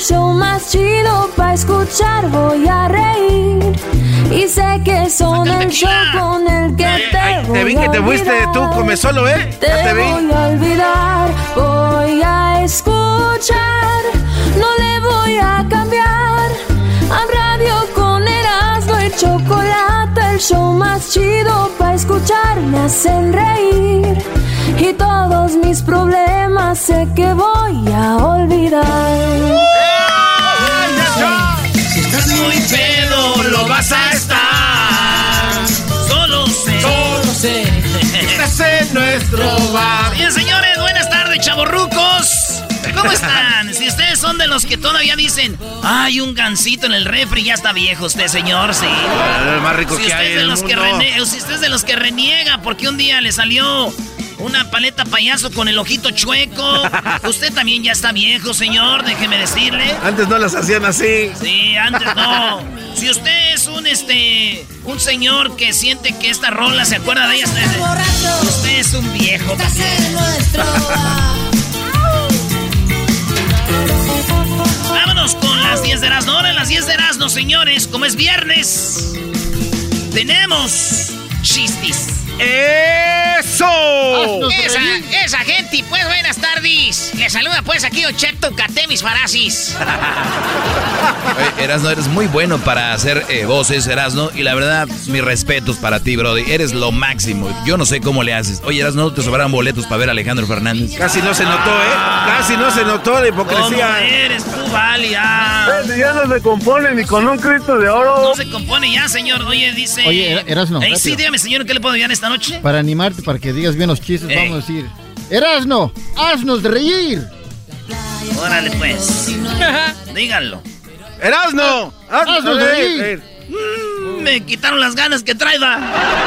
show más chido para escuchar. Voy a reír. Y sé que son el show con el que te Ay, voy te vi que te a fuiste tú come solo, ¿eh? Te, Ya te vi. voy a olvidar, voy a escuchar, no le voy a cambiar. A radio con Erasmo y chocolate, el show más chido para escuchar, me hacen reír. Y todos mis problemas sé que voy a olvidar. Muy pedo, lo vas a estar. Solo sé. Solo sé. Estás en nuestro bar. Bien, señores, buenas tardes, chavorrucos. ¿Cómo están? Si ustedes son de los que todavía dicen, hay un gancito en el refri, ya está viejo usted, señor, sí. El más rico Si que usted hay es en de el los que si usted es de los que reniega porque un día le salió una paleta payaso con el ojito chueco, usted también ya está viejo, señor, déjeme decirle. Antes no las hacían así. Sí, antes no. Si usted es un este un señor que siente que esta rola se acuerda de ella, usted, usted es un viejo. Con las 10 de Erasmo. Ahora las 10 de Erasmo, señores, como es viernes, tenemos chistis. ¡Eso! Esa, esa gente, pues buenas tardes. Le saluda pues aquí Ocheto Catemis Farasis. Oye, Erasno, eres muy bueno para hacer eh, voces, Erasno. Y la verdad, mis respetos para ti, Brody. Eres lo máximo. Yo no sé cómo le haces. Oye, Erasno, ¿no te sobraron boletos para ver a Alejandro Fernández? Casi no se notó, ¿eh? Casi no se notó la ¿Cómo hipocresía. eres tú, Vali? Ah. Ya no se compone ni con un Cristo de oro. No se compone ya, señor. Oye, dice. Oye, Er- Erasno, Ey, sí, dígame, señor, ¿qué le puedo ayudar esta noche? Para animarte, para que digas bien los chistes, Ey. vamos a decir. Erasno, haznos reír. Órale, pues. Díganlo. ¡Erasno! Haznos reír. reír. Mm, Me quitaron las ganas que traiga.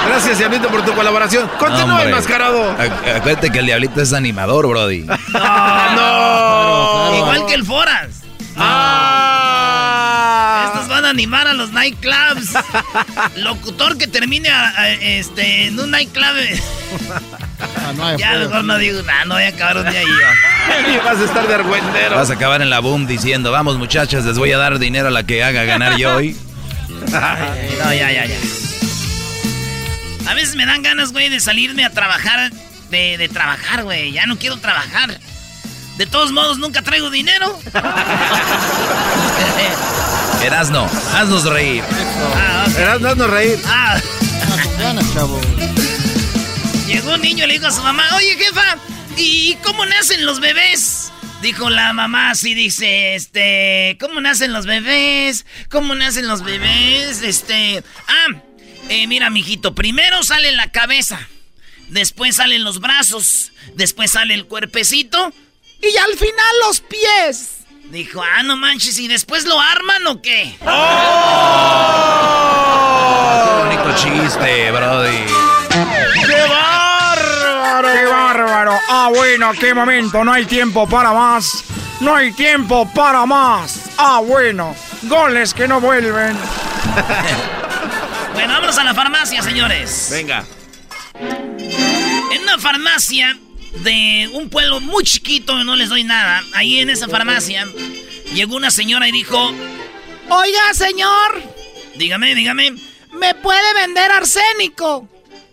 Gracias, Diablito, por tu colaboración. Continúa, Hombre. enmascarado. Ac- Acuérdate que el diablito es animador, Brody. ¡No! Igual que el Foras. ¡Ah! Van a animar a los nightclubs. Locutor que termine a- a- este, en un nightclub. Ah, no ya mejor no digo nada, no voy a acabar un día ahí yo. Y vas a estar de argüendero. Vas a acabar en la boom diciendo, vamos muchachas, les voy a dar dinero a la que haga ganar yo hoy. No, ya, ya, ya. A veces me dan ganas, güey, de salirme a trabajar. De, de trabajar, güey. Ya no quiero trabajar. De todos modos, nunca traigo dinero. Erasno, haznos reír. Ah, ok. Erasno, haznos reír. Ah, Ah, llegó un niño y le dijo a su mamá, oye, jefa, ¿y cómo nacen los bebés? Dijo la mamá así, dice, este, ¿cómo nacen los bebés? ¿Cómo nacen los bebés? Este, ah, eh, mira, mijito, primero sale la cabeza, después salen los brazos, después sale el cuerpecito y al final los pies. Dijo, ah, no manches, ¿y después lo arman o qué? Qué bonito chiste, Brody. ¡Qué bárbaro! ¡Qué bárbaro! Ah, bueno, qué momento. No hay tiempo para más. No hay tiempo para más. Ah, bueno. Goles que no vuelven. Bueno, vámonos a la farmacia, señores. Venga. En una farmacia de un pueblo muy chiquito, no les doy nada, ahí en esa farmacia, llegó una señora y dijo, Oiga, señor. Dígame, dígame. ¿Me puede vender arsénico?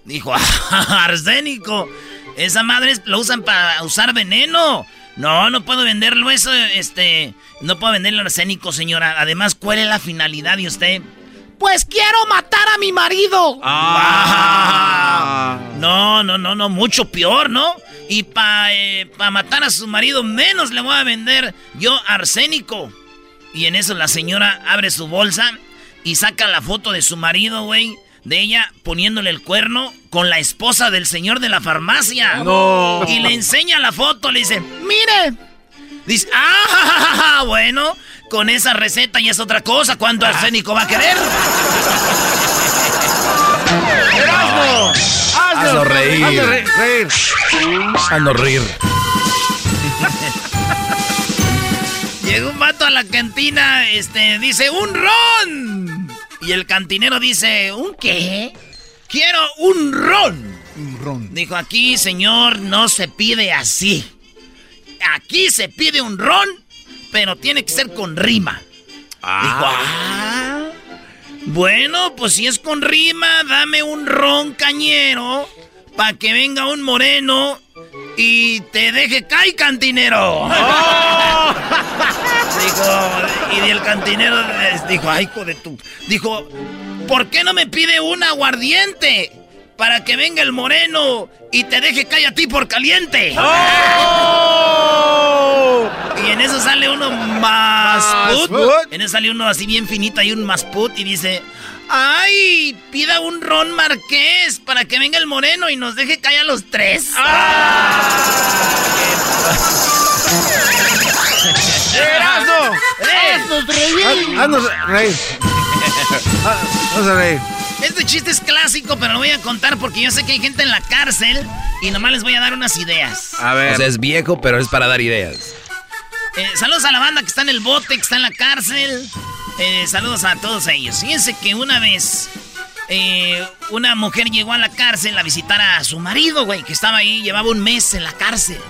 Dijo, "Ah, arsénico. Esa madre lo usan para usar veneno. No, no puedo venderlo eso, este... No puedo venderlo arsénico, señora. Además, ¿cuál es la finalidad de usted? Pues quiero matar a mi marido. Ah. No, no, no, no, mucho peor, ¿no? Y para matar a su marido menos le voy a vender yo arsénico. Y en eso la señora abre su bolsa y saca la foto de su marido, güey. De ella poniéndole el cuerno con la esposa del señor de la farmacia. No. Y le enseña la foto, le dice, mire. Dice, ah, bueno, con esa receta ya es otra cosa. ¿Cuánto arsénico va a querer? ¡Erasmo! Hazlo reír. Hazlo re- reír. Hazlo reír. Llega un vato a la cantina, este, dice, ¡un ron! Y el cantinero dice, ¿un qué? Quiero un ron. Un ron. Dijo, aquí, señor, no se pide así. Aquí se pide un ron, pero tiene que ser con rima. Dijo, ah. Bueno, pues si es con rima, dame un ron cañero para que venga un moreno y te deje caer, cantinero. dijo, y el cantinero dijo, ay, hijo de tu. Dijo, ¿por qué no me pide un aguardiente? Para que venga el moreno y te deje caer a ti por caliente. Y en eso sale uno más put. En eso sale uno así bien finito y un más put y dice, ¡ay! Pida un ron marqués para que venga el moreno y nos deje caer a los tres. ¡Erasmo! ¡Haznos reír! Haznos reír. Ah, Vamos a reír. Este chiste es clásico, pero lo voy a contar porque yo sé que hay gente en la cárcel y nomás les voy a dar unas ideas. A O ver. sea, es viejo, pero es para dar ideas. Eh, saludos a la banda que está en el bote, que está en la cárcel. Eh, saludos a todos ellos. Fíjense que una vez eh, una mujer llegó a la cárcel a visitar a su marido, güey, que estaba ahí, llevaba un mes en la cárcel.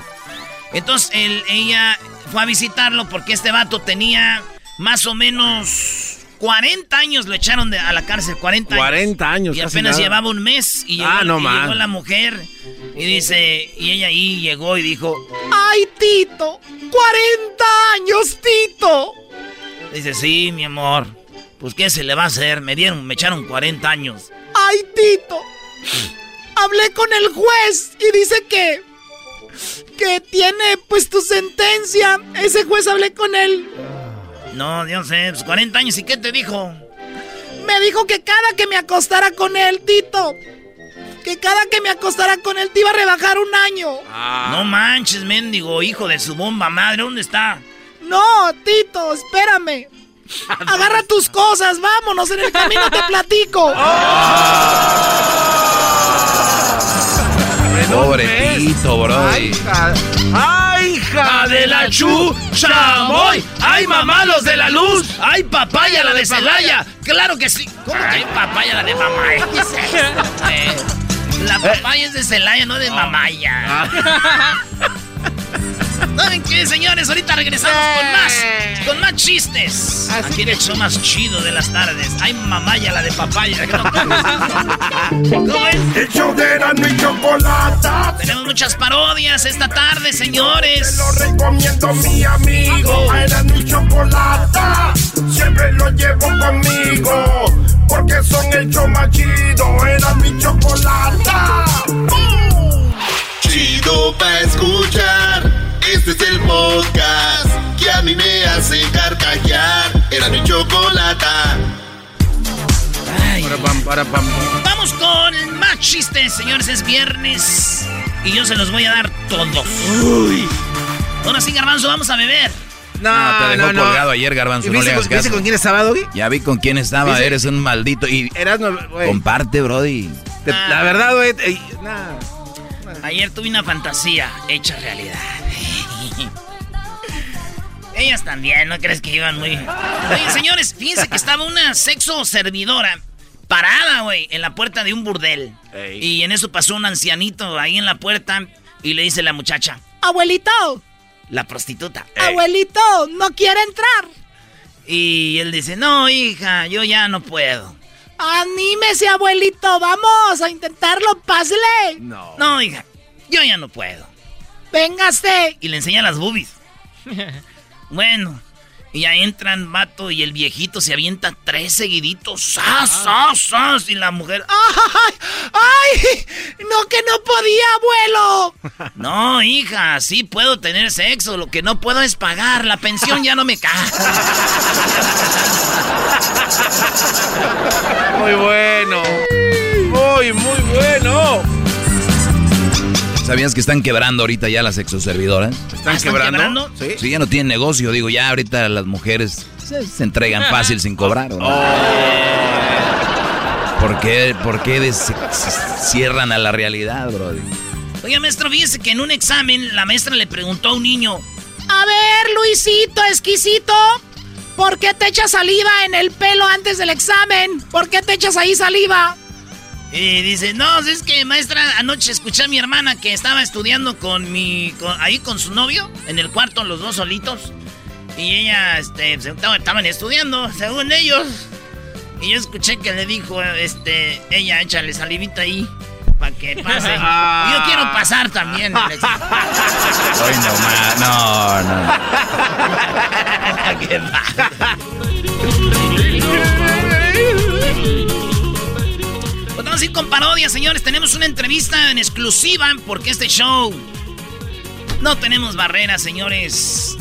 Entonces ella fue a visitarlo porque este vato tenía más o menos 40 años, lo echaron de- a la cárcel, 40 años. 40 años, Y casi apenas nada. llevaba un mes y llegó, Ah, no y llegó la mujer y dice, y ella ahí llegó y dijo, ¡Ay, Tito! ¡40 años, Tito! Dice, sí, mi amor. Pues, ¿qué se le va a hacer? Me dieron, me echaron 40 años. ¡Ay, Tito! Hablé con el juez y dice que... Que tiene, pues, tu sentencia. Ese juez hablé con él. No, Dios sé, pues 40 años. ¿Y qué te dijo? Me dijo que cada que me acostara con él, Tito... Que cada que me acostara con él te iba a rebajar un año. No manches, mendigo, hijo de su bomba madre, ¿dónde está? No, Tito, espérame. Agarra tus cosas, vámonos, en el camino te platico. Pobrecito, bro. ¡Ay, hija! ¡Ay, hija de la chamoy! ¡Ay, mamá, los de la luz! ¡Ay, papaya, la de Celaya! ¡Claro que sí! ¿Cómo que hay papaya, la de? ¿Qué es? Eh, la papaya es de Celaya, no de mamaya. ¿Saben qué, señores? Ahorita regresamos con más, con más chistes. Aquí en el show más chido de las tardes. ¡Ay, mamaya, la de papaya! ¿Cómo es? El show de y Chocolata. Tenemos muchas parodias esta tarde, señores. Lo recomiendo mi amigo. A Erasmo y Chocolata. Siempre lo llevo conmigo. Porque son el show más chido. Erasmo y Chocolata. Chido pa' escuchar. Este es el podcast que a mí me hace carcajear. Erasmo y Chocolata. Ay. Para pam, para pam. Vamos con más chistes, señores. Es viernes y yo se los voy a dar todos. Uy. Ahora sí, Garbanzo, vamos a beber. No, Ah, te dejó no, no. colgado ayer, Garbanzo. ¿Y No le ¿Viste, hagas con, viste caso. con quién estaba, Doggy? Ya vi con quién estaba. Eres un maldito. Y Erasmo, güey. comparte, Brody. Te- Ah. La verdad, güey. nah. Ayer tuve una fantasía hecha realidad. Ellas también, ¿no crees que iban muy...? Oye, señores, fíjense que estaba una sexo servidora parada, güey, en la puerta de un burdel. Y en eso pasó un ancianito ahí en la puerta y le dice la muchacha, Abuelito, la prostituta. abuelito, no quiere entrar. Y él dice, no, hija, yo ya no puedo. Anímese, abuelito, vamos a intentarlo, pásele. No. No, hija, yo ya no puedo. Véngase. Y le enseña las boobies. bueno, y ahí entran vato y el viejito se avienta tres seguiditos. ¡Sas, sas, sas! Y la mujer. ¡Ay! ¡Ay! ¡No, que no podía, abuelo! No, hija, sí puedo tener sexo. Lo que no puedo es pagar. La pensión ya no me cae. Muy bueno. Muy, muy bueno. ¿Sabías que están quebrando ahorita ya las exoservidoras? ¿Están, quebrando? ¿Sí? ¿Sí? ya no tienen negocio. Digo, ya ahorita las mujeres se, entregan fácil sin cobrar. Oh. ¿Por qué, por qué cierran a la realidad, bro? Oye, maestro, fíjese que en un examen la maestra le preguntó a un niño... A ver, Luisito, exquisito, ¿por qué te echas saliva en el pelo antes del examen? ¿Por qué te echas ahí saliva? Y dice, no, es que maestra, anoche escuché a mi hermana que estaba estudiando con mi, ahí con su novio, en el cuarto, los dos solitos. Y ella, este, estaban estudiando, según ellos. Y yo escuché que le dijo, este, ella, échale salivita ahí, para que pase. Yo quiero pasar también. Ay, no, no, no. ¿Qué vamos a ir con parodia, señores. Tenemos una entrevista en exclusiva porque este show no tenemos barreras, señores.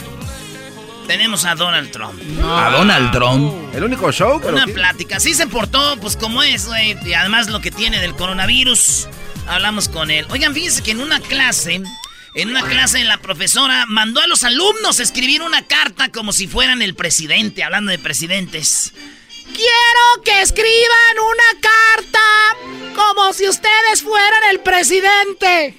Tenemos a Donald Trump. ¿A Donald Trump? El único show Una plática. Sí se portó, pues como es, güey. Y además lo que tiene del coronavirus. Hablamos con él. Oigan, fíjense que en una clase, en una clase la profesora mandó a los alumnos a escribir una carta como si fueran el presidente, hablando de presidentes. Quiero que escriban una carta como si ustedes fueran el presidente.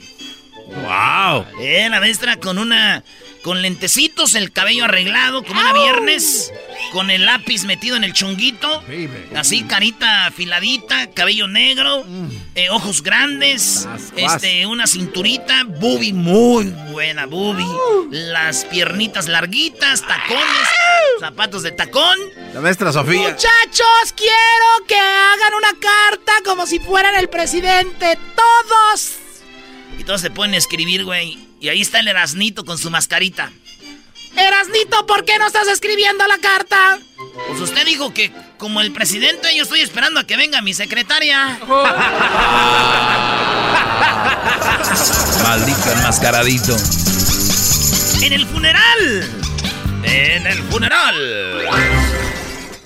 ¡Wow! Eh, la maestra con una con lentecitos, el cabello arreglado, como una viernes, con el lápiz metido en el chunguito, así carita afiladita, cabello negro, eh, ojos grandes, este, una cinturita, bubi muy buena, bubi, las piernitas larguitas, tacones, zapatos de tacón. La maestra Sofía. Muchachos, quiero que hagan una carta como si fueran el presidente, todos. Y todos se pueden escribir, güey. Y ahí está el Erasnito con su mascarita. Erasnito, ¿por qué no estás escribiendo la carta? Pues usted dijo que como el presidente yo estoy esperando a que venga mi secretaria. Maldito enmascaradito. En el funeral. En el funeral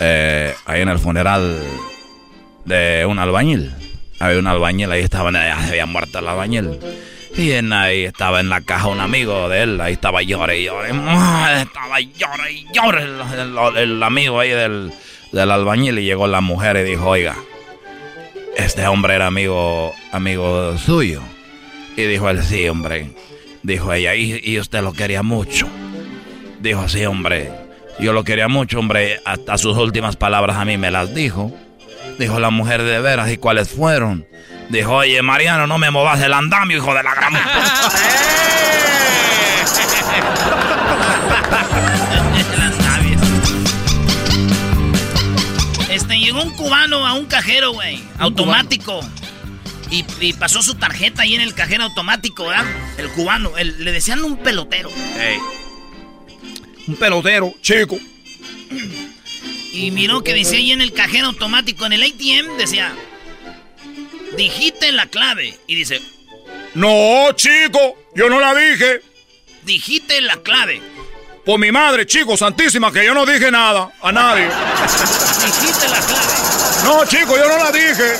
eh, ahí en el funeral de un albañil. Había un albañil, ahí estaba, ya había muerto el albañil. Y en, ahí estaba en la caja un amigo de él, ahí estaba llore y llore. Estaba llore y llore el, amigo ahí del, del, albañil. Y llegó la mujer y dijo, oiga, este hombre era amigo, amigo suyo. Y dijo él, sí, hombre. Dijo ella, y, y usted lo quería mucho. Dijo, sí, hombre. Yo lo quería mucho, hombre. Hasta sus últimas palabras a mí me las dijo. Dijo la mujer de veras, ¿y cuáles fueron? Dijo, oye, Mariano, no me movas el andamio, hijo de la gran... Este, llegó un cubano a un cajero, güey, automático. Y, pasó su tarjeta ahí en el cajero automático, ¿verdad? El cubano, le decían un pelotero. Hey un pelotero chico. Y miró que decía ahí en el cajero automático, en el ATM, decía, dijiste la clave. Y dice, no, chico, yo no la dije. Dijiste la clave. Por mi madre, chico, santísima, que yo no dije nada a nadie. dijiste la clave. No, chico, yo no la dije.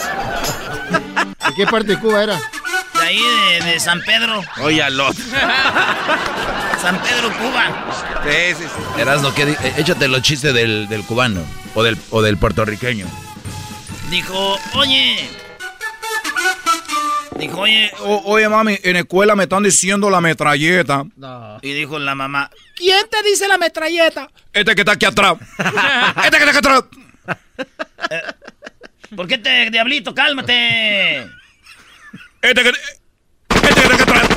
¿De qué parte de Cuba era? De ahí, de, San Pedro. Oye, aló. San Pedro, Cuba. Sí, sí, sí. Erasno, eh, échate los chistes del, del cubano o del, o del puertorriqueño. Dijo, oye, Dijo, oye, oye, mami, en escuela me están diciendo la metralleta. Y dijo la mamá, ¿quién te dice la metralleta? Este que está aquí atrás. este que está aquí atrás. Eh, ¿Por qué te, diablito? Cálmate. Este que, este que está aquí atrás.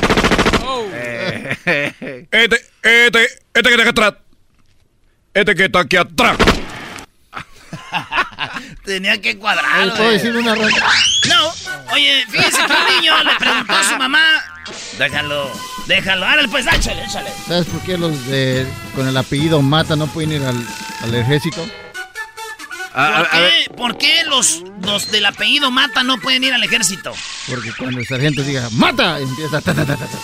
Este, este, este que está aquí atrás. Este que está aquí atrás. Tenía que cuadrar. ¿Puedo decir una No, oye, fíjese que un niño le preguntó a su mamá. Déjalo, déjalo. Árale, pues, échale, échale. ¿Sabes por qué los de con el apellido Mata no pueden ir al, ejército? ¿Por, qué, ¿Por qué los, los del apellido Mata no pueden ir al ejército? Porque cuando el sargento diga ¡Mata! empieza ta, ta, ta, ta, ta.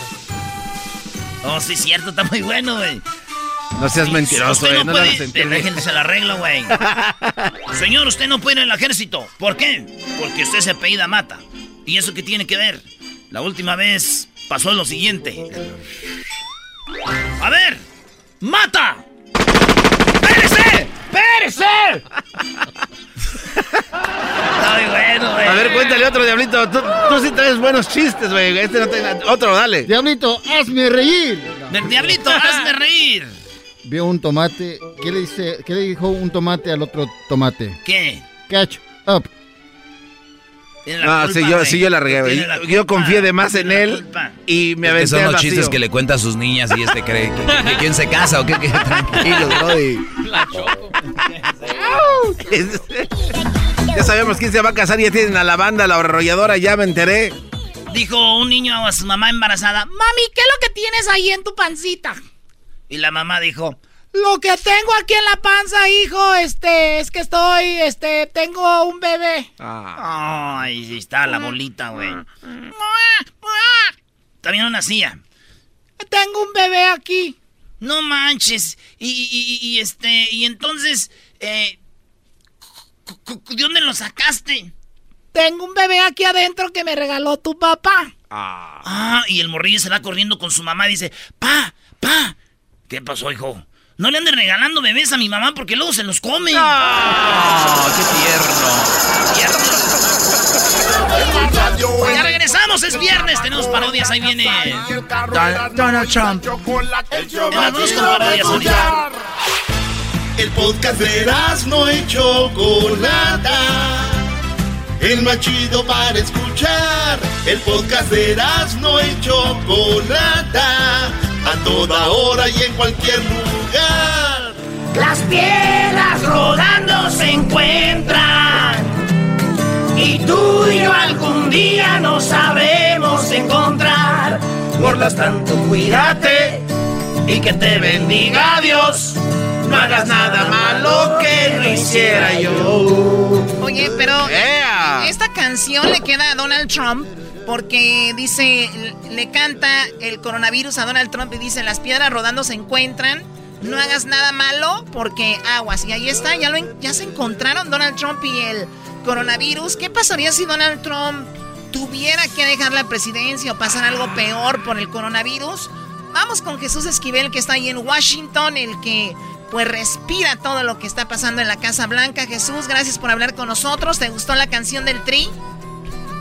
Oh, sí, cierto, está muy bueno, güey. No seas mentiroso, usted no, puede... Déjense el arreglo, güey. Señor, usted no puede ir al ejército. ¿Por qué? Porque usted se apellida Mata. ¿Y eso qué tiene que ver? La última vez pasó lo siguiente. A ver, ¡Mata! ¡Pérese! ¡Pérese! Está muy bueno, güey. A ver, cuéntale otro, Diablito. Tú, sí traes buenos chistes, güey. Este no te... Otro, dale. Diablito, hazme reír. Diablito, hazme reír vio un tomate. ¿Qué le, dice, ¿Qué le dijo un tomate al otro tomate? ¿Qué? Catch up. No, sí, yo, sí, yo la regué. Yo, confié de más en él y me aventé son los chistes que le cuenta a sus niñas y este cree que, quién se casa o qué, qué tranquilos, La ya sabemos quién se va a casar, ya tienen a la banda, la arrolladora, ya me enteré. Dijo un niño a su mamá embarazada, mami, ¿qué es lo que tienes ahí en tu pancita? Y la mamá dijo, lo que tengo aquí en la panza, hijo, este, es que estoy, este, tengo un bebé. Ah. Ay, está la bolita, güey. También no nacía. Tengo un bebé aquí. No manches. Y, y, este, y entonces, eh, ¿de dónde lo sacaste? Tengo un bebé aquí adentro que me regaló tu papá. Ah, ah y el morrillo se va corriendo con su mamá y dice, pa, pa, ¿Qué pasó, hijo? No le anden regalando bebés a mi mamá porque luego se los come. ¡Ah! ¡Qué tierno! Ya regresamos, es viernes, tenemos parodias, ahí viene Donald Trump. El podcast de no y Chocolata. El más chido para escuchar. El podcast de no y Chocolata a toda hora y en cualquier lugar. Las piedras rodando se encuentran y tú y yo algún día nos sabremos encontrar. Por lo tanto, cuídate y que te bendiga Dios. No hagas nada malo que no hiciera yo. Oye, pero esta canción le queda a Donald Trump porque dice, le canta el coronavirus a Donald Trump y dice, las piedras rodando se encuentran, no hagas nada malo porque aguas. Y ahí está, ya, lo, ya se encontraron Donald Trump y el coronavirus. ¿Qué pasaría si Donald Trump tuviera que dejar la presidencia o pasar algo peor por el coronavirus? Vamos con Jesús Esquivel que está ahí en Washington, el que pues respira todo lo que está pasando en la Casa Blanca. Jesús, gracias por hablar con nosotros. ¿Te gustó la canción del Tri?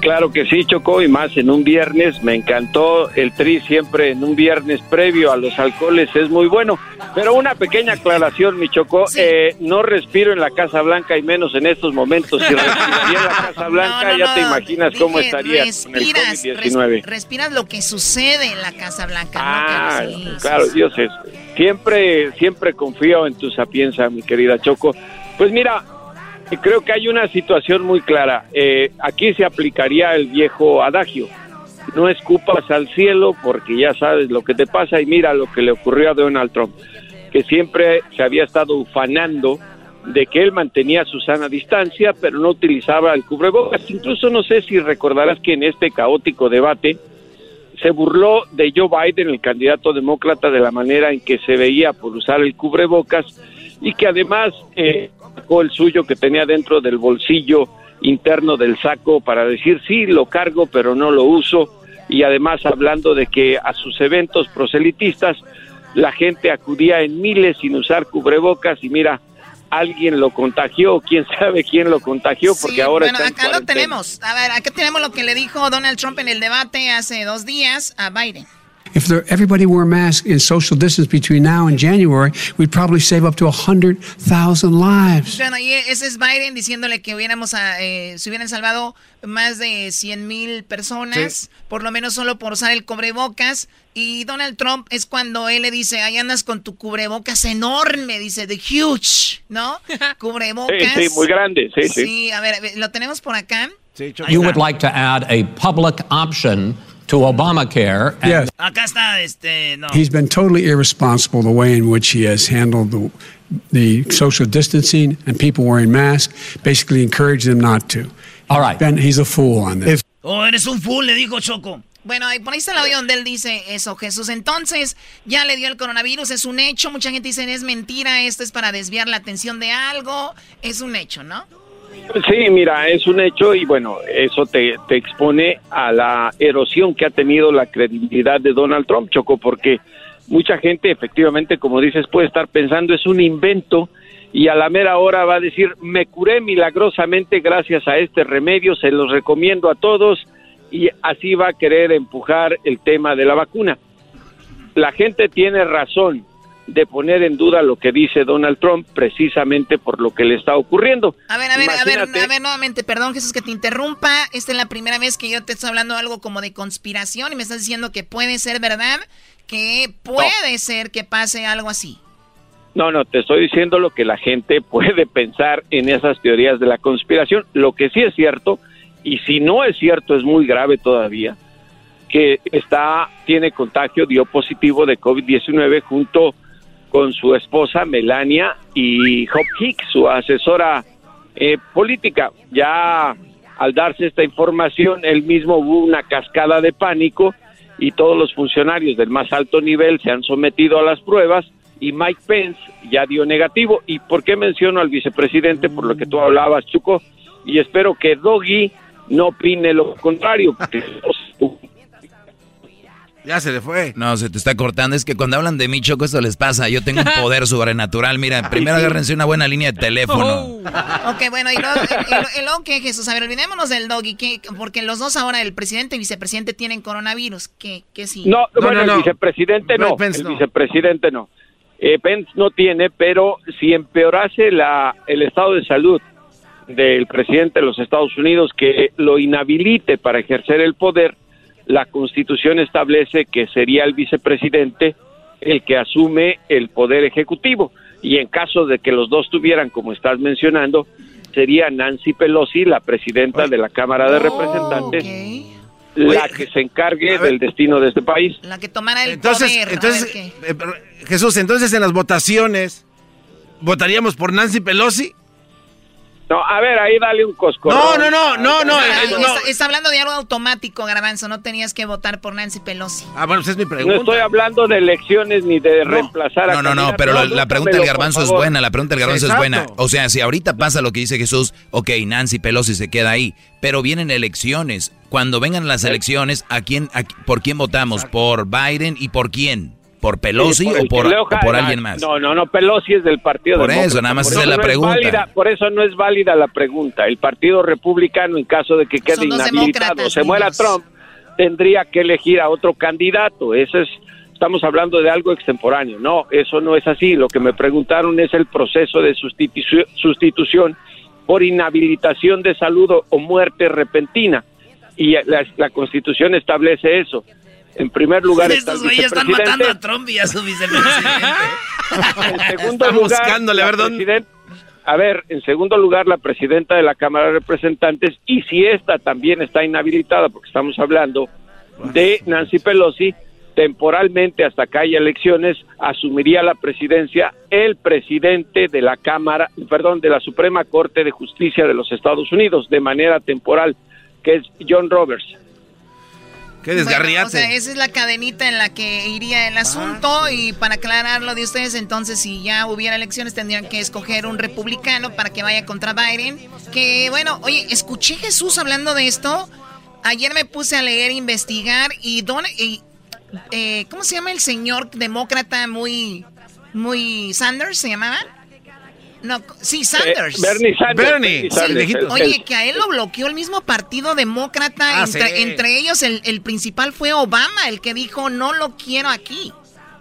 Claro que sí, Chocó, y más en un viernes. Me encantó el tri siempre en un viernes previo a los alcoholes, es muy bueno. Pero una pequeña aclaración, mi Chocó, eh, no respiro en la Casa Blanca y menos en estos momentos. Si respiraría en la Casa Blanca, ya te imaginas cómo estaría con el COVID-19. respiras lo que sucede en la Casa Blanca. Ah, claro, Dios es. Siempre, siempre confío en tu sapienza, mi querida Choco. Pues mira, creo que hay una situación muy clara. Eh, aquí se aplicaría el viejo adagio. No escupas al cielo porque ya sabes lo que te pasa y mira lo que le ocurrió a Donald Trump, que siempre se había estado ufanando de que él mantenía su sana distancia, pero no utilizaba el cubrebocas. Incluso no sé si recordarás que en este caótico debate se burló de Joe Biden, el candidato demócrata, de la manera en que se veía por usar el cubrebocas y que además eh, sacó el suyo que tenía dentro del bolsillo interno del saco para decir sí, lo cargo, pero no lo uso. Y además hablando de que a sus eventos proselitistas la gente acudía en miles sin usar cubrebocas y mira, alguien lo contagió, quién sabe quién lo contagió, porque ahora bueno, acá lo tenemos. A ver, acá tenemos lo que le dijo Donald Trump en el debate hace dos días a Biden. If there, everybody wore masks in social distance between now and January, we'd probably save up to 100,000 lives. Bueno, y ese es Biden diciéndole que hubiéramos, eh, se hubieran salvado más de 100 mil personas, por lo menos solo por usar el cubrebocas. Y Donald Trump es cuando él le dice, ahí andas con tu cubrebocas enorme, dice, the huge, ¿no? cubrebocas. Sí, sí, muy grande, sí, sí. Sí, a ver, lo tenemos por acá. you would like to add a public option to Obamacare. Yes. Acá está, este, no. He's been totally irresponsible the way in which he has handled the, the social distancing and people wearing masks, basically encouraged them not to. All right. Ben, he's a fool on this. oh, eres un fool, le dijo Choco. Bueno, por ahí está el audio donde él dice eso, Jesús. Entonces, ya le dio el coronavirus, es un hecho. Mucha gente dice, es mentira, esto es para desviar la atención de algo. Es un hecho, ¿no? Sí, mira, es un hecho y bueno, eso te, te expone a la erosión que ha tenido la credibilidad de Donald Trump, Choco, porque mucha gente efectivamente, como dices, puede estar pensando es un invento y a la mera hora va a decir, me curé milagrosamente gracias a este remedio, se los recomiendo a todos y así va a querer empujar el tema de la vacuna. La gente tiene razón, de poner en duda lo que dice Donald Trump precisamente por lo que le está ocurriendo. A ver, a ver, a ver, a ver, nuevamente, perdón Jesús que te interrumpa, esta es la primera vez que yo te estoy hablando algo como de conspiración y me estás diciendo que puede ser verdad, que puede ser que pase algo así. No, no, te estoy diciendo lo que la gente puede pensar en esas teorías de la conspiración. Lo que sí es cierto, y si no es cierto es muy grave todavía, que está, tiene contagio, dio positivo de COVID-19 junto con su esposa Melania y Hop Hicks, su asesora eh, política. Ya al darse esta información, él mismo hubo una cascada de pánico y todos los funcionarios del más alto nivel se han sometido a las pruebas y Mike Pence ya dio negativo. ¿Y por qué menciono al vicepresidente? Por lo que tú hablabas, Chuco, y espero que Doggy no opine lo contrario, porque ya se le fue. No, se te está cortando. Es que cuando hablan de mí, Choco, esto les pasa. Yo tengo un poder sobrenatural. Mira, primero agárrense una buena línea de teléfono. Oh. Ok, bueno, y luego, ¿qué, Jesús? A ver, olvidémonos del doggy, porque los dos ahora, el presidente y vicepresidente, tienen coronavirus. ¿Qué, qué sí? No, bueno, el vicepresidente no. el vicepresidente no. Eh, Pence no tiene, pero si empeorase la, el estado de salud del presidente de los Estados Unidos, que lo inhabilite para ejercer el poder, la Constitución establece que sería el vicepresidente el que asume el poder ejecutivo y en caso de que los dos tuvieran, como estás mencionando, sería Nancy Pelosi, la presidenta de la Cámara de Representantes, la que se encargue del destino de este país. La que tomara el entonces, poder. Entonces, eh, Jesús, entonces en las votaciones, ¿votaríamos por Nancy Pelosi? No, a ver, ahí dale un cosco. No, no, no, no, no. Está, hablando de algo automático, Garbanzo. No tenías que votar por Nancy Pelosi. Ah, bueno, esa es mi pregunta. No estoy hablando de elecciones ni de reemplazar a. No, no, no, pero la, pregunta del Garbanzo es buena. La pregunta del Garbanzo es buena. O sea, si ahorita pasa lo que dice Jesús, ok, Nancy Pelosi se queda ahí. Pero vienen elecciones. Cuando vengan las elecciones, ¿a quién, ¿por quién votamos? ¿Por Biden y por quién? ¿Por Pelosi o por, por alguien más? No, no, no, Pelosi es del Partido Por eso, nada más es la pregunta. por eso no es válida la pregunta. El Partido Republicano, en caso de que quede inhabilitado o se muera Trump, tendría que elegir a otro candidato. Eso es, estamos hablando de algo extemporáneo. No, eso no es así. Lo que me preguntaron es el proceso de sustitución por inhabilitación de salud o muerte repentina. Y la Constitución establece eso en primer lugar güeyes están matando a Trump y a su vicepresidente. en segundo lugar, a ver, en segundo lugar, la presidenta de la Cámara de Representantes, y si esta también está inhabilitada, porque estamos hablando de Nancy Pelosi, temporalmente hasta que haya elecciones, asumiría la presidencia el presidente de la Cámara, perdón, de la Suprema Corte de Justicia de los Estados Unidos, de manera temporal, que es John Roberts. Qué desgarriate. o sea, esa es la cadenita en la que iría el asunto y para aclararlo de ustedes, entonces si ya hubiera elecciones tendrían que escoger un republicano para que vaya contra Biden. Que bueno, oye, escuché Jesús hablando de esto. Ayer me puse a leer, investigar y Don, eh, ¿cómo se llama el señor demócrata muy, muy Sanders se llamaba? No, sí, Eh, Sanders. Bernie Sanders. Bernie, Sanders, sí, el- Oye, que a él lo bloqueó el mismo partido demócrata. Ah, entre, sí. entre ellos, el, el principal fue Obama, el que dijo, no lo quiero aquí.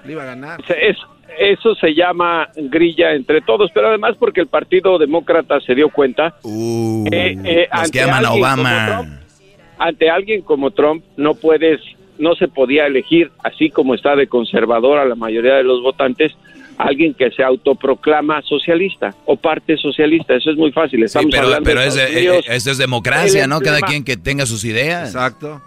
Le iba a ganar. Es- eso se llama grilla entre todos, pero además porque el Partido Demócrata se dio cuenta Uh, Eh, eh, los ante que aman a alguien Obama. como Trump, ante alguien como Trump no puedes, no se podía elegir, así como está de conservadora la mayoría de los votantes, alguien que se autoproclama socialista o parte socialista. Eso es muy fácil. Sí, Estamos pero, hablando pero de es, eh, Unidos. es democracia, ¿no? Cada quien que tenga sus ideas. Exacto.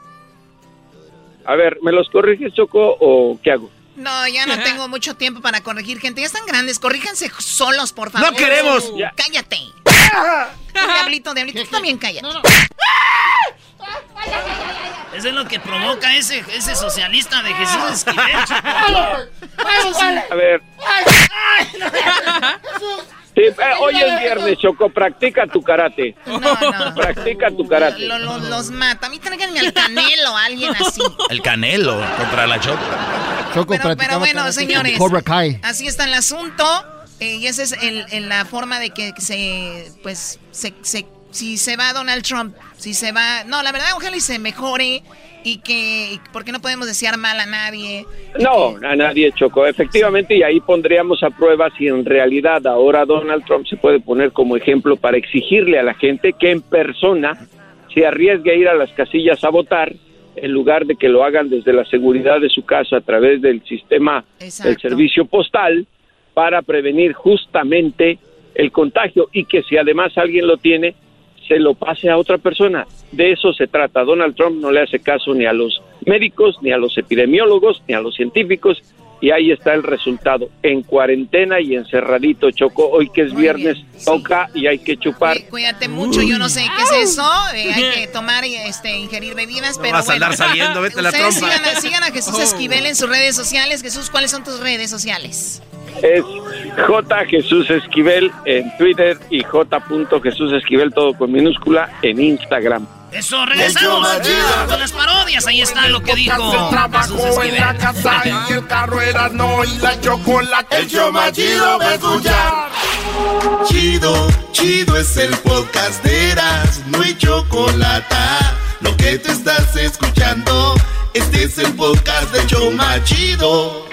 A ver, ¿me los corriges, Choco, o qué hago? No, ya no tengo mucho tiempo para corregir gente. Ya están grandes, corríjanse solos, por favor. ¡No queremos! ¡Cállate! diablito, diablito, tú también cállate. Eso es lo que provoca ese, ese socialista de Jesús Esquivel. A ver. Sí, eh, hoy es viernes, Choco, practica tu karate. No, no. Practica tu karate. Lo- lo- los mata. A mí tráiganme al canelo, alguien así. El Canelo contra la Choco. Choco Pero, pero bueno, señores. Cobra Kai. Así está el asunto. eh, y esa es el- el- la forma de que se, pues, se, se- si se va Donald Trump, si se va, no, la verdad, ojalá y se mejore y que, porque no podemos desear mal a nadie. No, a nadie chocó, efectivamente, y ahí pondríamos a prueba si en realidad ahora Donald Trump se puede poner como ejemplo para exigirle a la gente que en persona se arriesgue a ir a las casillas a votar en lugar de que lo hagan desde la seguridad de su casa a través del sistema Exacto. del servicio postal para prevenir justamente el contagio y que si además alguien lo tiene, se lo pase a otra persona. De eso se trata. Donald Trump no le hace caso ni a los médicos, ni a los epidemiólogos, ni a los científicos. Y ahí está el resultado. En cuarentena y encerradito, Choco. Hoy que es Muy viernes, bien, sí. toca y hay que chupar. Cuí- Cuídate mucho, yo no sé qué es eso. eh, hay que tomar y este, ingerir bebidas, No pero vas a andar saliendo, vete a la trompa. sigan a, sigan a Jesús Oh. Esquivel en sus redes sociales. Jesús, ¿cuáles son tus redes sociales? Es J. Jesús Esquivel en Twitter y J. Jesús Esquivel, todo con minúscula, en Instagram. Eso, regresamos con las parodias. Ahí está lo que dijo Jesús trabajo en la casa y el carro era no y la chocolate. El show más chido va a escuchar. Chido, chido es el podcast de Eras, no hay chocolate. Lo que te estás escuchando, este es el podcast de Choma Chido.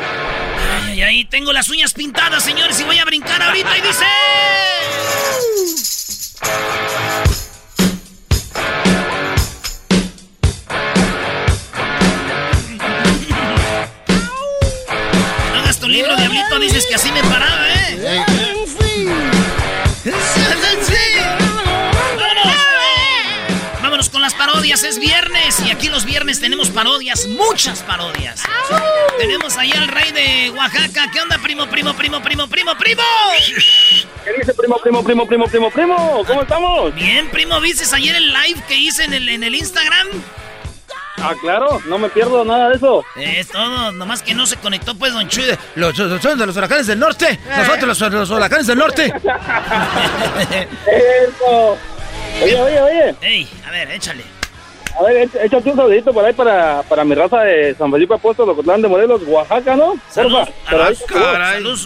Ay, ay, tengo las uñas pintadas, señores, y voy a brincar ahorita y dice... Hagas tu libro, diablito, dices que así me paraba, ¿eh? Parodias, es viernes y aquí los viernes tenemos parodias, muchas parodias. Tenemos allá al rey de Oaxaca. ¿Qué onda, primo, primo, primo, primo, primo, primo? ¿Qué dice, primo, primo, primo, primo, primo, primo? ¿Cómo estamos? Bien, primo, ¿viste ayer el live que hice en el, en el Instagram? Ah, claro, no me pierdo nada de eso. Es todo, nomás que no se conectó pues Don Chuy. Los, los, los de los huracanes del norte. Nosotros los, los huracanes del norte. Eso. Oye, oye, oye. Ey, a ver, échale. A ver, éch- échate un saludito por ahí para, para mi raza de San Felipe Apóstol, Ocotlán de Morelos, Oaxaca, ¿no? Saludos,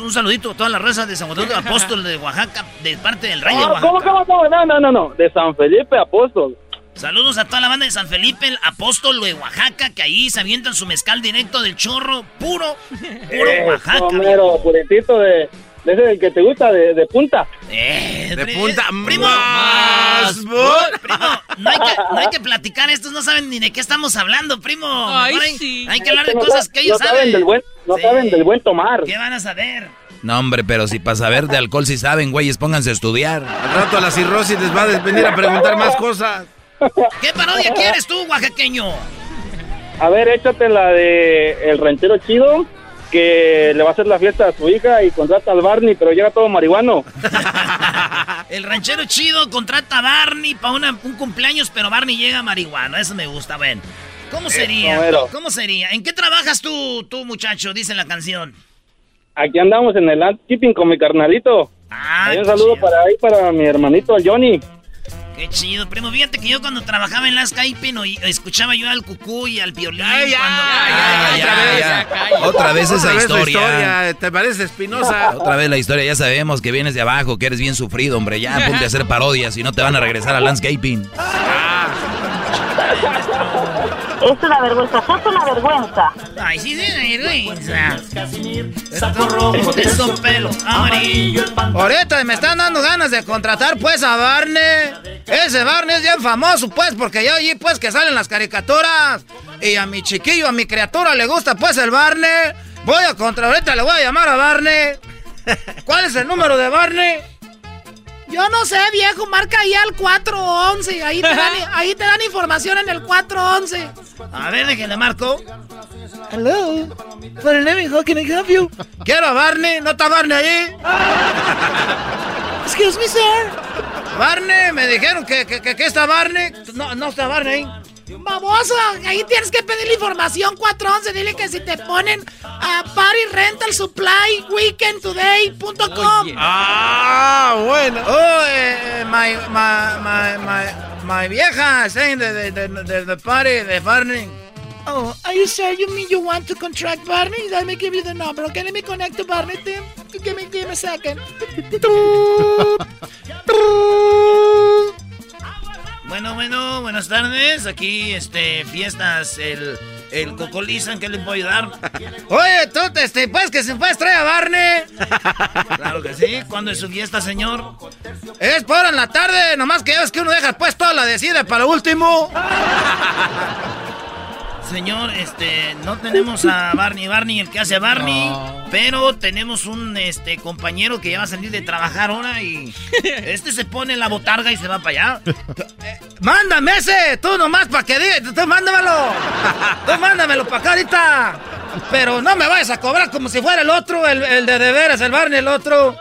un saludito a toda la raza de San de Apóstol de Oaxaca, de parte del rey de Ah, Oaxaca. ¿Cómo, cómo, cómo? No, no, no, no, de San Felipe Apóstol. Saludos a toda la banda de San Felipe, el apóstol de Oaxaca, que ahí se avientan su mezcal directo del chorro, puro, puro Oaxaca. Homero, puritito de, de ese del que te gusta, de, de punta. Eh, De pri- punta primo, más. primo, no hay, que, no hay que platicar, estos no saben ni de qué estamos hablando, primo. Ay, Mejor hay, sí. hay que hablar de No cosas sa- que ellos no saben. saben. del buen, no Sí. saben del buen tomar. ¿Qué van a saber? No, hombre, pero si para saber de alcohol si saben, güeyes, pónganse a estudiar. Al rato a la cirrosis les va a venir a preguntar más cosas. ¿Qué parodia quieres tú, oaxaqueño? A ver, échate la de El Ranchero Chido, que le va a hacer la fiesta a su hija y contrata al Barney, pero llega todo marihuano. El ranchero chido contrata a Barney para un cumpleaños, pero Barney llega marihuano. Eso me gusta, ven. ¿Cómo sería? ¿Cómo sería? ¿En qué trabajas tú, tú muchacho? Dice la canción. Aquí andamos en el landscaping con mi carnalito. Ah, un saludo para ahí para mi hermanito Johnny. Qué chido, primo. Fíjate que yo cuando trabajaba en las Skype escuchaba yo al cucú y al violín. Ay, ya, Otra vez esa historia. ¿Te parece espinosa? Otra vez la historia. Ya sabemos que vienes de abajo, que eres bien sufrido, hombre. Ya ponte a hacer parodias y no te van a regresar al landscaping. Es una vergüenza, es una vergüenza. Ay, sí, sí, vergüenza. Saco rojo de esos pelo amarillo. Ahorita me están dando ganas de contratar pues a Barney. Ese Barney es bien famoso pues porque yo allí pues que salen las caricaturas. Y a mi chiquillo, a mi criatura le gusta pues el Barney. Voy a contra, ahorita le voy a llamar a Barney. ¿Cuál es el número de Barney? Yo no sé, viejo, marca ahí al 411. Ahí te dan, ahí te dan información en el 411. A ver, de que le marco. Hello. For name, how can I help you? Quiero a Barney. ¿No está Barney ahí? Excuse me, sir. Barney, me dijeron que, que, que, está Barney. No, no está Barney ahí. Baboso, ahí tienes que pedir la información 411. Dile que si te ponen a Party Rental Supply Weekendtoday.com. Ah, bueno. Oh, eh, my, my, my, my, my vieja saying the, the, the, party, the Barney. Oh, are you sure you mean you want to contract Barney? Let me give you the number. Okay, let me connect to Barney, Tim. Give me, give me a second. Bueno, bueno, buenas tardes. Aquí, este, fiestas, el, el Cocolizan, ¿qué le puedo ayudar? Oye, tú, este, pues que se puede traer a Barney. Claro que sí. ¿Cuándo es su fiesta, señor? Es por en la tarde, nomás que ya ves que uno deja pues toda la decida para lo último. Señor, este, no tenemos a Barney, Barney el que hace a Barney, pero tenemos un este compañero que ya va a salir de trabajar ahora y este se pone la botarga y se va para allá. Eh, mándame ese, tú nomás para que diga, tú mándamelo. Tú mándamelo para acá ahorita. Pero no me vayas a cobrar como si fuera el otro, el, el de de veras, el Barney, el otro.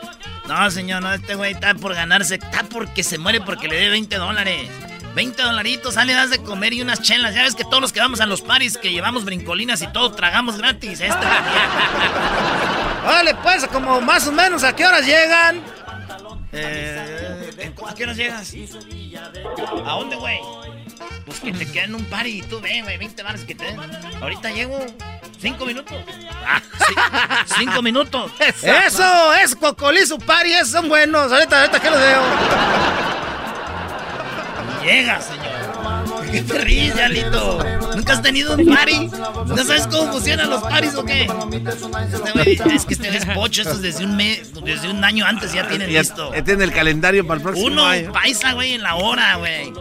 No, señor, no, este güey está por ganarse, está porque se muere porque le dé 20 dólares. 20 dolaritos, sale, das de comer y unas chelas. Ya ves que todos los que vamos a los paris, que llevamos brincolinas y todo, tragamos gratis. Este Vale, pues, como más o menos, ¿a qué horas llegan? Eh, ¿A qué horas llegas? ¿A dónde, güey? Pues que te queden un party y tú ven, güey, 20 bares que te den. Ahorita llego. Cinco minutos. Ah, cinco minutos. Eso, es Cocolizo Party, esos son buenos. Ahorita, ahorita que los veo. Llega, señor. ¿Qué te ríes, Yalito? ¿Nunca has tenido un party? ¿No sabes cómo funcionan los paris o qué? Este es que este es pocho, estos desde un mes, desde un año antes ya tienen listo. Ya tiene el calendario para el próximo Uno, año. paisa, güey, en la hora, güey.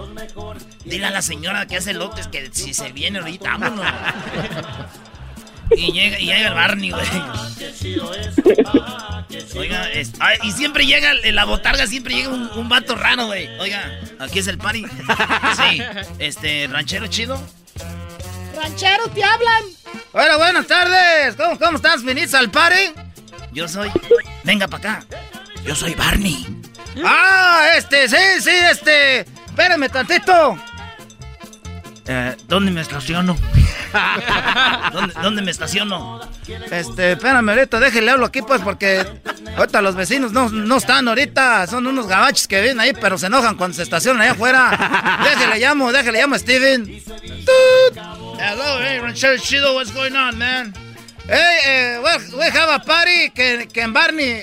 Dile a la señora que hace lotes que si se viene ahorita, vámonos. Y llega, y llega el Barney, güey. Oiga, y siempre llega, en la botarga siempre llega un, un vato raro, güey. Oiga, aquí es el party. Sí, este, ranchero chido. Ranchero, te hablan. Bueno, buenas tardes. ¿Cómo, cómo estás? ¿Viniste al party? Yo soy. Venga para acá. Yo soy Barney. Ah, este, sí, sí, este. Espérame tantito. Eh, ¿Dónde me estaciono? ¿Dónde, ¿Dónde, me estaciono? Este, espérame ahorita, déjele hablo aquí pues porque ahorita los vecinos no, no están ahorita, son unos gabachos que vienen ahí, pero se enojan cuando se estacionan allá afuera. Déjele llamo, déjele llamo a Steven. Hello, hey, Ranchero Chido, what's going on, man? Hey, uh, we, we have a party que, que en Barney,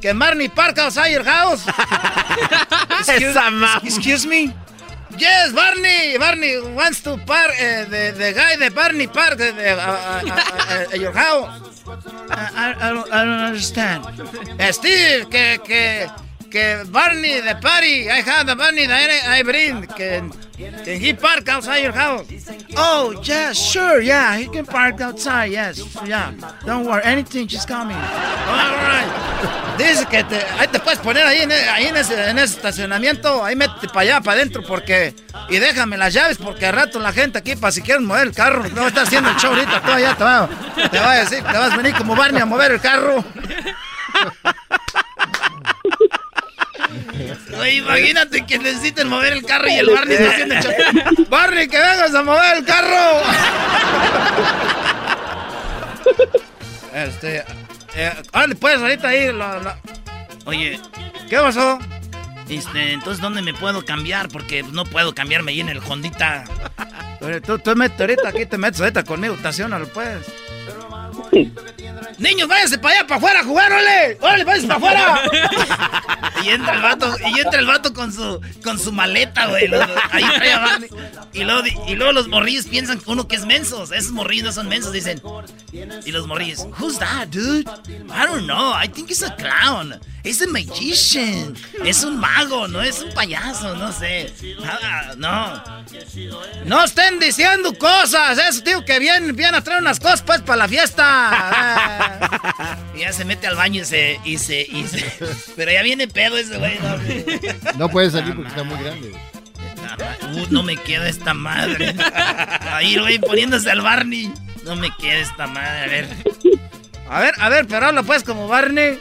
que en Barney Park outside your house. excuse, excuse me. Yes, Barney. Barney wants to park. Uh, the, the guy, the Barney Park, uh, uh, your house. I, I, don't, I don't understand. Steve, que, que, que Barney, the party. I have the Barney that I bring. Can, can he park outside your house? Oh, yeah, sure, yeah. He can park outside, yes. Yeah. Don't worry, anything, just call me. All right. Dice que te, ahí te puedes poner ahí, en, ahí en, ese, en ese estacionamiento, ahí métete para allá, para adentro, porque... Y déjame las llaves, porque al rato la gente aquí, para si quieren mover el carro, no va a estar haciendo el show ahorita, tú allá te va, te va a decir, te vas a venir como Barney a mover el carro. Oye, imagínate que necesiten mover el carro y el Barney está haciendo Barney, que vengas a mover el carro. este, eh, pues ahorita ahí. Oye, ¿qué pasó? Este, entonces, ¿dónde me puedo cambiar? Porque no puedo cambiarme ahí en el Hondita. tú, tú metes ahorita aquí, te metes ahorita conmigo, estacionalo pues. Niños, váyanse para allá, para afuera a jugar, órale. Órale, váyanse para afuera. y entra el vato, y entra el vato con su, con su maleta, güey. Ahí trae. Y luego, y luego los morrillos piensan que uno que es mensos. Esos morrillos no son mensos, dicen. Y los morrillos, who's that, dude? I don't know, I think it's a clown. Es un magician. Es un mago, no es un payaso, no sé. No. No estén diciendo cosas. Eso, tío, que vienen, vienen a traer unas cosas, pues, para la fiesta. Y ya se mete al baño y se, y se, y se. Pero ya viene pedo ese güey. No, puede salir porque está muy grande. Uh, no me queda esta madre. Ahí, güey, poniéndose al Barney. No me queda esta madre. A ver. A ver, a ver, pero habla pues como Barney.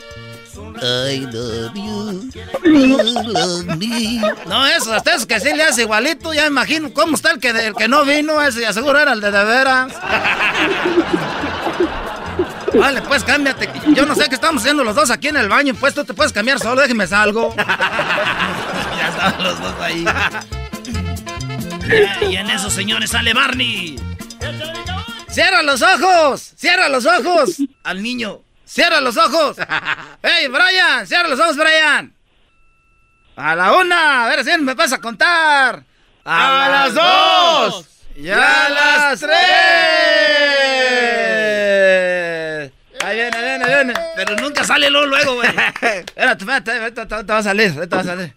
I love you. love me. No, eso, hasta eso que sí le hace igualito. Ya me imagino cómo está el que, el que no vino. Ese, ya seguro era el de de veras. Vale, pues cámbiate. Yo no sé qué estamos haciendo los dos aquí en el baño. Pues tú te puedes cambiar solo, déjeme salgo. ya estaban los dos ahí. y en eso, señores, sale Barney. ¡Cierra los ojos! ¡Cierra los ojos! Al niño. ¡Cierra los ojos! ¡Hey, Brian! ¡Cierra los ojos, Brian! A la una, a ver si me vas a contar. A, las dos. Y a, las tres. Ahí viene, ahí viene, ahí viene. Pero nunca sale luego, luego, güey. Espérate, espérate, te va a salir, te va a salir.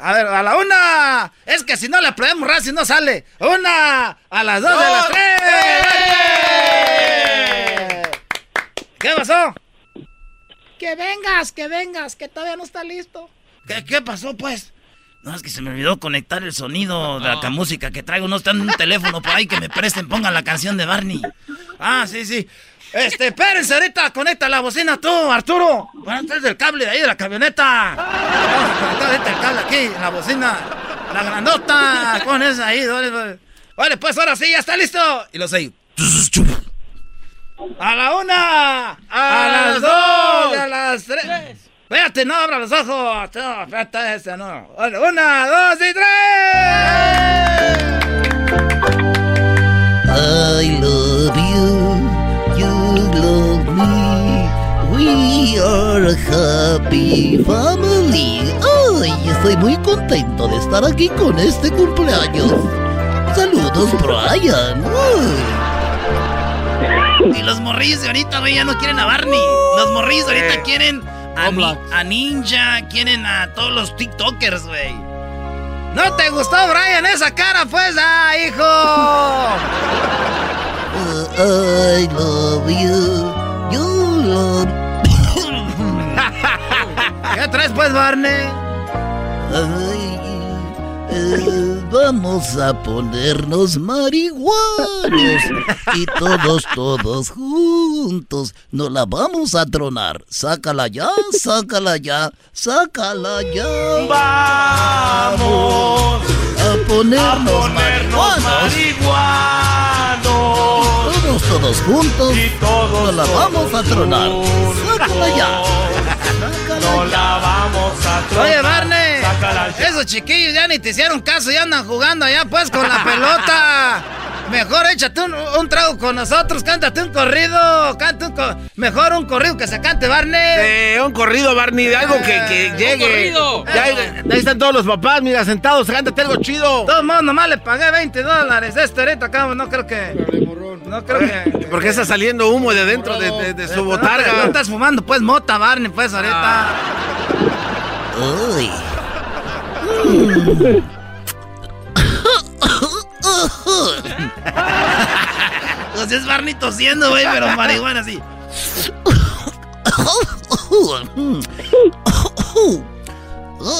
A ver, a la una. Es que si no le aprendemos si no sale. Una, a las dos, a las tres. ¿Qué pasó? Que vengas, que vengas, que todavía no está listo. ¿Qué, qué pasó, pues? No, es que se me olvidó conectar el sonido de la ah. música que traigo. No está en un teléfono por ahí que me presten, pongan la canción de Barney. Ah, sí, sí. Este, espérense ahorita, conecta la bocina tú, Arturo. Bueno, traes el cable de ahí de la camioneta. Vamos a conectar el cable aquí, en la bocina. La grandota. Con esa ahí, vale, vale. pues ahora sí, ya está listo. Y lo sé. A la una, a, las dos, a las tres. Espérate, no abra los ojos. No, espérate, ese no. Una, dos y tres. I love you, you love me. We are a happy family. Ay, estoy muy contento de estar aquí con este cumpleaños. Saludos, Brian. Y los morrillos de ahorita, güey, ya no quieren a Barney. Los morrillos de ahorita quieren a, Ninja, quieren a todos los TikTokers, güey. ¿No te gustó, Brian, esa cara, pues? ¡Ah, hijo! Uh, I love you. You love... ¿Qué traes, pues, Barney? Vamos a ponernos marihuanos y todos, todos juntos nos la vamos a tronar. Sácala ya, sácala ya, sácala ya. Vamos a ponernos, marihuanos. Todos, todos juntos y todos, nos la vamos a tronar. Sácala ya. No la vamos a tronar. Oye, Barney. Esos chiquillos ya ni te hicieron caso, ya andan jugando allá pues con la pelota. Mejor échate un, trago con nosotros, cántate un corrido, canta un mejor un corrido que se cante, Barney. Sí, un corrido, Barney, de algo que, que llegue. Ya, ahí están todos los papás, mira, sentados, cántate algo chido. Todo el mundo nomás le pagué 20 dólares. Este ahorita acá, no creo que. No creo que. Porque está saliendo humo de dentro de, su botarga. No, estás fumando, pues, mota, Barney, pues, ahorita. Ah. Uy. Pues es Barney tosiendo, güey, pero marihuana así.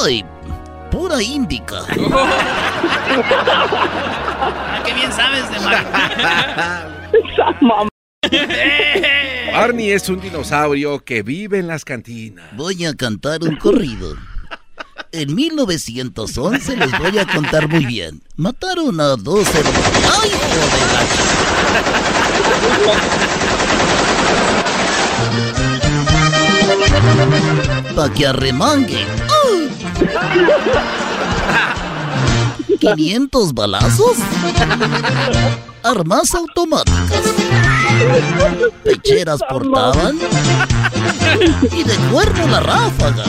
Ay, pura índica. ah, qué bien sabes de marihuana. Barney es un dinosaurio que vive en las cantinas. Voy a cantar un corrido. En 1911 les voy a contar muy bien. Mataron a dos hermanos. ¡Ay, joder! Pa' que arremangue. ¡Ay! 500 balazos. Armas automáticas. Pecheras portaban. Y de cuerno las ráfagas.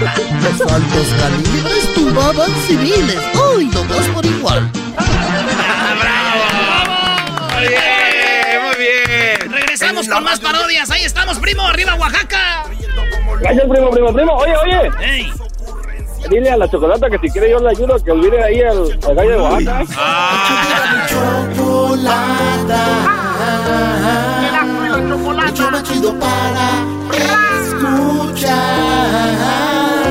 Los altos calibres tumbaban civiles. ¡Uy! Dos por igual. Muy bien, muy bien. Regresamos con más parodias. Ahí estamos, primo. Arriba, Oaxaca. Gracias, primo, primo, primo. Oye, oye. Dile a la chocolata que si quiere yo le ayudo a que olvide ahí al, al gallo de Oaxaca. Ah. Chocolata. El chido para escuchar.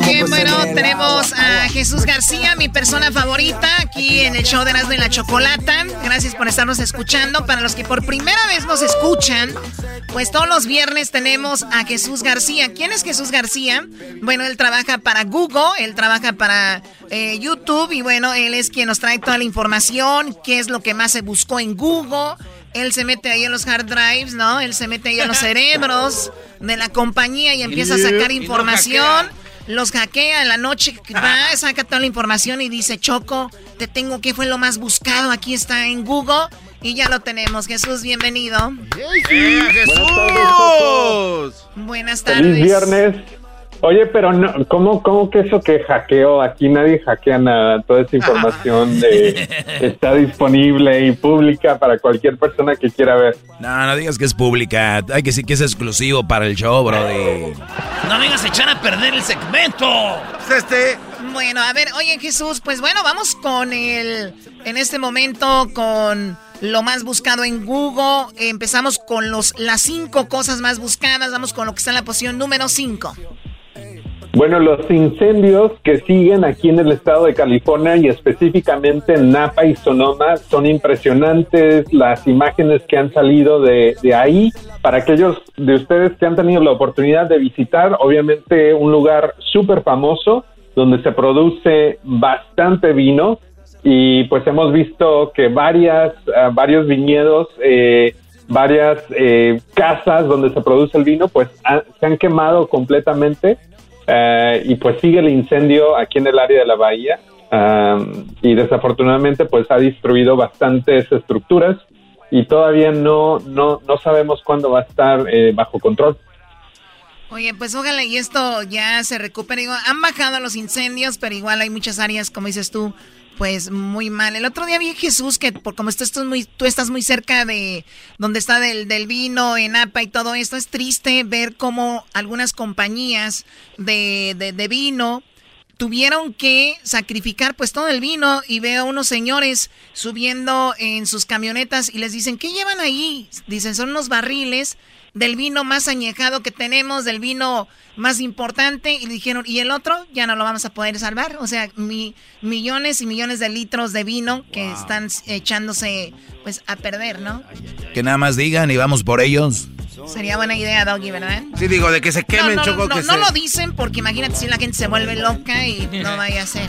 Bien, bueno, tenemos a Jesús García, mi persona favorita, aquí en el show de Erasmo y la Chocolata. Gracias por estarnos escuchando. Para los que por primera vez nos escuchan, pues todos los viernes tenemos a Jesús García. ¿Quién es Jesús García? Bueno, él trabaja para Google, él trabaja para eh, YouTube y bueno, él es quien nos trae toda la información, qué es lo que más se buscó en Google. Él se mete ahí en los hard drives, ¿no? Él se mete ahí en los cerebros de la compañía y empieza a sacar información los hackea en la noche, va, saca toda la información y dice, Choco, te tengo que fue lo más buscado, aquí está en Google y ya lo tenemos. Jesús, bienvenido. ¡Eh, Jesús! Buenas tardes. Feliz viernes. Oye, pero no, ¿cómo, ¿cómo que eso que hackeo? Aquí nadie hackea nada. Toda esa información de, está disponible y pública para cualquier persona que quiera ver. No, no digas que es pública. Hay que decir que es exclusivo para el show, brody. No vengas a echar a perder el segmento. Este. Bueno, a ver, oye Jesús, pues bueno, vamos con el, en este momento con lo más buscado en Google. Empezamos con los, las cinco cosas más buscadas. Vamos con lo que está en la posición número cinco. Bueno, los incendios que siguen aquí en el estado de California y específicamente en Napa y Sonoma son impresionantes las imágenes que han salido de, ahí. Para aquellos de ustedes que han tenido la oportunidad de visitar, obviamente un lugar súper famoso donde se produce bastante vino y pues hemos visto que varias, uh, varios viñedos, eh, varias eh, casas donde se produce el vino, pues se han quemado completamente uh, y pues sigue el incendio aquí en el área de la bahía um, y desafortunadamente pues ha destruido bastantes estructuras y todavía no, no, no sabemos cuándo va a estar eh, bajo control. Oye, pues ojalá y esto ya se recupere. Digo, han bajado los incendios, pero igual hay muchas áreas, como dices tú, pues muy mal. El otro día vi a Jesús que por como estás tú muy, tú estás muy cerca de donde está del, del vino en APA y todo esto, es triste ver cómo algunas compañías de, de, de vino tuvieron que sacrificar pues todo el vino y veo a unos señores subiendo en sus camionetas y les dicen, ¿qué llevan ahí? Dicen, son unos barriles del vino más añejado que tenemos, del vino más importante, y dijeron, y el otro ya no lo vamos a poder salvar. O sea, mi, millones y millones de litros de vino que wow. están echándose pues a perder, ¿no? Que nada más digan y vamos por ellos. Sería buena idea, Doggy, ¿verdad? Sí, digo, de que se quemen, no, no, Choco. No, que no se... lo dicen porque imagínate si la gente se vuelve loca y no vaya a ser.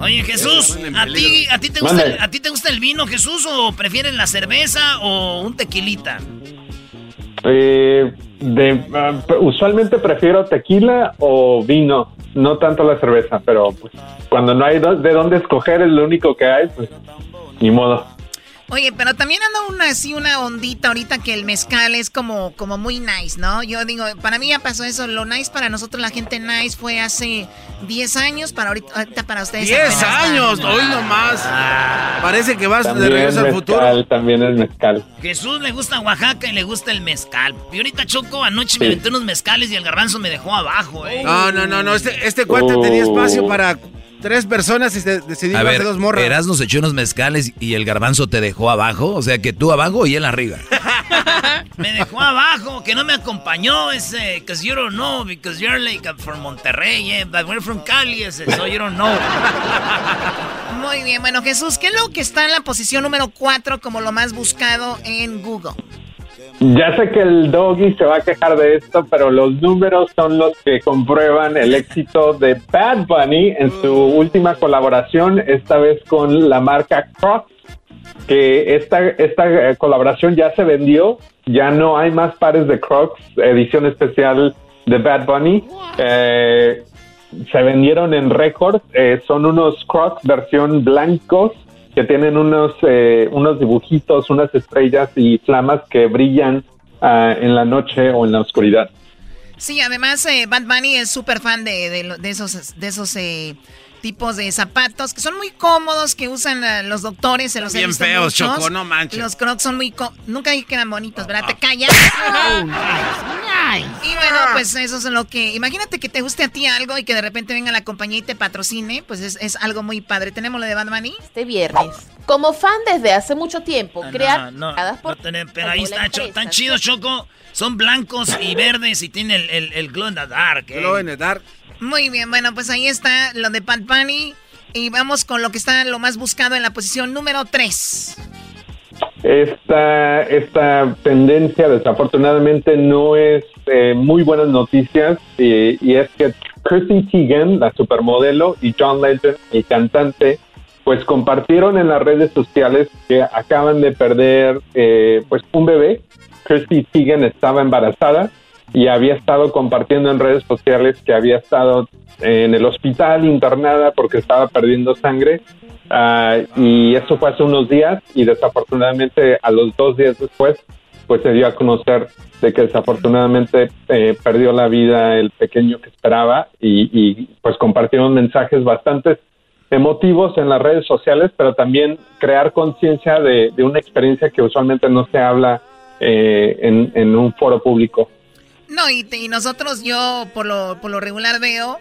Oye, Jesús, ¿a ti, a, ti te gusta el, ¿a ti te gusta el vino, Jesús, o prefieres la cerveza o un tequilita? Eh, de, uh, usualmente prefiero tequila o vino, no tanto la cerveza, pero pues, cuando no hay de dónde escoger, es lo único que hay, pues ni modo. Oye, pero también anda una así una ondita ahorita que el mezcal es como, como muy nice, ¿no? Yo digo, para mí ya pasó eso, lo nice para nosotros la gente nice fue hace 10 años, para ahorita, ahorita para ustedes. 10 años, hoy nomás. Ah. Parece que vas de regreso al futuro. También es mezcal. Jesús le gusta Oaxaca y le gusta el mezcal. Y ahorita Choco, anoche sí. me metí unos mezcales y el garbanzo me dejó abajo, eh. No, no, no, no, este, este cuate oh. tenía espacio para tres personas y se decidió a ver, dos morras. Erasmus echó unos mezcales y el garbanzo te dejó abajo. O sea que tú abajo y él arriba. me dejó abajo, que no me acompañó ese. Because you don't know, because you're like from Monterrey, yeah, but we're from Cali, ese, so you don't know. Muy bien, bueno Jesús, ¿qué es lo que está en la posición número 4 como lo más buscado en Google? Ya sé que el doggy se va a quejar de esto, pero los números son los que comprueban el éxito de Bad Bunny en su última colaboración, esta vez con la marca Crocs, que esta, esta eh, colaboración ya se vendió, ya no hay más pares de Crocs, edición especial de Bad Bunny. Eh, se vendieron en récord, eh, son unos Crocs versión blancos que tienen unos, eh, unos dibujitos, unas estrellas y flamas que brillan ah, en la noche o en la oscuridad. Sí, además eh, Bad Bunny es súper fan de, de, de, esos, de esos eh, tipos de zapatos que son muy cómodos, que usan uh, los doctores, se los Bien feos, muchos. Choco, no manches. Los crocs son muy... Nunca dije que eran bonitos, ¿verdad? ¿Te callas? Oh, Y bueno, pues eso es lo que... Imagínate que te guste a ti algo y que de repente venga la compañía y te patrocine, pues es, es algo muy padre. ¿Tenemos lo de Bad Bunny? Este viernes. Como fan desde hace mucho tiempo, Ah, crear no, no, por- no tener- pero ahí está, cho- empresa. tan chido, Choco. Son blancos y verdes y tiene el, el, el glow in the dark. ¿eh? Glow in the dark. Muy bien, bueno, pues ahí está lo de Bad Bunny. Y vamos con lo que está lo más buscado en la posición número 3. Esta, esta tendencia desafortunadamente no es eh, muy buenas noticias y, es que Chrissy Teigen, la supermodelo, y John Legend, el cantante, pues compartieron en las redes sociales que acaban de perder eh, pues un bebé. Chrissy Teigen estaba embarazada y había estado compartiendo en redes sociales que había estado en el hospital internada porque estaba perdiendo sangre Ah, y eso fue hace unos días y desafortunadamente a los dos días después pues se dio a conocer de que desafortunadamente eh, perdió la vida el pequeño que esperaba y, pues compartieron mensajes bastante emotivos en las redes sociales pero también crear conciencia de, una experiencia que usualmente no se habla eh, en un foro público. No, y, te- y nosotros, yo por lo, por lo regular veo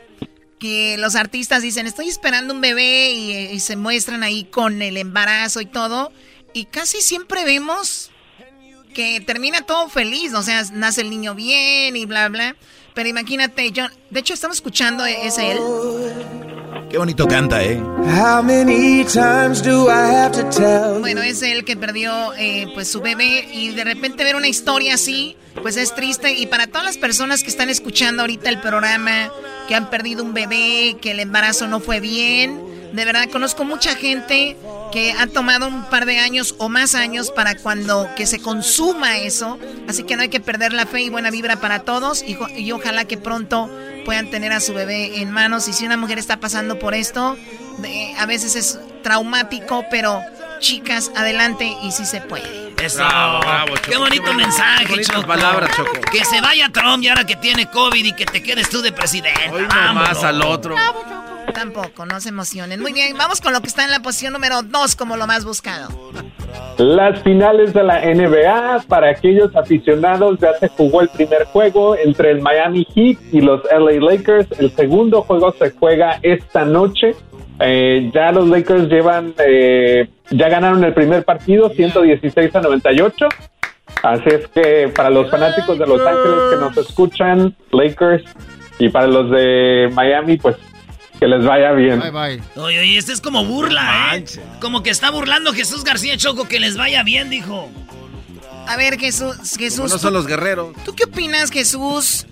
que los artistas dicen, estoy esperando un bebé y, y se muestran ahí con el embarazo y todo. Y casi siempre vemos que termina todo feliz, o sea, nace el niño bien y bla, bla. Pero imagínate, yo, de hecho estamos escuchando, es él. Qué bonito canta, ¿eh? How many times do I have to tell Bueno, es él que perdió eh, pues su bebé y de repente ver una historia así, pues es triste. Y para todas las personas que están escuchando ahorita el programa, que han perdido un bebé, que el embarazo no fue bien, de verdad conozco mucha gente que ha tomado un par de años o más años para cuando que se consuma eso. Así que no hay que perder la fe y buena vibra para todos y, y ojalá que pronto puedan tener a su bebé en manos. Y si una mujer está pasando por esto, a veces es traumático, pero chicas, adelante y sí se puede. Eso. Bravo, bravo, Qué Choco. bonito Qué mensaje, bonitas Choco. palabras, Choco. Que se vaya Trump y ahora que tiene COVID y que te quedes tú de presidente. Hoy al otro. Tampoco, no se emocionen. Muy bien, vamos con lo que está en la posición número 2 como lo más buscado. Las finales de la NBA, para aquellos aficionados, ya se jugó el primer juego entre el Miami Heat y los LA Lakers. El segundo juego se juega esta noche. Eh, ya los Lakers llevan, eh, ya ganaron el primer partido, 116 a 98. Así es que para los fanáticos de Los Ángeles que nos escuchan, Lakers, y para los de Miami, pues que les vaya bien. Bye, bye. Oye, oye, este es como burla, ¿eh? Como que está burlando Jesús García Choco que les vaya bien, dijo. A ver, Jesús, Jesús. No son los guerreros. ¿Tú qué opinas, Jesús?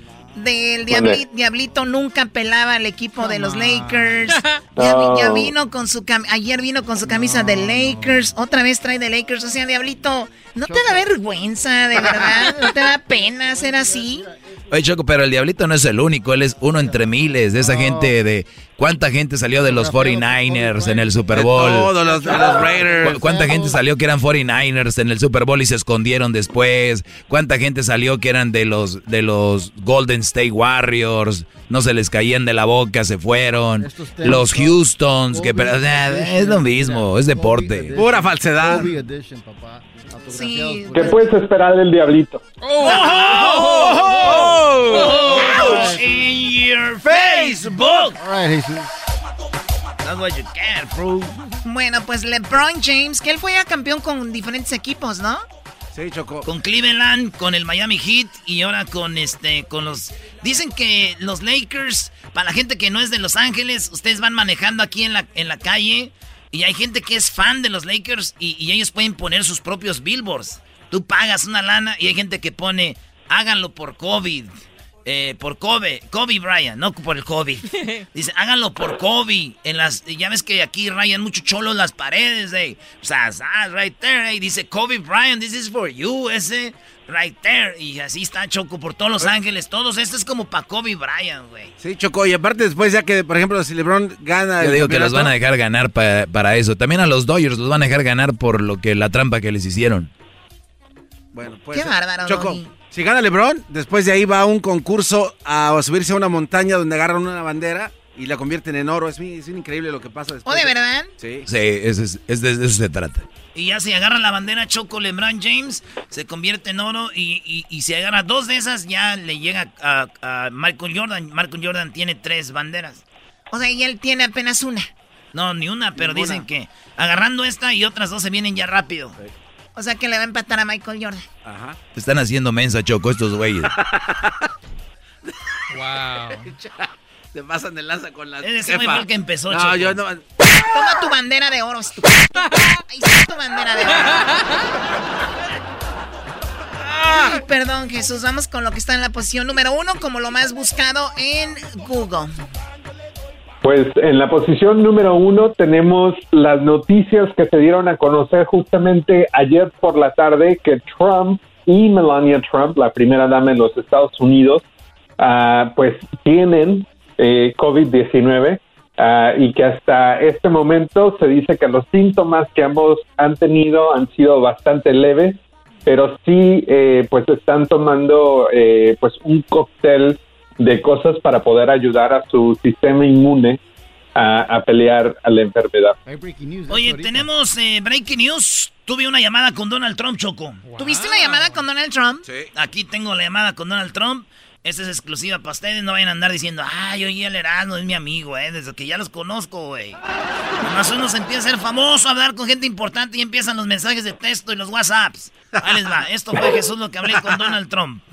Del. Diabli- Diablito nunca pelaba al equipo de los Lakers. Ya, vi- No. ya vino con su cam- ayer vino con su camisa de Lakers, otra vez trae de Lakers. O sea, Diablito, ¿no te da vergüenza, de verdad? ¿No te da pena ser así? Oye, Choco, pero el Diablito no es el único, él es uno entre miles de esa gente de... ¿Cuánta gente salió de los 49ers en el Super De Bowl? todos los, de los Raiders. ¿Cu- ¿Cuánta gente salió que eran 49ers en el Super Bowl y se escondieron después? ¿Cuánta gente salió que eran de los de los Golden State Warriors? No se les caían de la boca, se fueron. Los Houstons, que pero, o sea, edition. es lo mismo, es deporte. Pura falsedad. Papá. Sí. ¿Qué puedes esperar del Diablito? In your Facebook. All right, Jesus. That's what you get, bro. Bueno, pues LeBron James, que él fue ya campeón con diferentes equipos, ¿no? Sí, Choco. Con Cleveland, con el Miami Heat y ahora con este, con los. Dicen que los Lakers, para la gente que no es de Los Ángeles, ustedes van manejando aquí en la, en la calle Y hay gente que es fan de los Lakers y, y ellos pueden poner sus propios billboards. Tú pagas una lana y hay gente que pone, háganlo por COVID. Eh, por Kobe, Kobe Bryant, no por el COVID. Dice, háganlo por Kobe. En las, ya ves que aquí rayan mucho cholo las paredes, eh. O sea, right there, eh. Dice Kobe Bryant, this is for you, ese, right there. Y así está Choco por todos Los Ángeles, todos. Esto es como para Kobe Bryant, güey. Sí, Choco, y aparte después ya que, por ejemplo, si LeBron gana... Yo digo que los van a dejar ganar para eso. También a los Dodgers los van a dejar ganar por lo que la trampa que les hicieron. Bueno, pues... Qué bárbaro, Choco. Si gana LeBron, después de ahí va a un concurso a subirse a una montaña donde agarran una bandera y la convierten en oro. Es, increíble lo que pasa después. ¿O de verdad? Sí. Sí, es, de eso se trata. Y ya si agarra la bandera Choco LeBron James, se convierte en oro. Y, si agarra dos de esas, ya le llega a, Michael Jordan. Michael Jordan tiene tres banderas. O sea, y él tiene apenas una. No, ni una, pero dicen que agarrando esta y otras dos se vienen ya rápido. O sea que le va a empatar a Michael Jordan. Ajá. Te están haciendo mensa, Choco, estos güeyes. wow. Se pasan de lanza con la Ese fue el que empezó, no, Yo no... Toma tu bandera de oro, estúpido. Ahí está tu bandera de oro. Ay, perdón, Jesús. Vamos con lo que está en la posición número uno como lo más buscado en Google. Pues en la posición número uno tenemos las noticias que se dieron a conocer justamente ayer por la tarde que Trump y Melania Trump, la primera dama en los Estados Unidos, uh, pues tienen eh, COVID-19 uh, y que hasta este momento se dice que los síntomas que ambos han tenido han sido bastante leves, pero sí eh, pues están tomando eh, pues un cóctel de cosas para poder ayudar a su sistema inmune a, pelear a la enfermedad. Oye, tenemos eh, breaking news. Tuve una llamada con Donald Trump, Choco. ¿Tuviste una llamada con Donald Trump? Sí. Aquí tengo la llamada con Donald Trump. Esta es exclusiva para ustedes. No vayan a andar diciendo, ay, oye, el Erasmo es mi amigo, eh. Desde que ya los conozco, güey. Nomás uno se empieza a ser famoso, a hablar con gente importante y empiezan los mensajes de texto y los WhatsApps. Ahí les va. Esto fue Jesús lo que hablé con Donald Trump.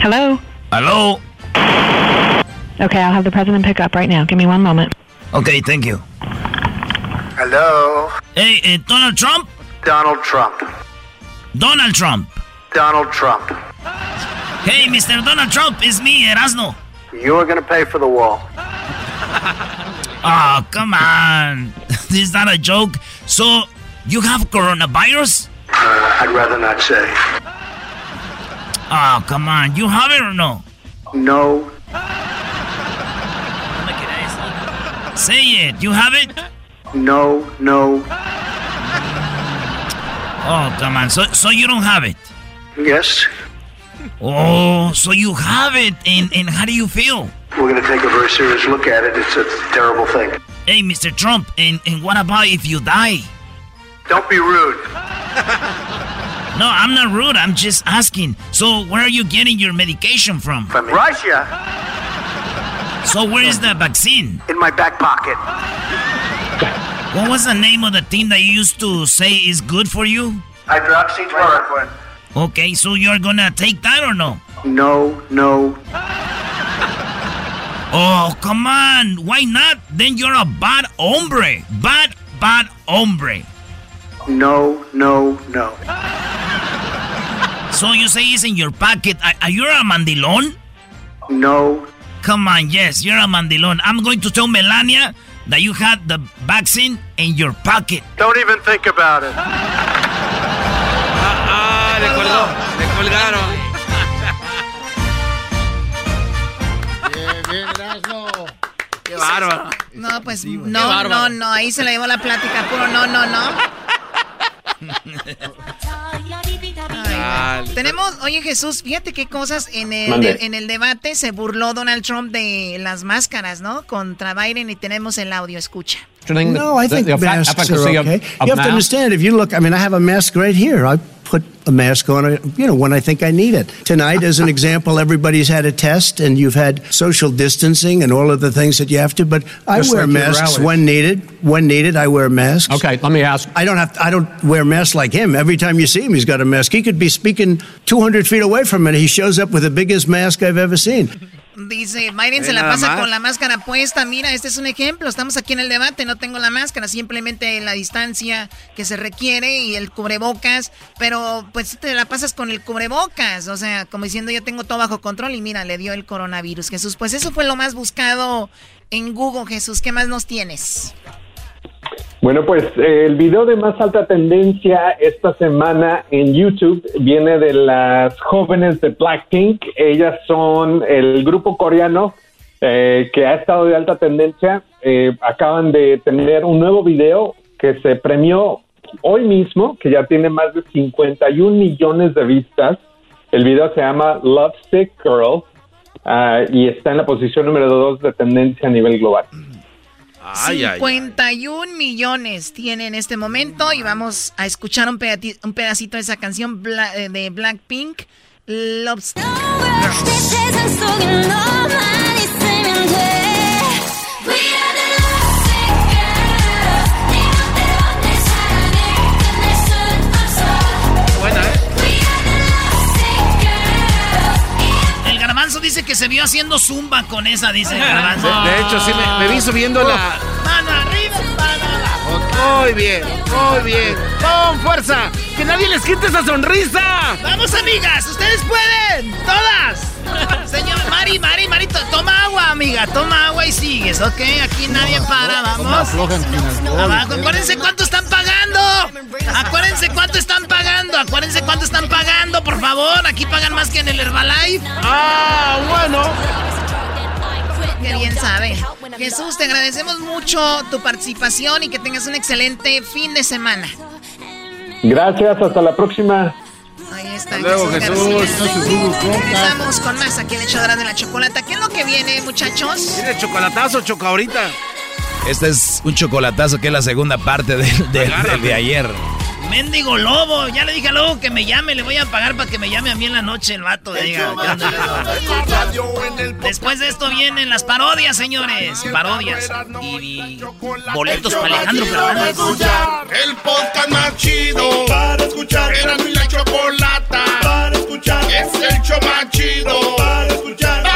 Hello? Hello? Okay, I'll have the president pick up right now. Give me one moment. Okay, thank you. Hello? Hey, uh, Donald Trump? Donald Trump. Donald Trump. Donald Trump. Hey, Mr. Donald Trump, it's me, Erasno. You're gonna pay for the wall. oh, come on. this is not a joke. So, you have coronavirus? Uh, I'd rather not say. Oh, come on. You have it or no? No. Say it. You have it? No, no. Oh, come on. So, so you don't have it? Yes. Oh, so you have it. And, and how do you feel? We're going to take a very serious look at it. It's a terrible thing. Hey, Mr. Trump, and, and what about if you die? Don't be rude. No, I'm not rude. I'm just asking. So, where are you getting your medication from? From Russia. So, where is the vaccine? In my back pocket. What was the name of the thing that you used to say is good for you? Hydroxychloroquine. Okay, so you're gonna take that or no? No, no. Oh, come on. Why not? Then you're a bad hombre. Bad, bad hombre. No, no, no. So you say it's in your pocket. Are, are you a mandilon? No. Come on, yes, you're a mandilon. I'm going to tell Melania that you had the vaccine in your pocket. Don't even think about it. ah, ah le colgó, le colgaron. Bien, bien, Erasmo. Qué bárbaro. No, pues no, no, no, ahí se le llevó la plática, puro no, no, no. tenemos, oye Jesús, fíjate qué cosas en el, en el debate se burló Donald Trump de las máscaras, ¿no? Contra Biden y tenemos el audio, escucha. No, I think masks are okay. You have to understand, if you look, I mean, I have a mask right here. I put a mask on, you know, when I think I need it. Tonight, as an example, everybody's had a test and you've had social distancing and all of the things that you have to. But I Just wear like masks when needed. When needed, I wear masks. Okay, let me ask. I don't have. To, I don't wear masks like him. Every time you see him, he's got a mask. He could be speaking 200 feet away from it. He shows up with the biggest mask I've ever seen. Dice, Biden se la pasa más. con la máscara puesta. Mira, este es un ejemplo. Estamos aquí en el debate, no tengo la máscara, simplemente la distancia que se requiere y el cubrebocas. Pero pues te la pasas con el cubrebocas. O sea, como diciendo, yo tengo todo bajo control y mira, le dio el coronavirus. Jesús, pues eso fue lo más buscado en Google, Jesús. ¿Qué más nos tienes? Bueno, pues eh, el video de más alta tendencia esta semana en YouTube viene de las jóvenes de Blackpink. Ellas son el grupo coreano eh, que ha estado de alta tendencia. Eh, acaban de tener un nuevo video que se premió hoy mismo, que ya tiene más de 51 millones de vistas. El video se llama Love Sick Girl ah, y está en la posición número 2 de tendencia a nivel global. 51 millones tiene en este momento y vamos a escuchar un, pedati- un pedacito de esa canción Bla- eh, de Blackpink, Love El que se vio haciendo zumba con esa, dice. De, de hecho, sí, me, me vi subiendo la... Mano arriba, mano Muy bien, muy bien. ¡Con fuerza! ¡Que nadie les quite esa sonrisa! ¡Vamos, amigas! ¡Ustedes pueden! ¡Todas! Señor, Mari, Mari, Mari, to- toma agua, amiga. Toma agua y sigues, ¿ok? Aquí nadie para, vamos. Abajo, acuérdense cuánto están pagando. Acuérdense cuánto están pagando. Acuérdense cuánto están pagando, por favor. Aquí pagan más que en el Herbalife. Ah, bueno. Qué bien sabe. Jesús, te agradecemos mucho tu participación y que tengas un excelente fin de semana. Gracias, hasta la próxima. Ahí está luego, Jesús. Regresamos con más aquí en el Chodrán de la Chocolata. ¿Qué es lo que viene, muchachos? Mire, chocolatazo, choca ahorita. Este es un chocolatazo que es la segunda parte del, del- del de ayer. Mendigo lobo. Ya le dije al lobo que me llame. Le voy a pagar para que me llame a mí en la noche el vato. Diga. Después de esto vienen las parodias, señores. Parodias. Y, y boletos para Alejandro Fernández. El podcast más chido para escuchar. Era mi la chocolata para escuchar. Es el show más chido para escuchar.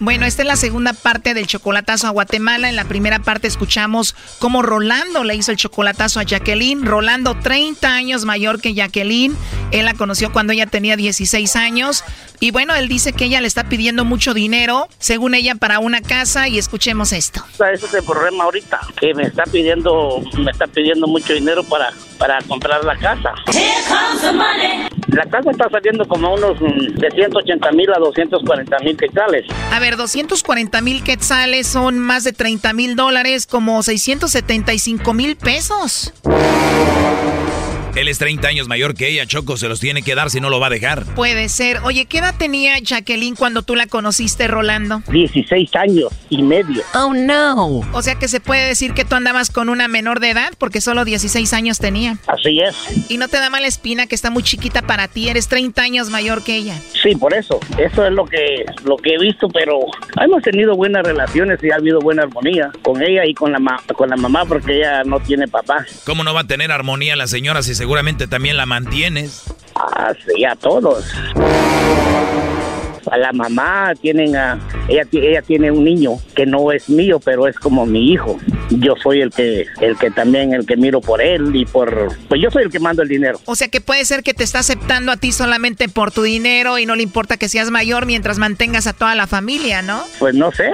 Bueno, esta es la segunda parte del chocolatazo a Guatemala. En la primera parte escuchamos cómo Rolando le hizo el chocolatazo a Jacqueline. Rolando, 30 años mayor que Jacqueline. Él la conoció cuando ella tenía 16 años. Y bueno, él dice que ella le está pidiendo mucho dinero, según ella, para una casa. Y escuchemos esto. Ese es el problema ahorita, que me está pidiendo, me está pidiendo mucho dinero para, para comprar la casa. La casa está saliendo como unos mm, de 180 mil a 240 mil quetzales. A ver, 240 mil quetzales son más de 30 mil dólares, como 675 mil pesos. Él es 30 años mayor que ella, Choco, se los tiene que dar si no lo va a dejar. Puede ser. Oye, ¿qué edad tenía Jacqueline cuando tú la conociste, Rolando? 16 años y medio. Oh, no. O sea que se puede decir que tú andabas con una menor de edad porque solo 16 años tenía. Así es. Y no te da mala espina que está muy chiquita para ti, eres 30 años mayor que ella. Sí, por eso. Eso es lo que, lo que he visto, pero hemos tenido buenas relaciones y ha habido buena armonía con ella y con la, ma- con la mamá porque ella no tiene papá. ¿Cómo no va a tener armonía la señora si seguramente también la mantienes? Ah, sí, a todos. A la mamá tienen a ella ella tiene un niño que no es mío, pero es como mi hijo. Yo soy el que, el que también, el que miro por él y por, pues yo soy el que mando el dinero. O sea que puede ser que te está aceptando a ti solamente por tu dinero y no le importa que seas mayor mientras mantengas a toda la familia, ¿no? Pues no sé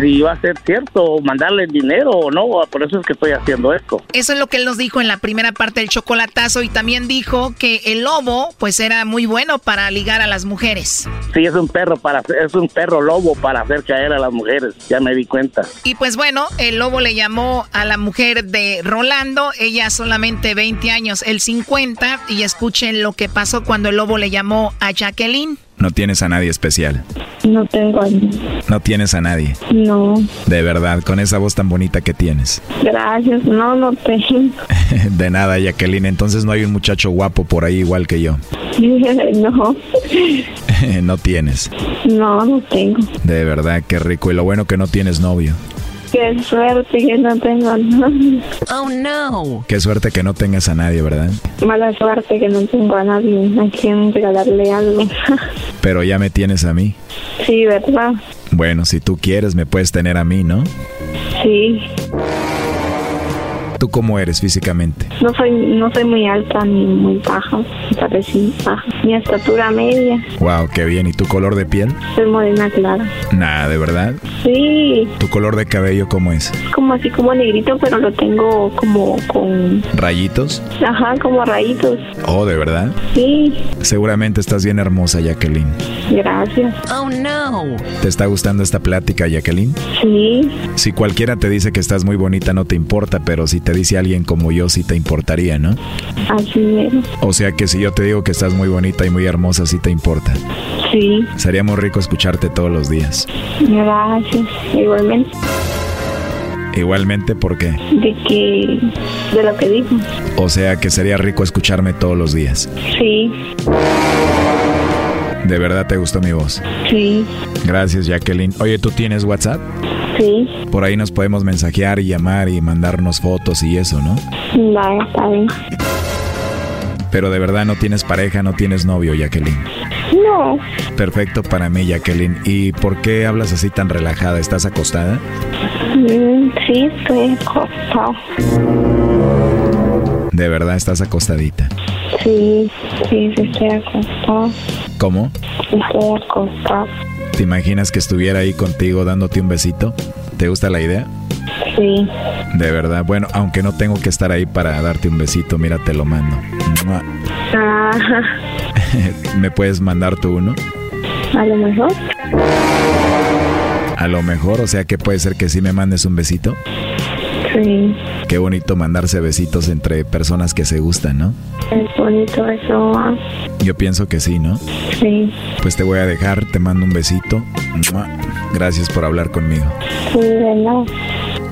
si va a ser cierto mandarle el dinero o no, por eso es que estoy haciendo esto. Eso es lo que él nos dijo en la primera parte del chocolatazo y también dijo que el lobo pues era muy bueno para ligar a las mujeres. Sí, es un perro para es un perro lobo para hacer caer a las mujeres, ya me di cuenta. Y pues bueno, el lobo le llamó a la mujer de Rolando, ella solamente 20 años, él 50 y escuchen lo que pasó cuando el lobo le llamó a Jacqueline. No tienes a nadie especial. No tengo a nadie. No tienes a nadie. No. De verdad, con esa voz tan bonita que tienes. Gracias, no, no tengo. De nada, Jacqueline. Entonces no hay un muchacho guapo por ahí igual que yo. no. no tienes. No, no tengo. De verdad, qué rico. Y lo bueno que no tienes novio. Qué suerte que no tengo a nadie. Oh no. Qué suerte que no tengas a nadie, ¿verdad? Mala suerte que no tengo a nadie a quien regalarle algo. Pero ya me tienes a mí. Sí, ¿verdad? Bueno, si tú quieres, me puedes tener a mí, ¿no? Sí. ¿Tú cómo eres físicamente? No soy, no soy muy alta ni muy baja, me baja. Mi estatura media. Wow, qué bien. ¿Y tu color de piel? Soy morena clara. Nada, ¿de verdad? Sí. ¿Tu color de cabello cómo es? Como así como negrito, pero lo tengo como con... ¿Rayitos? Ajá, como rayitos. Oh, ¿de verdad? Sí. Seguramente estás bien hermosa, Jacqueline. Gracias. Oh, no. ¿Te está gustando esta plática, Jacqueline? Sí. Si cualquiera te dice que estás muy bonita, no te importa, pero si te dice alguien como yo, sí te importaría, ¿no? Así es. O sea que si yo te digo que estás muy bonita y muy hermosa, sí te importa. Sí. Sería muy rico escucharte todos los días. Gracias. Igualmente. Igualmente, ¿por qué? De que... De lo que dijo. O sea que sería rico escucharme todos los días. Sí. ¿De verdad te gustó mi voz? Sí. Gracias, Jacqueline. Oye, ¿tú tienes WhatsApp? Sí. Por ahí nos podemos mensajear y llamar y mandarnos fotos y eso, ¿no? Vale, está bien. Pero de verdad no tienes pareja, no tienes novio, Jacqueline. No. Perfecto para mí, Jacqueline. ¿Y por qué hablas así tan relajada? ¿Estás acostada? Mm, sí, estoy acostada. De verdad estás acostadita. Sí, sí, sí, estoy acostada. ¿Cómo? Estoy acostada. ¿Te imaginas que estuviera ahí contigo dándote un besito? ¿Te gusta la idea? Sí. De verdad, bueno, aunque no tengo que estar ahí para darte un besito, mira, te lo mando. Ajá. ¿Me puedes mandar tú uno? A lo mejor. A lo mejor, o sea que puede ser que sí me mandes un besito. Sí. Qué bonito mandarse besitos entre personas que se gustan, ¿no? Es bonito eso. ¿ah? Yo pienso que sí, ¿no? Sí. Pues te voy a dejar, te mando un besito. Gracias por hablar conmigo. Sí, de nada.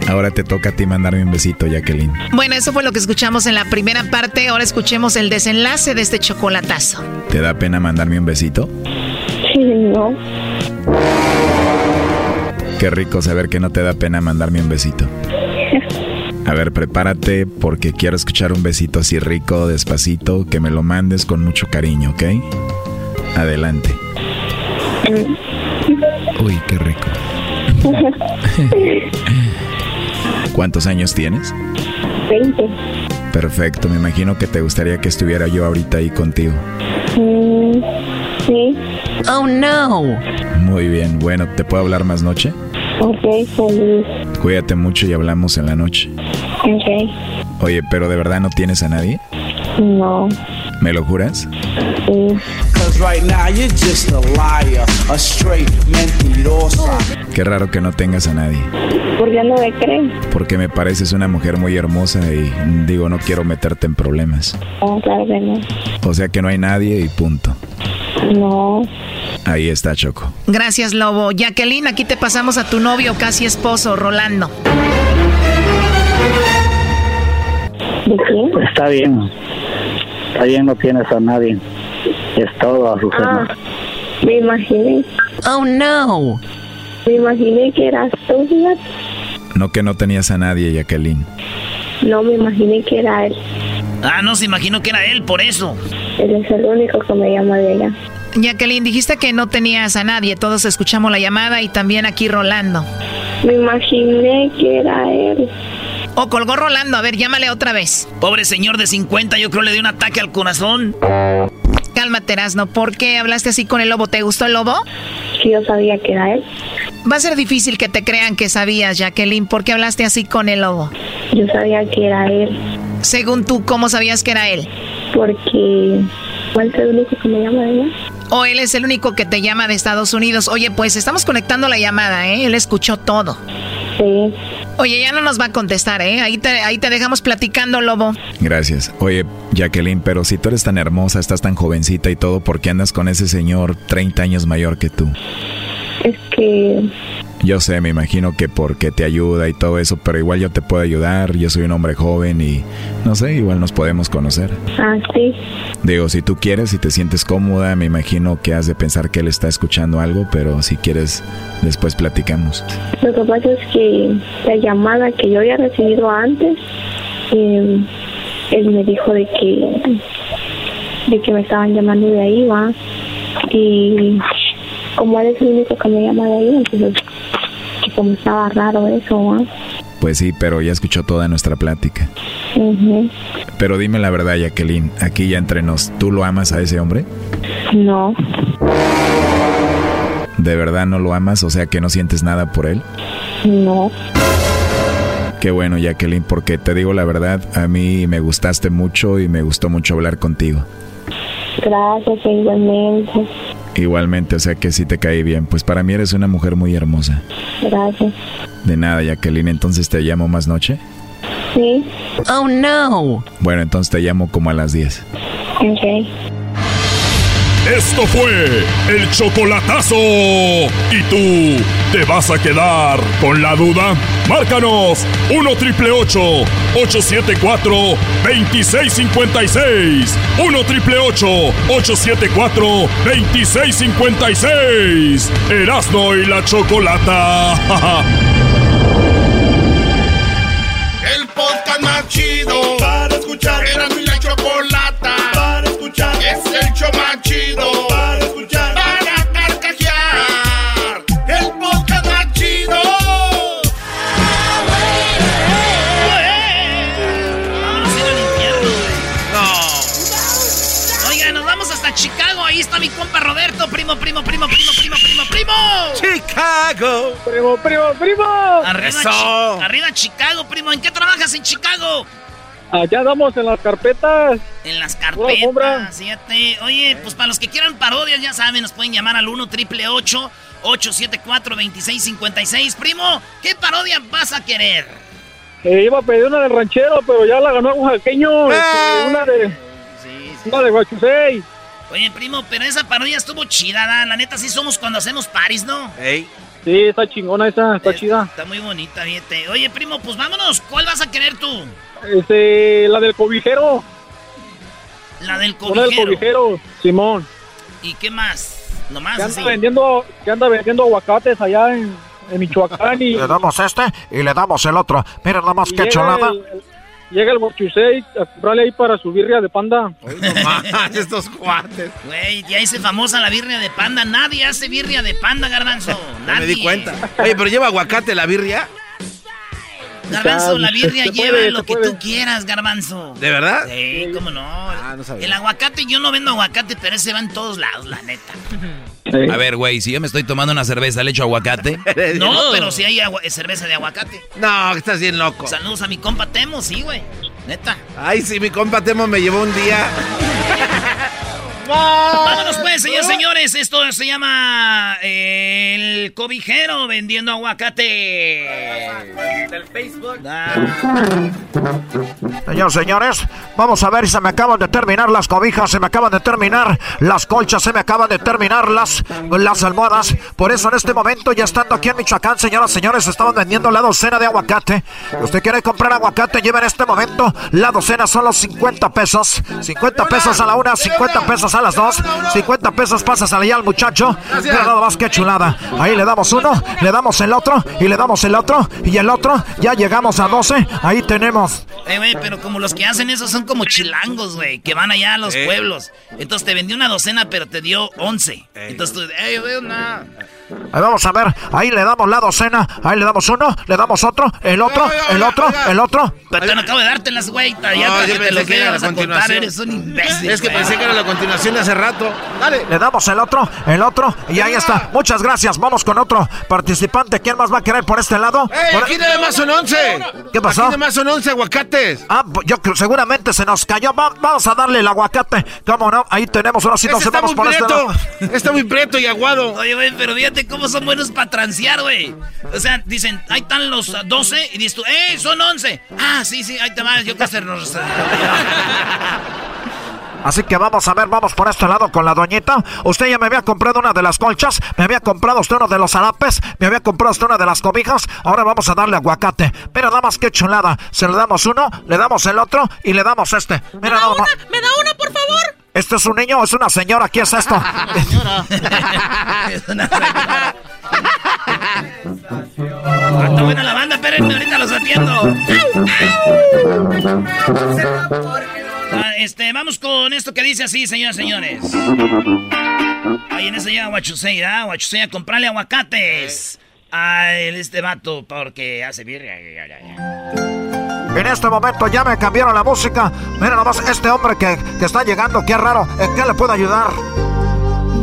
Ahora te toca a ti mandarme un besito, Jacqueline. Bueno, eso fue lo que escuchamos en la primera parte. Ahora escuchemos el desenlace de este chocolatazo. ¿Te da pena mandarme un besito? Sí, no. Qué rico saber que no te da pena mandarme un besito. A ver, prepárate porque quiero escuchar un besito así rico, despacito, que me lo mandes con mucho cariño, ¿ok? Adelante. Uy, qué rico. ¿Cuántos años tienes? 20. Perfecto, me imagino que te gustaría que estuviera yo ahorita ahí contigo. Mm, sí. Oh no. Muy bien, bueno, ¿te puedo hablar más noche? Ok, feliz. Cuídate mucho y hablamos en la noche. Ok. Oye, pero ¿de verdad no tienes a nadie? No. ¿Me lo juras? Sí. Qué raro que no tengas a nadie. ¿Por qué no me crees? Porque me pareces una mujer muy hermosa y digo, no quiero meterte en problemas. No, claro que no. O sea que no hay nadie y punto. No. Ahí está, Choco. Gracias, Lobo. Jacqueline, aquí te pasamos a tu novio, casi esposo, Rolando. ¿De quién? Está bien. Está bien, no tienes a nadie. Es todo, Azucena. Ah, me imaginé. Oh no. Me imaginé que eras tú, fíjate. No que no tenías a nadie, Jacqueline. No, me imaginé que era él. Ah, no se imaginó que era él, por eso. Él es el único que me llama de ella. Jacqueline, dijiste que no tenías a nadie. Todos escuchamos la llamada y también aquí Rolando. Me imaginé que era él. O colgó Rolando. A ver, llámale otra vez. Pobre señor de 50, yo creo le dio un ataque al corazón. Cálmate, Erasno. ¿Por qué hablaste así con el lobo? ¿Te gustó el lobo? Sí, yo sabía que era él. Va a ser difícil que te crean que sabías, Jacqueline. ¿Por qué hablaste así con el lobo? Yo sabía que era él. Según tú, ¿cómo sabías que era él? Porque ¿cuál es el único que me llama de allá? O él es el único que te llama de Estados Unidos. Oye, pues estamos conectando la llamada, ¿eh? Él escuchó todo. Sí. Oye, ya no nos va a contestar, ¿eh? Ahí te, ahí te dejamos platicando, Lobo. Gracias. Oye, Jacqueline, pero si tú eres tan hermosa, estás tan jovencita y todo, ¿por qué andas con ese señor 30 años mayor que tú? Es que yo sé, me imagino que porque te ayuda y todo eso, pero igual yo te puedo ayudar, yo soy un hombre joven y no sé, igual nos podemos conocer. Ah, sí. Digo, si tú quieres y te sientes cómoda, me imagino que has de pensar que él está escuchando algo, pero si quieres, después platicamos. Lo que pasa es que la llamada que yo había recibido antes, eh, él me dijo de que, de que me estaban llamando de ahí, va. Y como él es el único que me llama de ahí, entonces como estaba raro eso, Pues sí, pero ya escuchó toda nuestra plática. Pero dime la verdad, Jacqueline, aquí ya entre nos, ¿tú lo amas a ese hombre? No. ¿De verdad no lo amas? O sea, que no sientes nada por él. No. Qué bueno, Jacqueline, porque te digo la verdad, a mí me gustaste mucho y me gustó mucho hablar contigo. Gracias, igualmente. Igualmente, o sea que sí te caí bien. Pues para mí eres una mujer muy hermosa. Gracias. De nada, Jacqueline. Entonces te llamo más noche. Sí. Oh, no. Bueno, entonces te llamo como a las 10. Ok. Esto fue el chocolatazo. ¿Y tú te vas a quedar con la duda? Márcanos 1 triple 874 2656. 1 triple 874 2656. Erasno y la chocolata. el podcast más chido para escuchar. Erasno y la. Es el show más chido para escuchar. Para carcajear. El podcast más chido. Vámonos a ir al infierno, güey. No. Oiga, nos vamos hasta Chicago. Ahí está mi compa Roberto. Primo, primo, primo, primo, primo, primo, primo. Chicago. Primo, primo, primo. Arriba, Eso. Chi- arriba Chicago, primo. ¿En qué trabajas en Chicago? Allá andamos en las carpetas. En las carpetas, fíjate. Oye, pues para los que quieran parodias, ya saben, nos pueden llamar al 1 triple 874 2656 Primo, ¿qué parodia vas a querer? Eh, iba a pedir una del ranchero, pero ya la ganó un jaqueño. Ah. este, una de. Una de Guachusei. Oye, primo, pero esa parodia estuvo chida, ¿da? la neta sí somos cuando hacemos paris, ¿no? Ey. Sí, está chingona esa, está chida. Está muy bonita, fíjate. Oye, primo, pues vámonos, ¿cuál vas a querer tú? Este, la del cobijero. La del Una del cobijero. cobijero, Simón. ¿Y qué más? Nomás Que así. anda vendiendo, que anda vendiendo aguacates allá en, en Michoacán y. Le damos este y le damos el otro. Miren nada más y que llega chulada. el- el- Llega el Guachusei a comprarle ahí para su birria de panda. estos cuates. Güey, ya hice famosa la birria de panda. Nadie hace birria de panda, garbanzo. Nadie. me di cuenta. Oye, pero lleva aguacate la birria. Garbanzo, la birria lleva puede, lo que puede. tú quieras, garbanzo. ¿De verdad? Sí, cómo no. Ah, no sabía. El aguacate, yo no vendo aguacate, pero ese va en todos lados, la neta. A ver, güey, si yo me estoy tomando una cerveza, ¿le echo aguacate? No, pero si hay agua- cerveza de aguacate. No, estás bien loco. Saludos a mi compa Temo, sí, güey. Neta. Ay, sí, mi compa Temo me llevó un día. Vámonos pues, señores, señores. Esto se llama eh, el cobijero vendiendo aguacate. Del Facebook. Señores, señores, vamos a ver si se me acaban de terminar las cobijas, se me acaban de terminar las colchas, se me acaban de terminar las, las almohadas. Por eso en este momento, ya estando aquí en Michoacán, señoras, señores, estaban vendiendo la docena de aguacate. Usted quiere comprar aguacate, lleva en este momento la docena solo 50 pesos. 50 pesos a la una, 50 pesos a las dos, 50 pesos pasas allá al muchacho. Mira nada más que chulada. Ahí le damos uno, le damos el otro y le damos el otro y el otro. Ya llegamos a 12. Ahí tenemos Eh, güey, pero como los que hacen eso son como chilangos, güey, que van allá a los Eh. pueblos. Entonces te vendió una docena, pero te dio once. Entonces tú, ey, güey, una. Ahí vamos a ver, ahí le damos la docena, ahí le damos uno, le damos otro, el otro, el otro, el otro. Pero no acabo de darte las güey, ya yo pensé que era la continuación. eres un imbécil. Es que pensé que era la continuación de hace rato. Dale. Le damos el otro, el otro, y ahí está. Muchas gracias, vamos con otro participante. ¿Quién más va a querer por este lado? ¡Ey, aquí nada más son 11! ¿Qué pasó? Aquí nada más son 11 aguacates. Ah, yo seguramente se nos cayó. vamos a darle el aguacate. ¿Cómo no? Ahí tenemos, ahora sí nos vamos por este lado. Está muy preto y aguado. Oye, güey, pero fíjate cómo son buenos para transear, güey. O sea, dicen, ahí están los 12 y dices tú, ¡eh, son 11! Ah, sí, sí, ahí te vas, yo qué hacernos. Así que vamos a ver, vamos por este lado con la doñita. Usted ya me había comprado una de las colchas, me había comprado usted uno de los zarapes, me había comprado usted una de las cobijas. Ahora vamos a darle aguacate. Pero nada más que chulada. Se le damos uno, le damos el otro y le damos este. ¿Me da una? ¿Me da una, por favor? ¿Este es un niño o es una señora? ¿Qué es esto? señora. es una señora. Está buena la banda, espérenme, ahorita los atiendo. Ah, este, vamos con esto que dice así, señoras y señores. Ahí en ese llega Huachusei, ¿ah? Huachusei a comprarle aguacates a este vato porque hace birria. En este momento ya me cambiaron la música. Mira nomás este hombre que, que está llegando, qué raro. ¿En qué le puedo ayudar?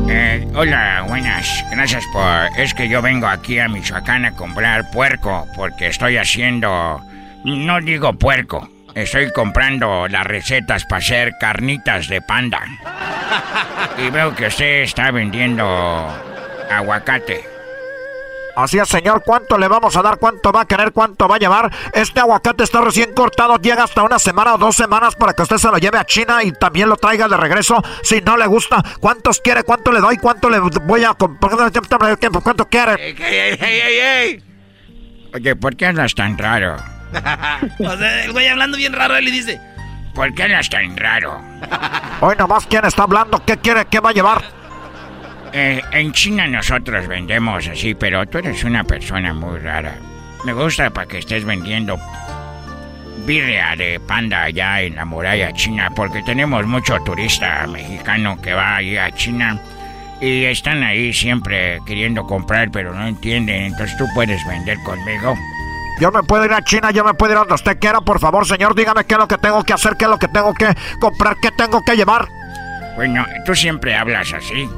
Eh, hola, buenas. Gracias por... Es que yo vengo aquí a Michoacán a comprar puerco porque estoy haciendo... No digo puerco, Estoy comprando las recetas para hacer carnitas de panda. Y veo que usted está vendiendo aguacate. Así es, señor. ¿Cuánto le vamos a dar? ¿Cuánto va a querer? ¿Cuánto va a llevar? Este aguacate está recién cortado. Llega hasta una semana o dos semanas para que usted se lo lleve a China y también lo traiga de regreso. Si no le gusta, ¿cuántos quiere? ¿Cuánto le doy? ¿Cuánto le voy a comprar? ¿Cuánto quiere? Oye, ¿por qué andas tan raro? o sea, el güey hablando bien raro, él le dice... ¿Por qué no tan raro? Hoy nomás, ¿quién está hablando? ¿Qué quiere? ¿Qué va a llevar? Eh, en China nosotros vendemos así, pero tú eres una persona muy rara. Me gusta para que estés vendiendo birria de panda allá en la muralla china, porque tenemos mucho turista mexicano que va ahí a China y están ahí siempre queriendo comprar, pero no entienden. Entonces tú puedes vender conmigo. Yo me puedo ir a China, yo me puedo ir a donde usted quiera, por favor, señor, dígame qué es lo que tengo que hacer, qué es lo que tengo que comprar, qué tengo que llevar. Bueno, tú siempre hablas así.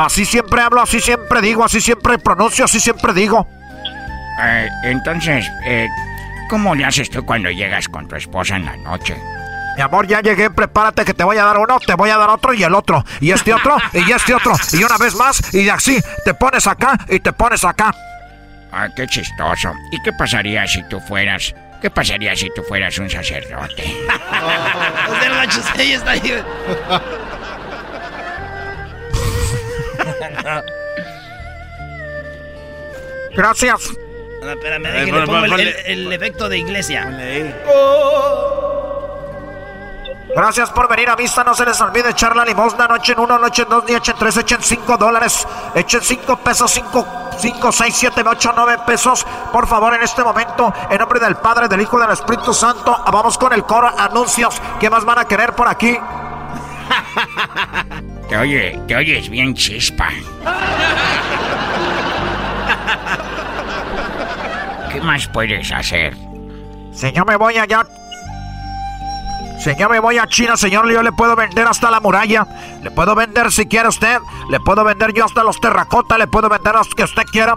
Así siempre hablo, así siempre digo, así siempre pronuncio, así siempre digo. Eh, entonces, eh, ¿cómo le haces tú cuando llegas con tu esposa en la noche? Mi amor, ya llegué, prepárate que te voy a dar uno, te voy a dar otro y el otro, y este otro, y este otro, y una vez más, y así, te pones acá y te pones acá. Ah, qué chistoso. ¿Y qué pasaría si tú fueras... ¿Qué pasaría si tú fueras un sacerdote? oh, ahí. Gracias. No, espérame, déjale, pongo el, el, el, efecto de iglesia. Gracias por venir a vista. No se les olvide echar la limosna. Noche en uno, noche en dos, ni echen tres, echen cinco dólares. Echen cinco pesos, cinco 5, 6, 7, 8, 9 pesos. Por favor, en este momento, en nombre del Padre, del Hijo y del Espíritu Santo, vamos con el coro anuncios. ¿Qué más van a querer por aquí? Te oye, te oyes bien chispa. ¿Qué más puedes hacer? Señor, me voy allá. Señor, me voy a China, señor. Yo le puedo vender hasta la muralla. Le puedo vender si quiere usted. Le puedo vender yo hasta los terracotas. Le puedo vender los que usted quiera.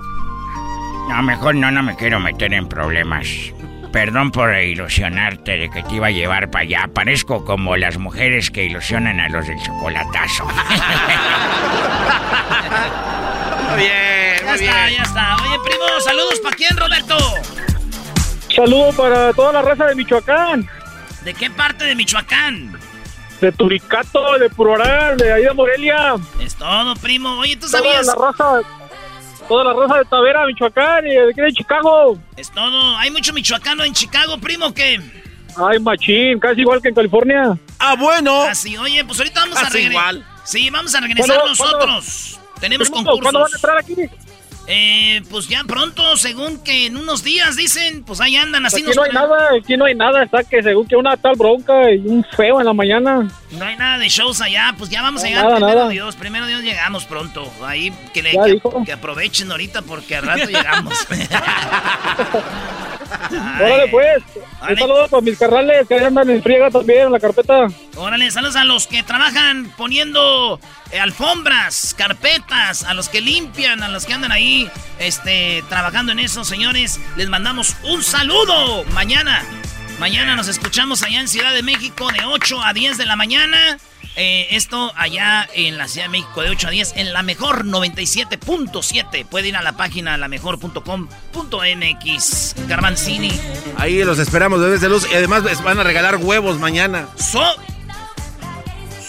No, mejor no, no me quiero meter en problemas. Perdón por ilusionarte de que te iba a llevar para allá. Parezco como las mujeres que ilusionan a los del chocolatazo. muy bien, muy ya está, ya está. Oye, primo, saludos para quién, Roberto. Saludos para toda la raza de Michoacán. ¿De qué parte de Michoacán? De Turicato, de Puroral, de ahí de Morelia. Es todo, primo. Oye, ¿tú sabías? Toda la raza, toda la raza de Tavera, Michoacán y de aquí de Chicago. Es todo. ¿Hay mucho michoacano en Chicago, primo, qué? Ay, machín, casi igual que en California. Ah, bueno. Ah, sí, oye, pues ahorita vamos a regresar. igual. Sí, vamos a regresar nosotros. Tenemos concursos. ¿Cuándo van a entrar aquí? Eh, pues ya pronto, según que en unos días dicen, pues ahí andan así. Aquí no hay nada, aquí no hay nada, está que según que una tal bronca y un feo en la mañana. No hay nada de shows allá, pues ya vamos a llegar primero Dios, primero Dios llegamos pronto. Ahí que, que, aprovechen ahorita porque al rato llegamos. Órale pues, un saludo para mis carrales que andan en friega también en la carpeta. Órale, saludos a los que trabajan poniendo eh, alfombras, carpetas, a los que limpian, a los que andan ahí este, trabajando en eso, señores. Les mandamos un saludo mañana. Mañana nos escuchamos allá en Ciudad de México de 8 a 10 de la mañana. Eh, esto allá en la Ciudad de México de 8 a 10 en la mejor 97.7. Puede ir a la página lamejor.com.mx. Garbanzini. Ahí los esperamos, bebés de luz. Y además van a regalar huevos mañana. So.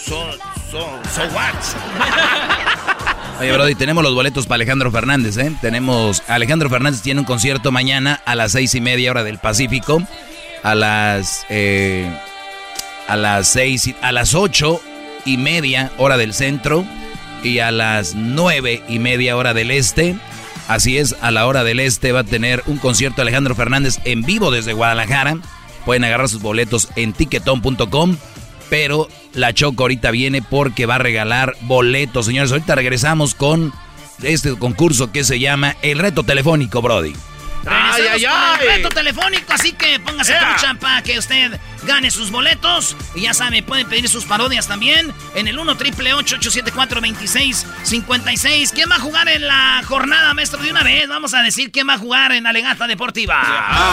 So. So. So what? Oye, Brody, tenemos los boletos para Alejandro Fernández, ¿eh? Tenemos. Alejandro Fernández tiene un concierto mañana a las seis y media hora del Pacífico. A las. Eh, a las seis. A las ocho y media hora del centro y a las nueve y media hora del este. Así es, a la hora del este va a tener un concierto Alejandro Fernández en vivo desde Guadalajara. Pueden agarrar sus boletos en tiquetón.com. Pero la Choco ahorita viene porque va a regalar boletos. Señores, ahorita regresamos con este concurso que se llama El Reto Telefónico, Brody. Ay, ay, ay. reto telefónico, así que póngase yeah. para que usted gane sus boletos. Y ya sabe, pueden pedir sus parodias también en el 1 triple 874 2656 ¿Quién va a jugar en la jornada, maestro? De una vez, vamos a decir quién va a jugar en Alegata Deportiva.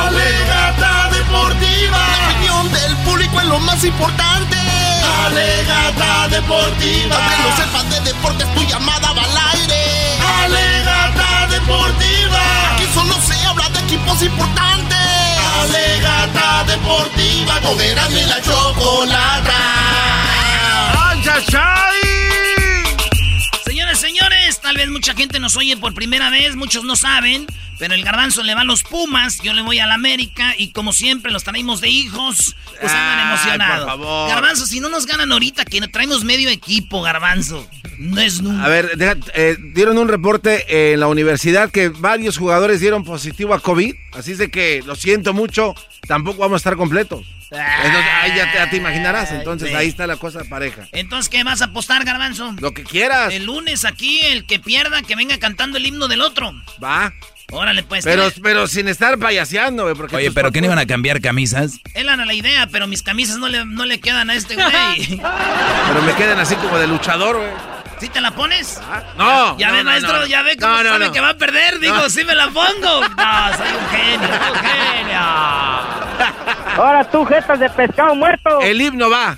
Alegata Deportiva. La opinión del público es lo más importante. Alegata Deportiva. Que no sepas de deportes, tu llamada va al aire. Alegata Deportiva. Aquí solo se habla de equipos importantes. Alegata Deportiva. Con y la chocolata. ¡Ay, Señores, señores, tal vez mucha gente nos oye por primera vez, muchos no saben, pero el garbanzo le va a los Pumas, yo le voy a la América y como siempre los traemos de hijos, pues andan emocionados. Por favor. Garbanzo, si no nos ganan ahorita, que traemos medio equipo, garbanzo. No es nunca. A ver, eh, dieron un reporte en la universidad que varios jugadores dieron positivo a COVID, así es de que lo siento mucho, tampoco vamos a estar completos. ahí ya te, imaginarás, entonces ahí está la cosa pareja. Entonces, ¿qué vas a apostar, Garbanzo? Lo que quieras. El lunes aquí, el que pierda, que venga cantando el himno del otro. Va. Órale, pues. Pero, pero sin estar payaseando, güey. Oye, ¿pero qué no iban a cambiar camisas? Él era la idea, pero mis camisas no le, no le quedan a este güey. pero me quedan así como de luchador, güey. ¿Sí te la pones? No. Ya ve, maestro, ya ve cómo sabe que va a perder. Digo, sí me la pongo. No, soy un genio, un genio. Ahora tú, jetas de pescado muerto. El himno va.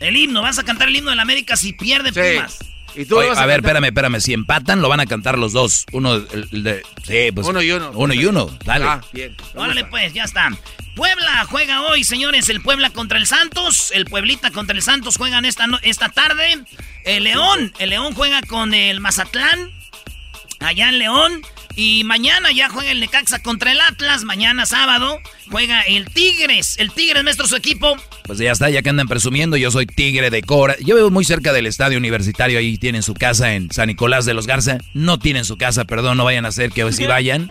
El himno, vas a cantar el himno de la América si pierde Pumas. ¿Y tú a, ver, espérame, espérame. Si empatan, lo van a cantar los dos. Uno de. Sí, pues. Uno y uno. Uno y uno. Dale. Ah, bien. Órale, pues, ya está. Puebla juega hoy, señores. El Puebla contra el Santos. El Pueblita contra el Santos juegan esta, esta tarde. El León. El León juega con el Mazatlán. Allá en León. Y mañana ya juega el Necaxa contra el Atlas. Mañana sábado juega el Tigres. El Tigres, nuestro su equipo. Pues ya está, ya que andan presumiendo, yo soy Tigre de Cora. Yo vivo muy cerca del estadio universitario, ahí tienen su casa en San Nicolás de los Garza. No tienen su casa, perdón, no vayan a hacer que si vayan.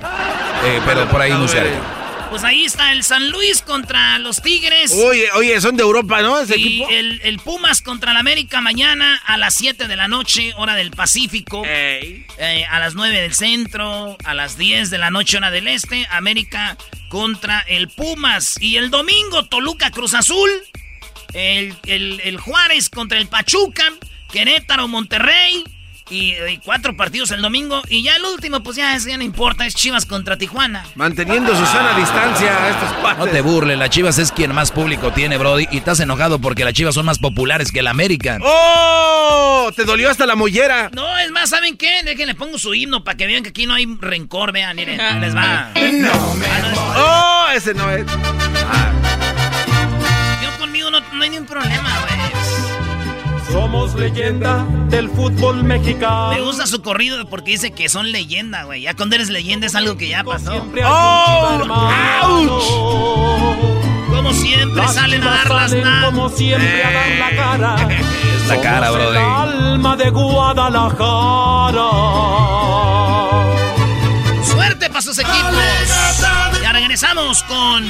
Eh, pero por ahí muy cerca. Pues ahí está el San Luis contra los Tigres. Oye, oye, son de Europa, ¿no? y El, Pumas contra el América mañana a las 7 de la noche, hora del Pacífico. Eh, a las 9 del centro, a las 10 de la noche, hora del este. América contra el Pumas. Y el domingo, Toluca Cruz Azul. El, el Juárez contra el Pachuca. Querétaro Monterrey. Y, cuatro partidos el domingo. Y ya el último, pues ya, eso ya no importa, es Chivas contra Tijuana. Manteniendo su sana distancia a estos cuatro. No te burles, la Chivas es quien más público tiene, Brody. Y estás enojado porque las Chivas son más populares que el América. ¡Oh! Te dolió hasta la mollera. No, es más, ¿saben qué? Déjenle pongo su himno para que vean que aquí no hay rencor, vean, miren, les va. No, me ¡Oh! Ese no es. Yo conmigo no, no hay ningún problema, güey. Somos leyenda del fútbol mexicano. Me gusta su corrido porque dice que son leyenda, güey. Ya cuando eres leyenda es algo que ya pasó. ¡Oh! Como siempre salen a dar las manos. Como siempre a dar la cara. es la cara, brother. alma de Guadalajara. sus equipos. Regresamos con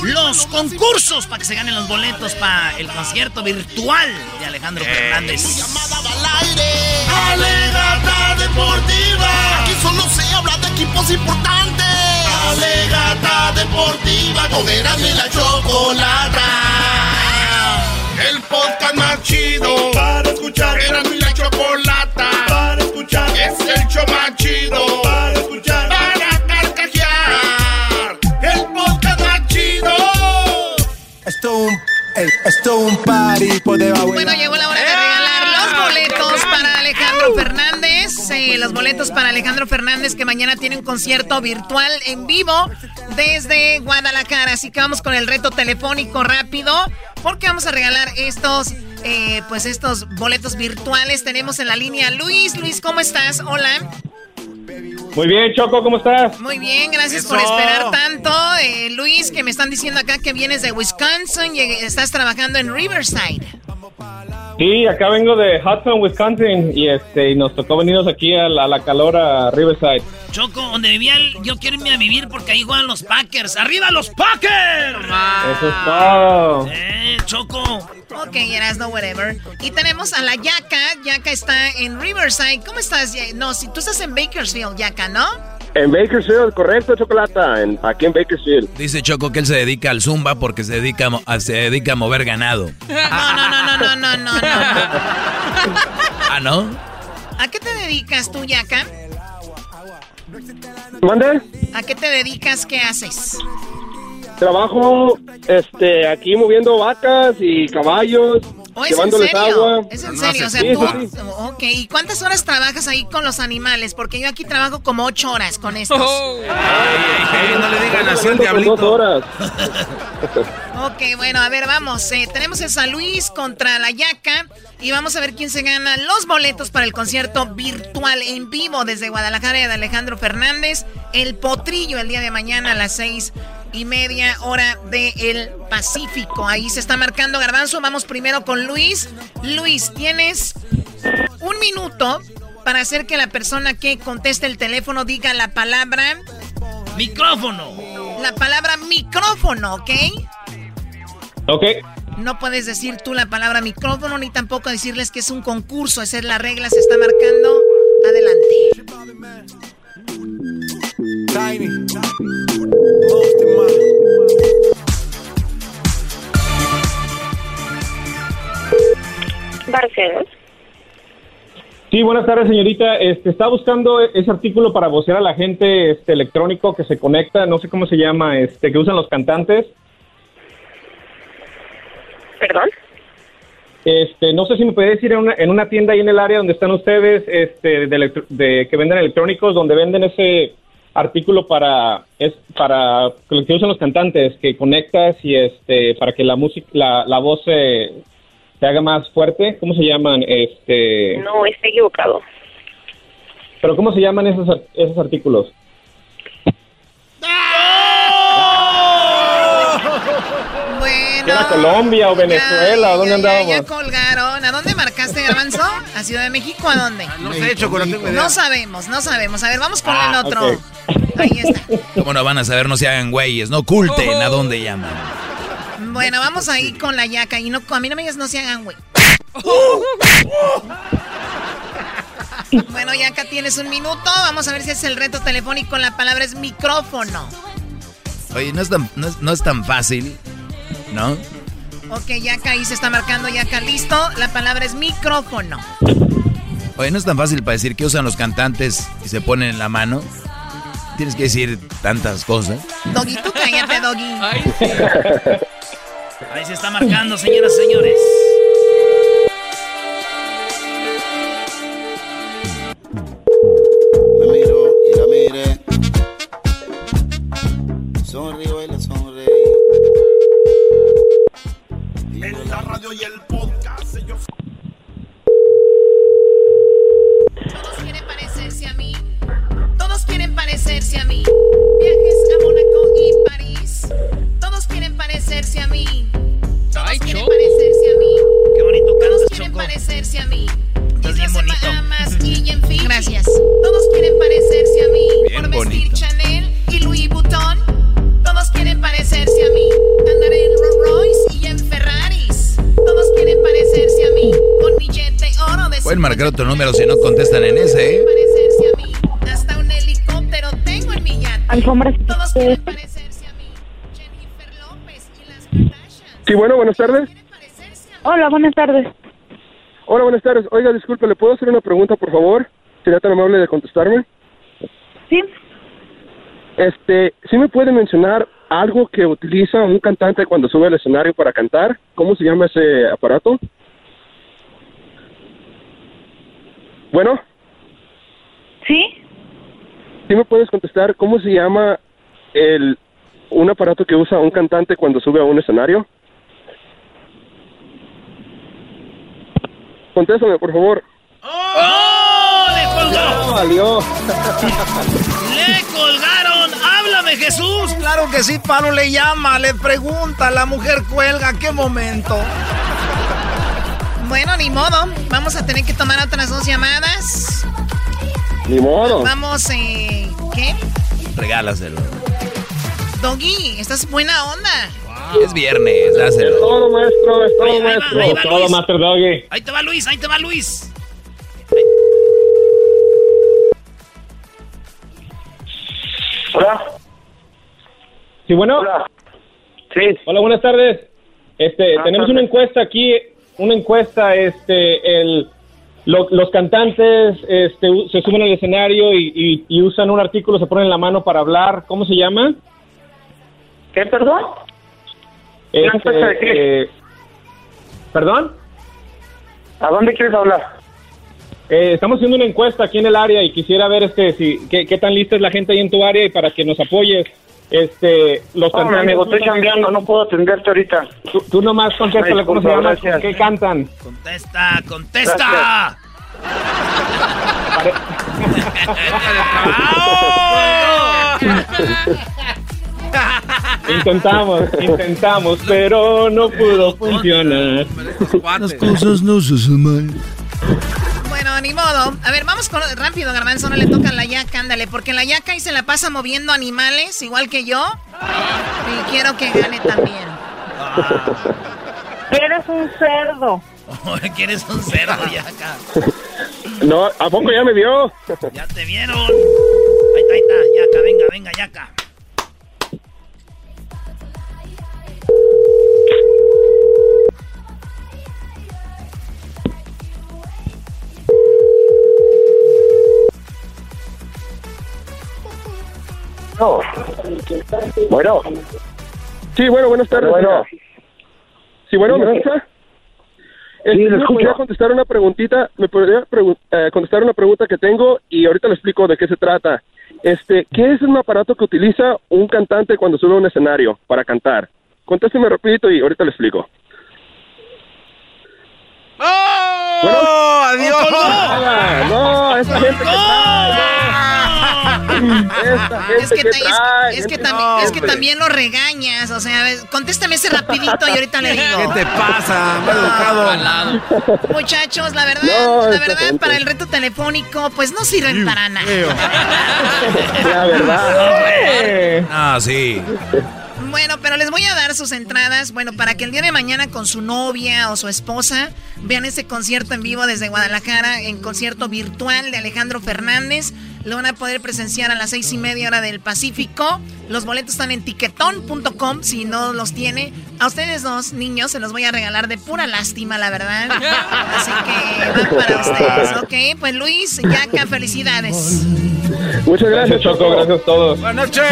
los concursos para que se ganen los boletos para el concierto virtual de Alejandro Fernández. Alegata deportiva. Aquí solo se habla de equipos importantes. Alegata deportiva. Con y la chocolata. El podcast más chido. Para escuchar. Erasmo y la chocolata. Para escuchar. Es el show más chido. Esto es un, esto es un party por debajo de Bueno, llegó la hora de regalar los boletos para Alejandro Fernández. eh, los boletos para Alejandro Fernández que mañana tiene un concierto virtual en vivo desde Guadalajara. Así que vamos con el reto telefónico rápido porque vamos a regalar estos, eh, pues estos boletos virtuales. Tenemos en la línea Luis. Luis, ¿cómo estás? Hola. Muy bien, Choco, ¿cómo estás? Muy bien, gracias Eso. por esperar tanto. Eh, Luis, que me están diciendo acá que vienes de Wisconsin y estás trabajando en Riverside. Sí, acá vengo de Hudson, Wisconsin, y este y nos tocó venirnos aquí a la, a la calor a Riverside. Choco, donde vivía el- yo quiero irme a vivir porque ahí juegan los Packers. ¡Arriba los Packers! Eso es todo. Eh, Choco. Ok, no whatever. Y tenemos a la Yaka. Yaka está en Riverside. ¿Cómo estás? No, si tú estás en Bakersfield, Yaka, ¿no? En Bakersfield, correcto, Chocolata, en, aquí en Bakersfield. Dice Choco que él se dedica al zumba porque se dedica a, se dedica a mover ganado. No, no, no, no, no, no, no, no. Ah, ¿no? ¿A qué te dedicas tú, Yaka? ¿Mande? ¿A qué te dedicas? ¿Qué haces? Trabajo este, aquí moviendo vacas y caballos, ¿O es en serio? agua. Es en serio, o sea, Sí, tú... sí. Ok, ¿y cuántas horas trabajas ahí con los animales? Porque yo aquí trabajo como ocho horas con estos. no le digan así al diablito. dos horas. Ok, bueno, a ver, vamos. eh, tenemos a San Luis contra la Yaca y vamos a ver quién se gana los boletos para el concierto virtual en vivo desde Guadalajara de Alejandro Fernández, El Potrillo, el día de mañana a las seis y media hora del Pacífico. Ahí se está marcando Garbanzo. Vamos primero con Luis. Luis, tienes un minuto para hacer que la persona que conteste el teléfono diga la palabra micrófono. La palabra micrófono, ¿ok? Ok. No puedes decir tú la palabra micrófono ni tampoco decirles que es un concurso. Esa es la regla, se está marcando. Adelante. Barcelos. Sí, buenas tardes, señorita. Este, está buscando ese artículo para vocear a la gente este, electrónico que se conecta, no sé cómo se llama, este, que usan los cantantes. ¿Perdón? Este, no sé si me puede decir en una, en una tienda ahí en el área donde están ustedes, este, de, de- que venden electrónicos, donde venden ese artículo para es para que que usan los cantantes, que conectas y este para que la música, la, la voz se, se haga más fuerte. ¿Cómo se llaman? Este, No, está equivocado. pero ¿cómo se llaman esos esos artículos? Bueno. ¿Era Colombia o Venezuela? ¿O ¿Dónde ya, andábamos? Ya colgaron. ¿A dónde marcaste, Garbanzo? ¿A Ciudad de México? ¿A dónde? No sé, Choco, no sabemos, no sabemos. A ver, vamos con Ah, el otro. ok. ¿Cómo no van a saber? No se hagan güeyes, no oculten a dónde llaman. Bueno, vamos ahí con la yaca. Y no, a mí no me digas no se hagan, güey. Bueno, Yaca, tienes un minuto. Vamos a ver si es el reto telefónico. La palabra es micrófono. Oye, no es tan, no es, no es tan fácil, ¿no? Ok, Yaca, ahí se está marcando. Yaca, listo. La palabra es micrófono. Oye, no es tan fácil para decir que usan los cantantes y se ponen en la mano. Tienes que decir tantas cosas. Doggy, tú cállate, Doggy. Ahí se está marcando, señoras y señores. Me miro y la mire. Sonrío En la radio y el podcast, ellos Todos quieren parecerse a mí. Todos quieren parecerse a mí. Viajes a Mónaco y París. Todos quieren parecerse a mí. Todos quieren parecerse a mí. Qué bonito Todos quieren Choco. parecerse a mí. Estás bien bonito. Bahamas y en Fiji. Gracias. Marcar otro número si no contestan en ese, ¿eh? parecerse a mí. Hasta un helicóptero tengo en mi yate. Alfombras. Todos quieren parecerse a mí. Jennifer López y las Kardashian. Sí, bueno, buenas tardes. Hola, buenas tardes. Hola, buenas tardes. Oiga, disculpe, ¿le puedo hacer una pregunta, por favor? ¿Sería tan amable de contestarme? Sí. Este, ¿sí me puede mencionar algo que utiliza un cantante cuando sube al escenario para cantar? ¿Cómo se llama ese aparato? Bueno, ¿Sí? ¿sí me puedes contestar cómo se llama el un aparato que usa un cantante cuando sube a un escenario? Contéstame, por favor. ¡Oh! ¡Le colgó! valió. ¡Le colgaron! ¡Háblame, Jesús! Claro que sí, Pablo le llama, le pregunta, la mujer cuelga, ¿qué momento? Bueno, ni modo. Vamos a tener que tomar otras dos llamadas. Ni modo. Vamos, eh. ¿Qué? Regálaselo. Doggy, estás buena onda. Es viernes, dáselo. Todo, maestro, es todo, Ahí maestro. ahí va todo. Master Doggy. Ahí te va Luis, ahí te va Luis. Hola. Sí, bueno. Sí. Hola, buenas tardes. Este, tenemos una encuesta aquí, una encuesta, este, el, lo- los cantantes, este, se suben al escenario y, y- y usan un artículo, se ponen la mano para hablar. ¿Cómo se llama? ¿Qué, perdón? Este, ¿Una encuesta de qué? eh, ¿Perdón? ¿A dónde quieres hablar? Eh, estamos haciendo una encuesta aquí en el área y quisiera ver este si qué, qué tan lista es la gente ahí en tu área y para que nos apoyes. Este, los No, mi cantantes. amigo, estoy cambiando, no puedo atenderte ahorita. Tú, tú nomás contéstale cómo se llama, qué cantan. Contesta, contesta. Intentamos, intentamos, pero no pudo funcionar. Las cosas no se mal. Bueno, ni modo. A ver, vamos con rápido, Garbanzo. No le toca a la yaca, ándale. Porque la yaca ahí se la pasa moviendo animales, igual que yo. Y quiero que gane también. Eres un cerdo. ¿Quieres un cerdo, Yaca? No, ¿a poco ya me dio? Ya te vieron. Ahí está, ahí está. Yaca, venga, venga, Yaca. No. Bueno. Sí, bueno, buenas tardes. Bueno. Sí, bueno, ¿me escucha? Sí, le ¿Me escucho. podría contestar una preguntita? ¿Me podría pregu- eh, contestar una pregunta que tengo y ahorita le explico de qué se trata? Este, ¿qué es un aparato que utiliza un cantante cuando sube a un escenario para cantar? Contésteme rapidito y ahorita le explico. ¡Oh! ¡Adiós! Ah, no, esa gente que Esta gente Es que, que ta- es- trae, es que gente- también, es que hombre. también lo regañas. O sea, contéstame ese rapidito y ahorita le digo. ¿Qué te pasa? Educado. Muchachos, la verdad, No, la verdad, gente. para el reto telefónico, pues no sirven para nada. La verdad. Ah, sí. Bueno, pero les voy a dar sus entradas, bueno, para que el día de mañana con su novia o su esposa vean ese concierto en vivo desde Guadalajara, en concierto virtual de Alejandro Fernández. Lo van a poder presenciar a las seis y media hora del Pacífico. Los boletos están en tiquetón.com si no los tiene. A ustedes dos, niños, se los voy a regalar de pura lástima, la verdad. Así que van para ustedes, ¿ok? Pues Luis, Yaca, felicidades. Muchas gracias, Choco. Gracias a todos. Buenas noches.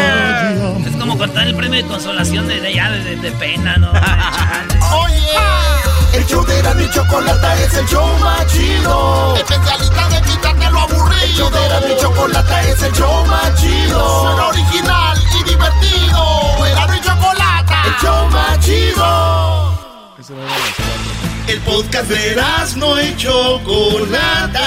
Es como contar el premio de consolación de, de ya, de, de- de pena, ¿no? El show de la chocolata es el show más chido. Especialista de quitarte lo aburrido. El show de la chocolata es el show más chido. Suena original y divertido. Era y chocolata. El show más chido. El podcast de no y chocolata.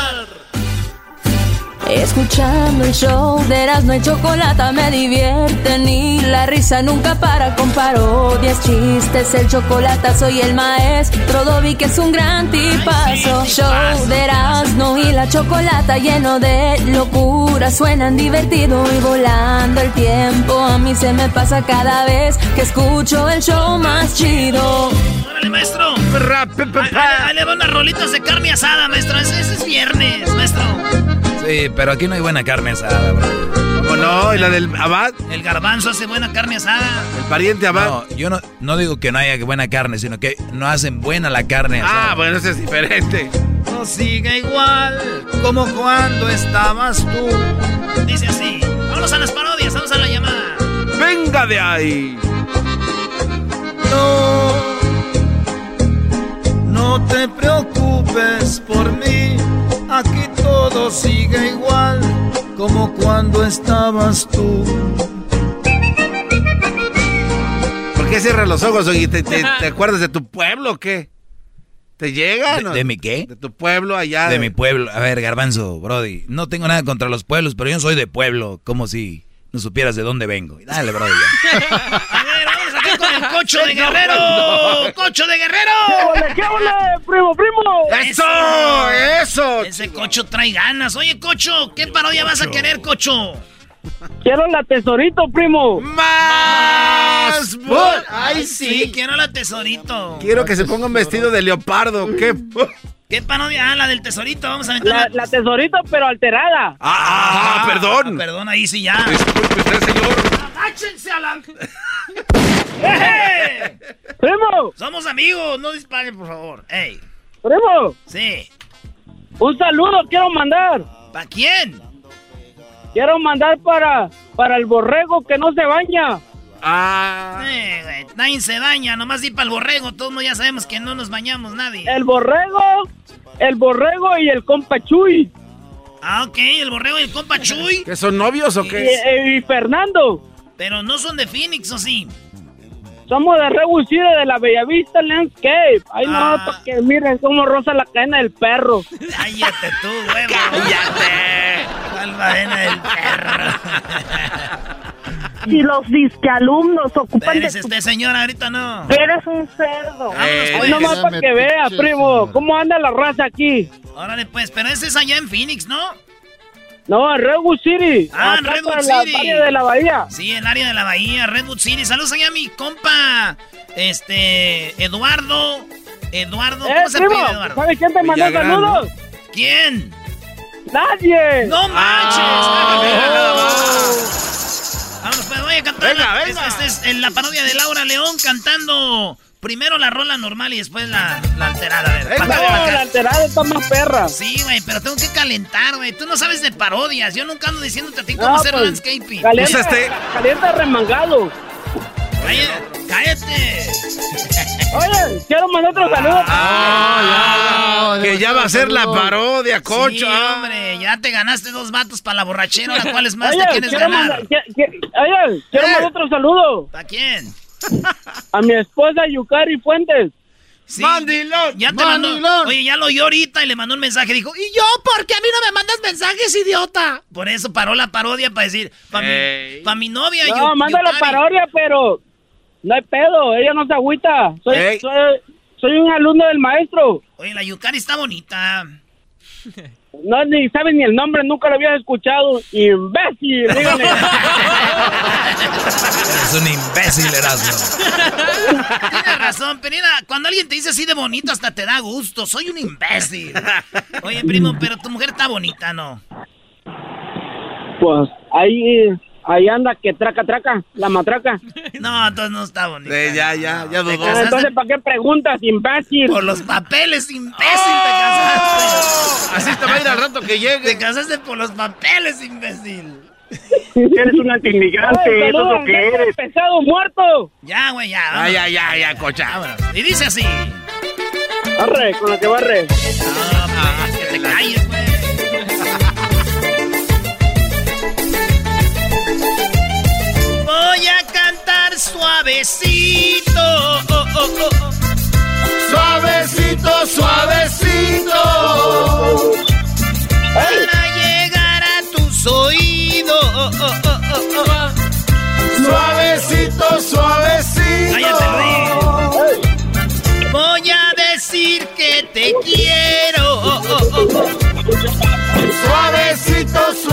Escuchando el show de Erasmo y Chocolata me divierte ni la risa nunca para con parodias, chistes, el chocolate soy el maestro Dobby que es un gran tipazo. show de Erasmo y la Chocolata lleno de locura, suenan divertido y volando el tiempo. A mí se me pasa cada vez que escucho el show más chido. ¡Órale, maestro! Ahí le va unas rolitas de carne asada, maestro. Ese, ese es viernes, maestro. Sí, pero aquí no hay buena carne asada, bro. ¿Cómo no? ¿Y la del abad? El garbanzo hace buena carne asada. El pariente abad. No, yo no, no digo que no haya buena carne, sino que no hacen buena la carne asada. Ah, bueno, eso es diferente. No sigue igual como cuando estabas tú. Dice así. Vamos a las parodias, vamos a la llamada. ¡Venga de ahí! No, no te preocupes por mí. Todo sigue igual como cuando estabas tú. ¿Por qué cierras los ojos, Oye? ¿Te, te, te acuerdas de tu pueblo o qué? ¿Te llega? ¿De, no? de mi qué? De tu pueblo allá. De mi pueblo. A ver, Garbanzo, Brody, no tengo nada contra los pueblos, pero yo soy de pueblo, como si no supieras de dónde vengo. Dale, Brody. ya. Con el cocho de guerrero. ¡Cocho de guerrero! ¡Qué qué ole, primo, primo! ¡Eso! ¡Eso! Ese cocho trae ganas. Oye, cocho, ¿qué parodia vas a querer, cocho? Quiero la tesorito, primo. ¡Más! Ay, sí, quiero la tesorito. Quiero que se ponga un vestido de leopardo. ¿Qué? ¿Qué parodia? Ah, la del tesorito. Vamos a aventar La, la tesorito, pero alterada. Ah, perdón. perdón, ahí sí ya. Disculpe usted, señor. ¡Agáchense a la... ¡Eh! Primo, Somos amigos, no disparen, por favor. ¡Ey! primo, Sí. un saludo quiero mandar. ¿Para quién? Quiero mandar para, para el borrego que no se baña. Ah. Eh, güey, nadie se daña, nomás di para el borrego. Todos ya sabemos que no nos bañamos nadie. El borrego, el borrego y el compa Chuy. Ah, ok, el borrego y el compa Chuy. ¿Que son novios o Y, qué? eh, y Fernando. Pero no son de Phoenix, ¿o sí? Somos de Rebucide de la Bellavista Landscape. Ay, Ah. no, para que miren cómo rosa la cadena del perro. Cállate tú, huevo. Cállate. Almadena del perro. Y los disquealumnos ocupan de Espérese tu... usted, señora, ahorita no. Eres un cerdo. Eh, Ay, nomás para que vea, primo, cómo anda la raza aquí. Órale, pues, pero ese es allá en Phoenix, ¿no? No, en Redwood City. Ah, en Redwood City. valle de la bahía. Sí, el área de la bahía, Redwood City. Saludos allá a mi compa, este, Eduardo. Eduardo, Eh, ¿cómo se primo, pide Eduardo? ¿sabes quién te mandó Villagrán, saludos? ¿Quién? Nadie. ¡No manches! Ah, Vamos, pues voy a cantar. Venga, la, venga. Esta es en la parodia de Laura León cantando primero la rola normal y después la, la alterada. A ver, Venga. No, la alterada está más perra. Sí, güey, pero tengo que calentar, güey. Tú no sabes de parodias. Yo nunca ando diciéndote a ti cómo No, hacer pues, landscaping. Calienta, Pues este- calienta remangado. Cállate. cállate. Oye, quiero mandar otro saludo. Ah, ya. Que ya va a ser la parodia, cocho. Sí, Ah. hombre, ya te ganaste dos vatos para la borrachera. Ahora, ¿cuáles más Oye, te quieres quiero ganar? mandar, que- que- oye, quiero Eh. mandar otro saludo ¿Para quién? a mi esposa Yukari Fuentes. Sí, Mandilón, Ya te mandó. Oye, ya lo oyó ahorita y le mandó un mensaje. Dijo, ¿y yo por qué a mí no me mandas mensajes, idiota? Por eso paró la parodia para decir, para mi, pa' mi novia. No, manda la Yukari". parodia, pero no hay pedo, ella no se agüita. Soy, soy, soy un alumno del maestro. Oye, la Yukari está bonita. No, ni sabes ni el nombre, nunca lo habías escuchado. Imbécil, dígale. Eres un imbécil, Erasmo. Tienes razón, Penina. Cuando alguien te dice así de bonito, hasta te da gusto. Soy un imbécil. Oye, primo, pero tu mujer está bonita, ¿no? pues ahí, ahí anda que traca, traca, la matraca. No, entonces no está bonita. Sí, ya, ya, ya dudó. Entonces, ¿para qué preguntas, imbécil? Por los papeles, imbécil, te casaste. Así te va a ir al rato que Te llegue. casaste por los papeles, imbécil. Eres un inmigrante, eso es lo que eres. pesado muerto. Ya, güey, ya. Ah, vámonos. ya, ya, ya, cocha. Y dice así. Barre, con la que barre. No, pues, que te calles, güey. Voy a cantar suavecito. Oh, oh, oh. Suavecito, suavecito. Para llegar a Suavecito, suavecito. Voy a decir que te quiero. Suavecito, suavecito.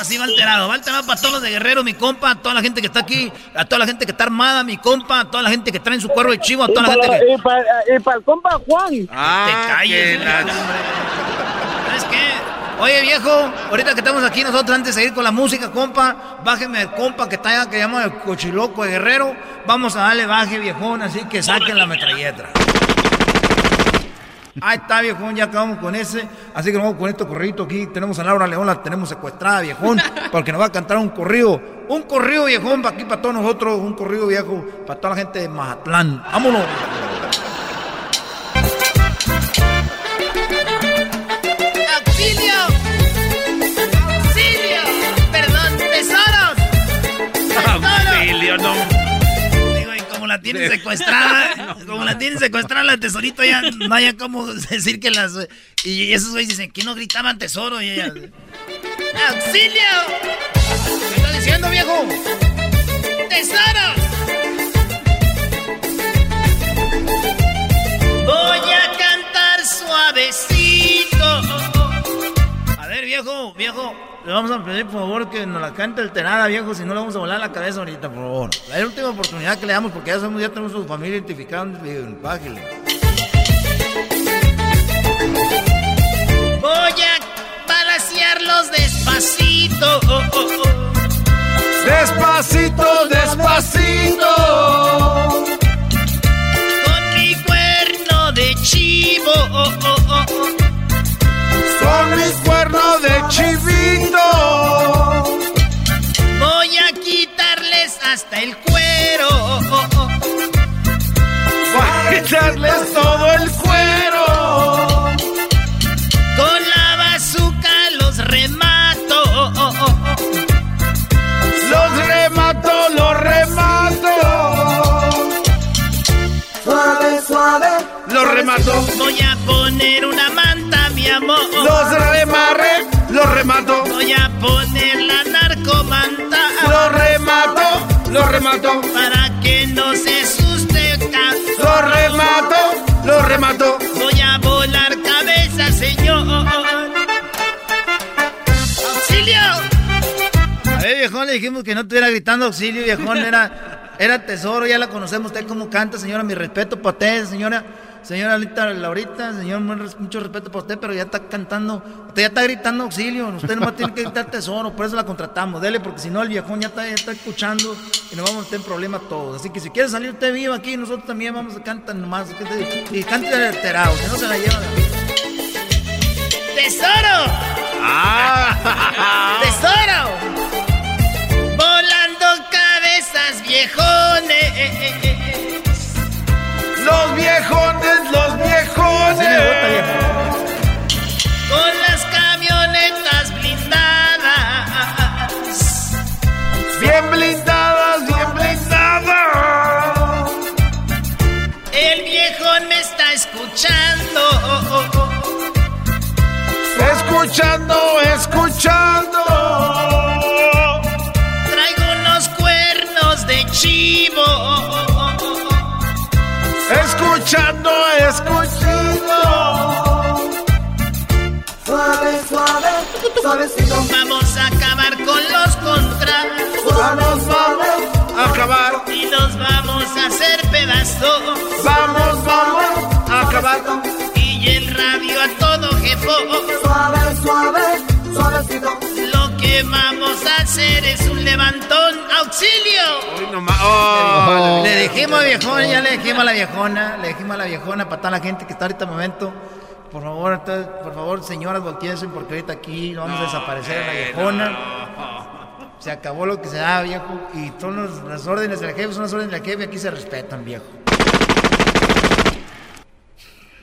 Ahora sí va alterado, va alterado para todos los de Guerrero, mi compa, a toda la gente que está aquí, a toda la gente que está armada, mi compa, a toda la gente que trae en su cuervo de chivo, a toda la gente que... Y para, el compa Juan. Ah, te calles, que la-. ¿Sabes qué? Oye, viejo, ahorita que estamos aquí nosotros, antes de seguir con la música, compa, bájeme el compa que está allá, que llama el cochiloco de Guerrero. Vamos a darle baje, viejón, así que saquen la metralleta. Ahí está, viejón, ya acabamos con ese. Así que nos vamos con este corrido aquí. Tenemos a Laura León, la tenemos secuestrada, viejón, porque nos va a cantar un corrido. Un corrido, viejón, para aquí, para todos nosotros. Un corrido, viejo, para toda la gente de Mazatlán. Vámonos. La tienen secuestrada, como la tienen secuestrada la tesorito, ya no haya como decir que las... Y esos güeyes dicen, que no gritaban tesoro? Y ella... ¡Auxilio! ¿Qué está diciendo, viejo? ¡Tesoros! Voy a cantar suavecito. A ver, viejo, viejo, le vamos a pedir por favor que nos la cante alterada, viejo, si no le vamos a volar la cabeza ahorita, por favor. La última oportunidad que le damos porque ya somos, ya tenemos su familia identificada, bájale. Voy a balancearlos despacito. Despacito, despacito. Con mi cuerno de chivo. Con mis de chivito. Voy a quitarles hasta el cuero. Voy a quitarles todo el cuero. Con la bazooka los remato. Los remato, los remato. Suave, suave. Los remato. Voy a poner una manta, mi amor. Los remarre, los remato. Voy a poner la narcomanta. Los remato, los remato. Para que no se asuste. ca- Los remato, los remato. Voy a volar cabeza, señor. ¡Auxilio! A ver, viejón, le dijimos que no estuviera gritando auxilio, viejón, era, era tesoro, ya la conocemos, usted cómo canta, señora, mi respeto para usted, señora, señora Lita Laurita, señor, mucho respeto para usted, pero ya está cantando, usted ya está gritando auxilio, usted nomás tiene que gritar tesoro, por eso la contratamos, dele, porque si no el viejón ya está, ya está escuchando y nos vamos a meter en problemas todos, así que si quiere salir usted vivo aquí, nosotros también vamos a cantar nomás, y cante alterado, que no se la lleva. ¡Tesoro! Ah. ¡Tesoro! Dijimos a viejona, ya le dijimos a la viejona, le dijimos a la viejona para toda la gente que está ahorita en momento. Por favor, entonces, por favor, señoras, volteense porque ahorita aquí no vamos a desaparecer a la viejona. Se acabó lo que se da, viejo. Y todas los- las órdenes del jefe son las órdenes del jefe, aquí se respetan, viejo.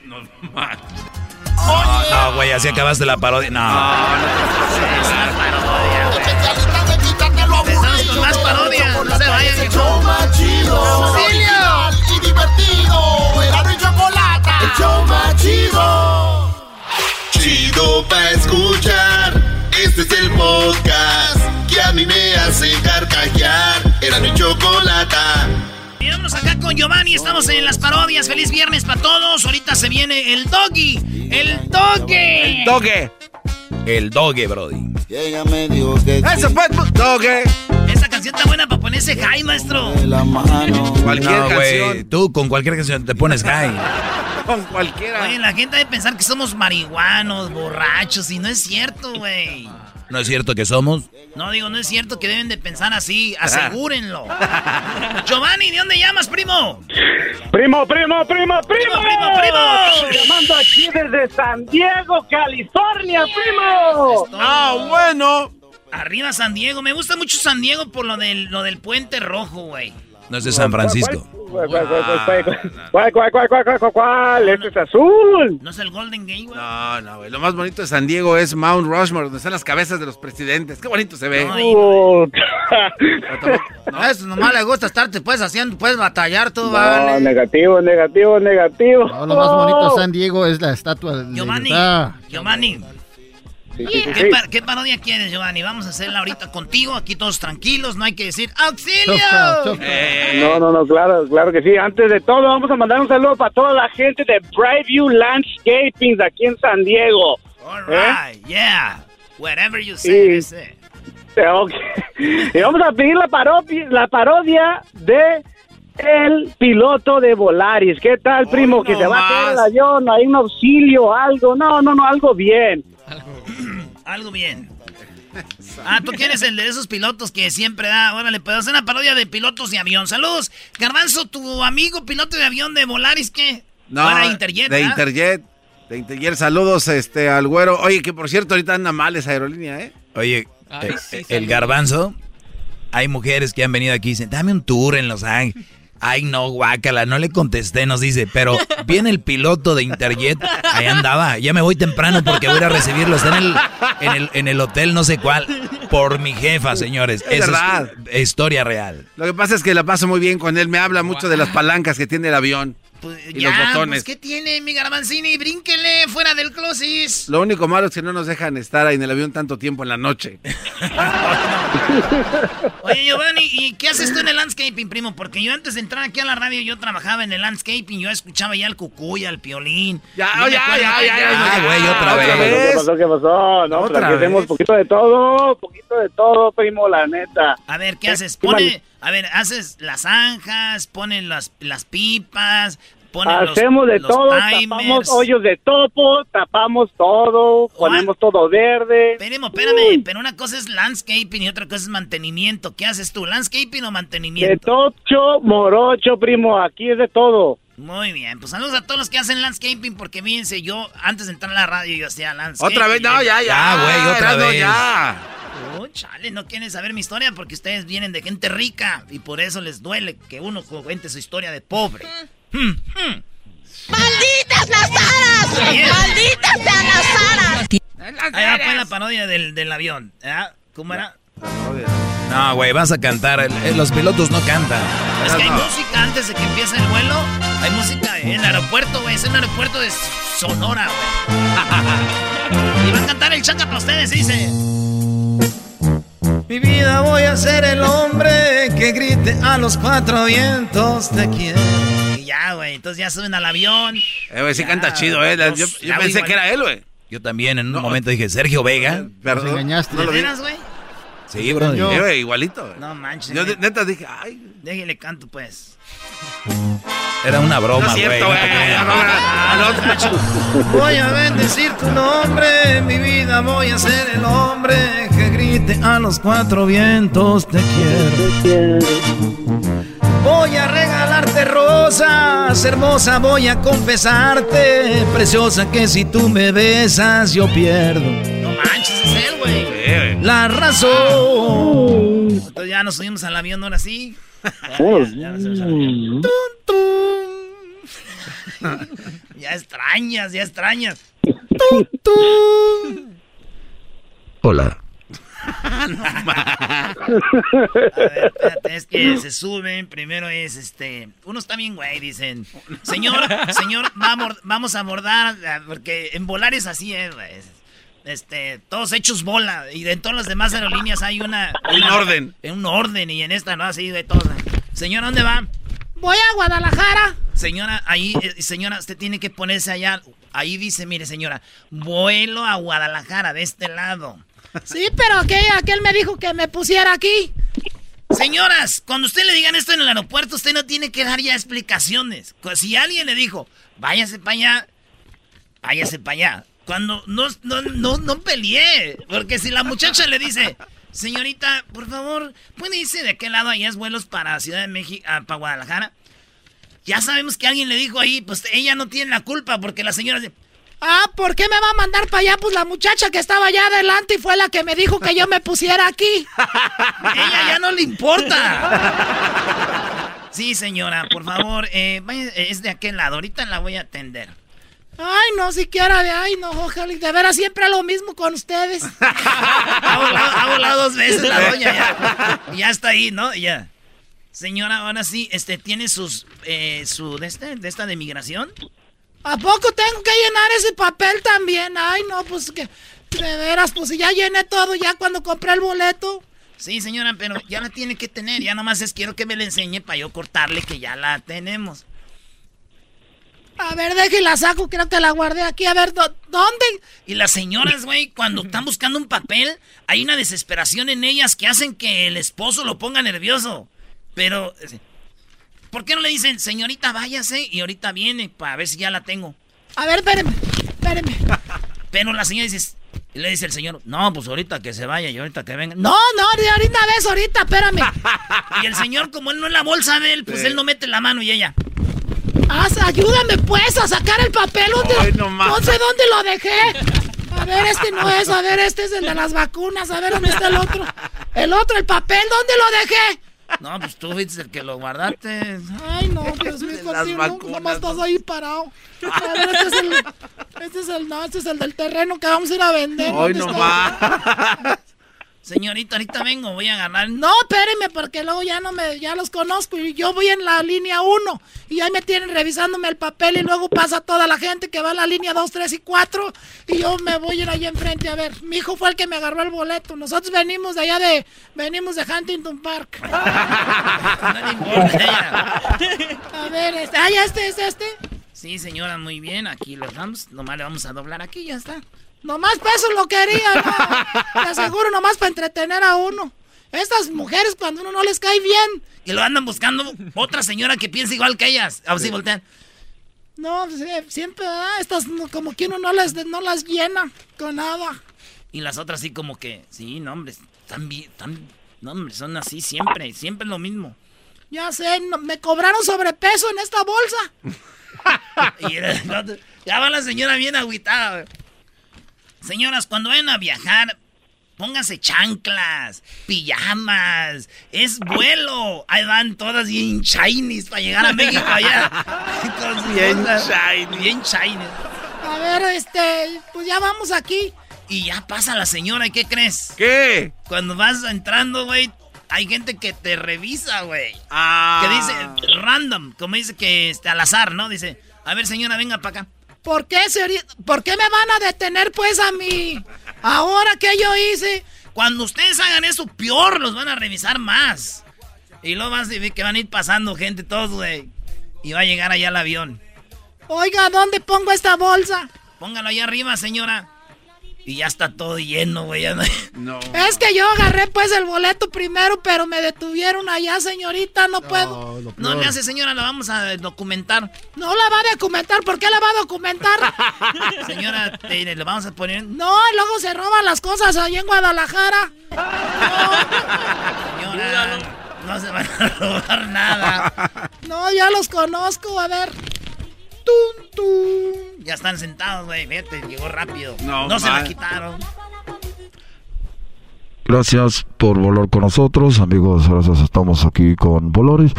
No, no, güey, así acabaste la parodia. No. No más chido. ¡Auxilio! Y divertido. Era y chocolate. El show más chido. Chido pa' escuchar. Este es el podcast que a mí me hace carcajear. Era mi chocolata. Y vámonos acá con Giovanni, estamos en las parodias. Feliz viernes para todos. Ahorita se viene el doggy. El doggy. El doge. El doge, Brody. Ella me dijo que Eso pues, doge. Esta canción está buena para ponerse high, maestro. la mano. Cualquier No, güey. canción. Tú con cualquier canción te pones high. Con cualquiera. Oye, la gente debe pensar que somos marihuanos, borrachos, y no es cierto, güey. ¿No es cierto que somos? No, digo, no es cierto que deben de pensar así. Asegúrenlo. Giovanni, ¿de dónde llamas, primo? Primo, primo, primo, primo. primo, primo. Llamando aquí desde San Diego, California, primo. Ah, bueno. Arriba San Diego. Me gusta mucho San Diego por lo del, lo del puente rojo, güey. No es de San Francisco. ¿Cuál, cuál, cuál, cuál, cuál, Este es azul. No es el Golden Gate, güey. No, no, güey. Lo más bonito de San Diego es Mount Rushmore, donde están las cabezas de los presidentes. Qué bonito se ve. No, eso nomás le gusta estarte pues haciendo, puedes batallar tú, vale. No, negativo, negativo, negativo. lo más bonito de San Diego es la estatua de Giovanni. Giovanni. Sí, sí, sí, ¿Qué, parodia quieres, Giovanni? Vamos a hacerla ahorita contigo, aquí todos tranquilos, no hay que decir ¡Auxilio! No, no, no, claro, claro que sí. Antes de todo, vamos a mandar un saludo para toda la gente de Brightview Landscaping aquí en San Diego. All ¿Eh? right, yeah. Whatever you say, Sí. ese. Ok. Y vamos a pedir la parodia, la parodia de el piloto de Volaris. ¿Qué tal, primo? que se va a caer el avión, hay un auxilio, algo. No, no, no, algo bien. Algo bien. Ah, tú quieres el de esos pilotos que siempre da. Órale, puedo hacer una parodia de pilotos de avión. Saludos. Garbanzo, tu amigo piloto de avión de Volaris, ¿qué? No, Era Interjet, de. Interjet. De Interjet, saludos este, al güero. Oye, que por cierto, ahorita anda mal esa aerolínea, ¿eh? Oye, eh, el garbanzo, hay mujeres que han venido aquí y dicen, dame un tour en Los Ángeles. Ay, no, guácala, no le contesté, nos dice, pero viene el piloto de Interjet, ahí andaba, ya me voy temprano porque voy a ir a recibirlo, está en el, en el, en el hotel no sé cuál, por mi jefa, señores. Es Esa verdad. es historia real. Lo que pasa es que la paso muy bien con él. Me habla mucho de las palancas que tiene el avión. Y ya, los botones. pues, ¿qué tiene mi garbanzini? Brínquele fuera del closet. Lo único malo es que no nos dejan estar ahí en el avión tanto tiempo en la noche. Oye, Giovanni, ¿y qué haces tú en el landscaping, primo? Porque yo antes de entrar aquí a la radio, yo trabajaba en el landscaping. Yo escuchaba ya al cucuy, al piolín. Ya, me ya, ya, ya, ya, Ah, güey, otra ¿Qué vez. pasó? ¿Qué pasó? No, Otra vez. poquito de todo, poquito de todo, primo, la neta. A ver, ¿qué haces? ¿Qué Pone, a ver, haces las zanjas, ponen las, las pipas, ponen los- Hacemos de los todo, timers. tapamos hoyos de topo, tapamos todo, ponemos todo verde. Espérame, espérame, pero una cosa es landscaping y otra cosa es mantenimiento. ¿Qué haces tú, landscaping o De mantenimiento? tocho, morocho, primo, aquí es de todo. Muy bien, pues saludos a todos los que hacen landscaping porque fíjense, yo antes de entrar a la radio yo hacía landscaping. Otra vez, no, ya, ya. Ya, güey, otra vez. ya. Oh, chale, no quieren saber mi historia porque ustedes vienen de gente rica y por eso les duele que uno cuente su historia de pobre. ¡Malditas las aras! ¡Malditas sean las aras! Ahí va pues la parodia del, del avión. ¿ah? ¿Cómo era? No, güey, vas a cantar, eh, los pilotos no cantan. Es que hay música antes de que empiece el vuelo. Hay música en el aeropuerto, güey. Es el aeropuerto de Sonora, güey. Y va a cantar el chaca para ustedes, dice. Mi vida voy a ser el hombre que grite a los cuatro vientos te quiero. Y ya, güey. Entonces ya suben al avión. Eh, güey, sí canta chido, ¿eh? Yo, pensé que era él, güey. Yo también en un momento dije, Sergio Vega. Perdón. engañaste. No ¿De lo vi. veras, güey? Sí, bro. Sí, güey, igualito. güey. No manches. Yo neta dije, ay. Déjale canto, pues. Era una broma, güey. no. Voy a bendecir tu nombre, mi vida voy a ser el hombre que grite a los cuatro vientos te quiero. Voy a regalarte rosas, hermosa, voy a confesarte, preciosa que si tú me besas yo pierdo güey. Sí, güey. la razón. Entonces ya nos subimos al avión ahora sí. Ya, ya, ya nos subimos al avión. Ya extrañas, ya extrañas. Hola. A ver, espérate, es que se suben. Primero es este. Uno está bien, güey. Dicen, señor, señor, vamos, vamos a abordar. ah, Porque en volar es así, güey. Este, todos hechos bola. Y de todas las demás aerolíneas hay una. Un orden. En un orden. Y en esta no, así de todas. Señora, ¿dónde va? Voy a Guadalajara. Señora, ahí, eh, señora, usted tiene que ponerse allá. Ahí dice, mire, señora, vuelo a Guadalajara, de este lado. Sí, pero aquel, aquel me dijo que me pusiera aquí. Señoras, cuando usted le digan esto en el aeropuerto, usted no tiene que dar ya explicaciones. Si alguien le dijo, váyase para allá, váyase para allá. Cuando no, no, no, no peleé. Porque si la muchacha le dice, señorita, por favor, ¿puede irse de qué lado allá es vuelos para Ciudad de México, ah, para Guadalajara? Ya sabemos que alguien le dijo ahí, pues ella no tiene la culpa porque la señora dice, Ah, ¿por qué me va a mandar para allá? Pues la muchacha que estaba allá adelante y fue la que me dijo que yo me pusiera aquí. Ella ya no le importa. Sí, señora, por favor, eh, es de aquel lado. Ahorita la voy a atender. Ay, no, siquiera de ay, no, ojalá. De veras siempre lo mismo con ustedes. ha, volado, dos veces la doña ya. Ya está ahí, ¿no? Ya. Señora, ahora sí, este, ¿tiene sus, eh, su, de, este, de esta de migración? ¿A poco tengo que llenar ese papel también? Ay, no, pues que. De veras, pues ya llené todo ya cuando compré el boleto. Sí, señora, pero ya la tiene que tener. Ya nomás es quiero que me la enseñe para yo cortarle que ya la tenemos. A ver, deje la saco, creo que la guardé aquí. A ver, ¿dónde? Y las señoras, güey, cuando están buscando un papel, hay una desesperación en ellas que hacen que el esposo lo ponga nervioso. Pero, ¿Por qué no le dicen, señorita, váyase y ahorita viene para ver si ya la tengo? A ver, espéreme, espéreme. Pero la señora dice, y le dice el señor, no, pues ahorita que se vaya y ahorita que venga. No, no, ahorita ves, ahorita, espérame. y el señor, como él no es la bolsa de él, pues él no mete la mano y ella. Haz, ayúdame pues a sacar el papel. ¿Dónde, no, sé dónde lo dejé. A ver, este no es, a ver, este es el de las vacunas. A ver, ¿dónde está el otro? El otro, el papel, ¿dónde lo dejé? No, pues tú fuiste el que lo guardaste. Ay, no, Dios mío, contigo, nomás estás ahí parado. A ver, este es el, este es el, no, este es el del terreno que vamos a ir a vender. Ay, nomás. Señorita, ahorita vengo, voy a ganar. No, espéreme, porque luego ya no me, ya los conozco y yo voy en la línea 1 y ahí me tienen revisándome el papel y luego pasa toda la gente que va a la línea 2, 3 y 4 y yo me voy a ir ahí enfrente a ver. Mi hijo fue el que me agarró el boleto. Nosotros venimos de allá de, venimos de Huntington Park. no importa. a ver, este, ah, ya este es este. Sí, señora, muy bien. Aquí lo dejamos. Nomás le vamos a doblar aquí ya está. Nomás para eso lo quería, ¿no? Te aseguro, nomás para entretener a uno. Estas mujeres cuando uno no les cae bien. Y lo andan buscando otra señora que piensa igual que ellas. A ver si voltean. No, pues, eh, siempre, Estas como que uno no las, no las llena con nada. Y las otras sí como que, sí, no, hombre, están bien, no, hombre, son así siempre, siempre lo mismo. Ya sé, me cobraron sobrepeso en esta bolsa. y, ya va la señora bien agüitada. Señoras, cuando vayan a viajar, pónganse chanclas, pijamas, es vuelo. Ahí van todas bien shinies para llegar a México allá. bien shiny. Bien shiny. A ver, este, pues ya vamos aquí. Y ya pasa la señora, ¿y qué crees? ¿Qué? Cuando vas entrando, güey, hay gente que te revisa, güey. Ah. Que dice random, como dice que este, al azar, ¿no? Dice, a ver, señora, venga para acá. ¿Por qué, ¿Por qué me van a detener pues a mí? Ahora que yo hice. Cuando ustedes hagan eso, peor los van a revisar más. Y a ver que van a ir pasando gente todos, güey. Y va a llegar allá el avión. Oiga, ¿dónde pongo esta bolsa? Póngalo allá arriba, señora. Y ya está todo lleno, güey. No. Es que yo agarré pues el boleto primero, pero me detuvieron allá, señorita. No, puedo. No le hace, señora, la vamos a documentar. No la va a documentar. ¿Por qué la va a documentar? señora, le vamos a poner. No, luego se roban las cosas ahí en Guadalajara. Señora, no se van a robar nada. No, ya los conozco. A ver. Ya están sentados, güey. Vete, llegó rápido. No, se la quitaron. Gracias por volar con nosotros, amigos. Gracias, estamos aquí con Volaris.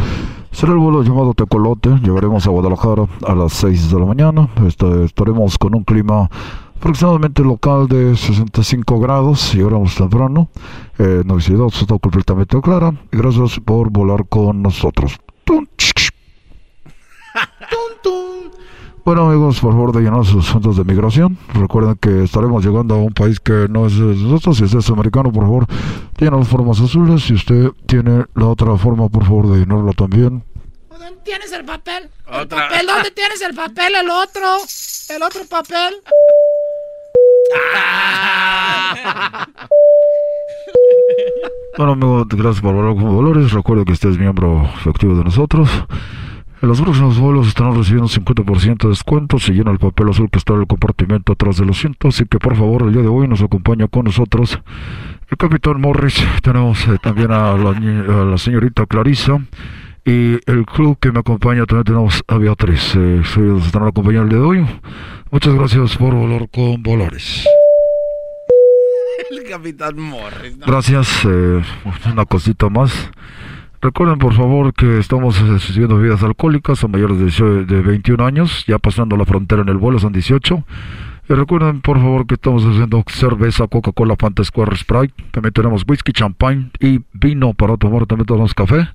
Será el vuelo llamado Tecolote. Llegaremos a Guadalajara a las 6 de la mañana. Este, estaremos con un clima aproximadamente local de 65 grados. Llegaremos temprano. Eh, no visibilidad está completamente clara. Gracias por volar con nosotros. ¡Tum, Bueno amigos, por favor de llenar sus asuntos de migración. Recuerden que estaremos llegando a un país que no es de nosotros. Si usted es americano, por favor, llena las formas azules. Si usted tiene la otra forma, por favor de llenarla también. ¿Dónde tienes el papel? ¿El papel? ¿Dónde tienes el papel? El otro. El otro papel. Bueno amigos, gracias por hablar con Dolores. Recuerde que usted es miembro efectivo de nosotros. En los próximos vuelos estarán recibiendo un 50% de descuento si llena el papel azul que está en el compartimento atrás del asiento. Así que por favor, el día de hoy nos acompaña con nosotros el capitán Morris. Tenemos eh, también a la, ni- a la señorita Clarisa. Y el club que me acompaña también tenemos a Beatriz. Eh, ellos nos estarán acompañando el día de hoy. Muchas gracias por volar con Volares. El capitán Morris. ¿no? Gracias. eh, una cosita más. Recuerden por favor que estamos eh, recibiendo bebidas alcohólicas a mayores de, 18 de 21 años, ya pasando la frontera en el vuelo son 18. Y recuerden por favor que estamos haciendo cerveza, Coca-Cola, Fanta Square, Sprite. También tenemos whisky, champagne y vino para tomar. También tenemos café.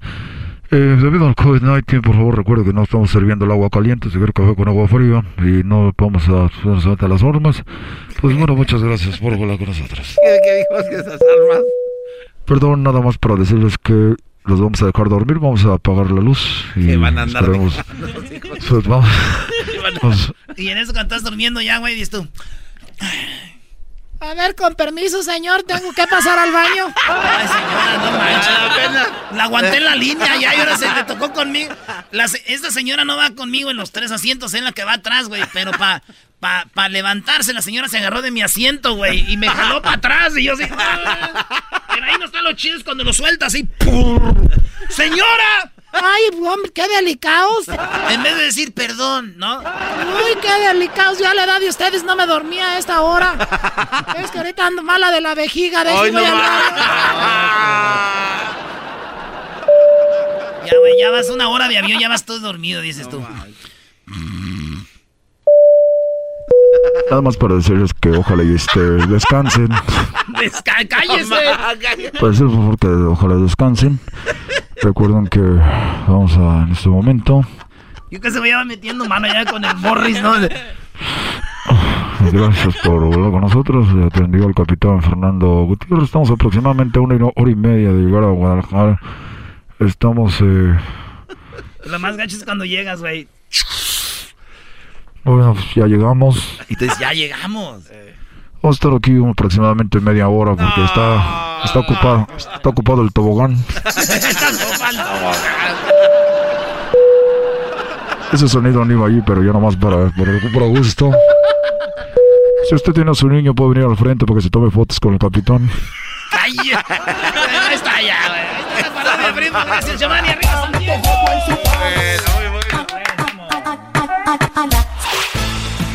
Eh, debido al COVID-19, por favor recuerden que no estamos sirviendo el agua caliente, se quiere café con agua fría y no vamos a solamente a las normas. Pues bueno, muchas gracias por volar con nosotros. ¿Qué, qué que esas armas? Perdón, nada más para decirles que los vamos a dejar dormir, vamos a apagar la luz y Que van a andar esperemos- dejando los hijos. pues vamos, vamos- Y en eso cuando estás durmiendo ya, güey, dices tú. A ver, con permiso, señor, tengo que pasar al baño. Ay, señora, no manches. La aguanté en la línea ya y ahora se le tocó conmigo. La esta señora no va conmigo en los tres asientos, en la que va atrás, güey. Pero para pa, pa levantarse, la señora se agarró de mi asiento, güey. Y me jaló para atrás. Y yo así. "Ah". Pero ahí no están los chidos cuando lo sueltas así. ¡pum! ¡Señora! Ay, hombre, qué delicados. En vez de decir perdón, ¿no? Uy, qué delicados. Yo a la edad de ustedes no me dormía a esta hora. Es que ahorita ando mala de la vejiga. De Ay, voy no al Ya, güey, ya vas una hora de avión, ya vas todo dormido, dices tú. Nada más para decirles que ojalá y este, descansen. Desca- ¡Cállese! Para decirles por favor que ojalá descansen. Recuerden que vamos a en este momento. Yo que se me iba metiendo mano ya con el Morris, ¿no? Gracias por volar con nosotros. Le atendió el capitán Fernando Gutiérrez. Estamos aproximadamente a una hora y media de llegar a Guadalajara. Estamos, eh, Lo más gacho es cuando llegas, güey. Bueno, pues ya llegamos. Y te dices, ya llegamos. Vamos a estar aquí aproximadamente media hora porque está, está ocupado, está ocupado el tobogán. Ese sonido no iba allí, pero ya nomás para, para, para gusto. Si usted tiene a su niño, puede venir al frente para que se tome fotos con el capitán. ¡Ay! Está ya, güey. Está. Gracias, Giovanni. Arriba, San Diego.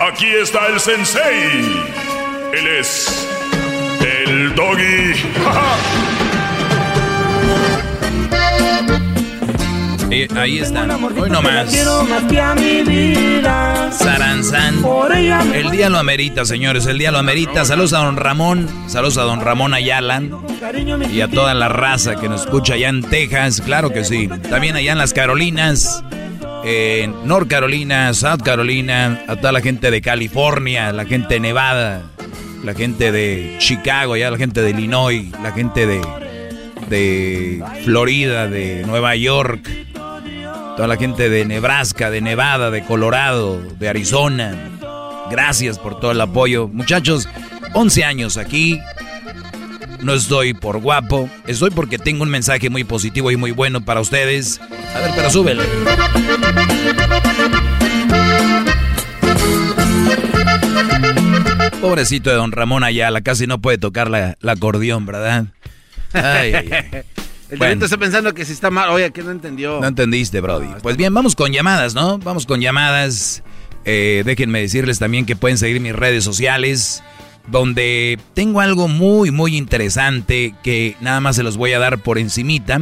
Aquí está el sensei. Él es el doggy. Eh, ahí están. Hoy nomás. Saranzán. El día lo amerita, señores. El día lo amerita. Saludos a don Ramón. Saludos a don Ramón Ayala. Y a toda la raza que nos escucha allá en Texas. Claro que sí. También allá en las Carolinas. En North Carolina, South Carolina. A toda la gente de California. La gente de Nevada. La gente de Chicago. Allá la gente de Illinois. La gente de, de Florida. De Nueva York toda la gente de Nebraska, de Nevada, de Colorado, de Arizona. Gracias por todo el apoyo. Muchachos, 11 años aquí. No estoy por guapo, estoy porque tengo un mensaje muy positivo y muy bueno para ustedes. A ver, pero súbele. Pobrecito de don Ramón Ayala, casi no puede tocar la, la acordeón, ¿verdad? Ay, ay, ay. El bueno. está pensando que si está mal, oye, que no entendió. No entendiste, Brody. pues bien, vamos con llamadas, ¿no? Vamos con llamadas. Eh, déjenme decirles también que pueden seguir mis redes sociales, donde tengo algo muy, muy interesante que nada más se los voy a dar por encimita,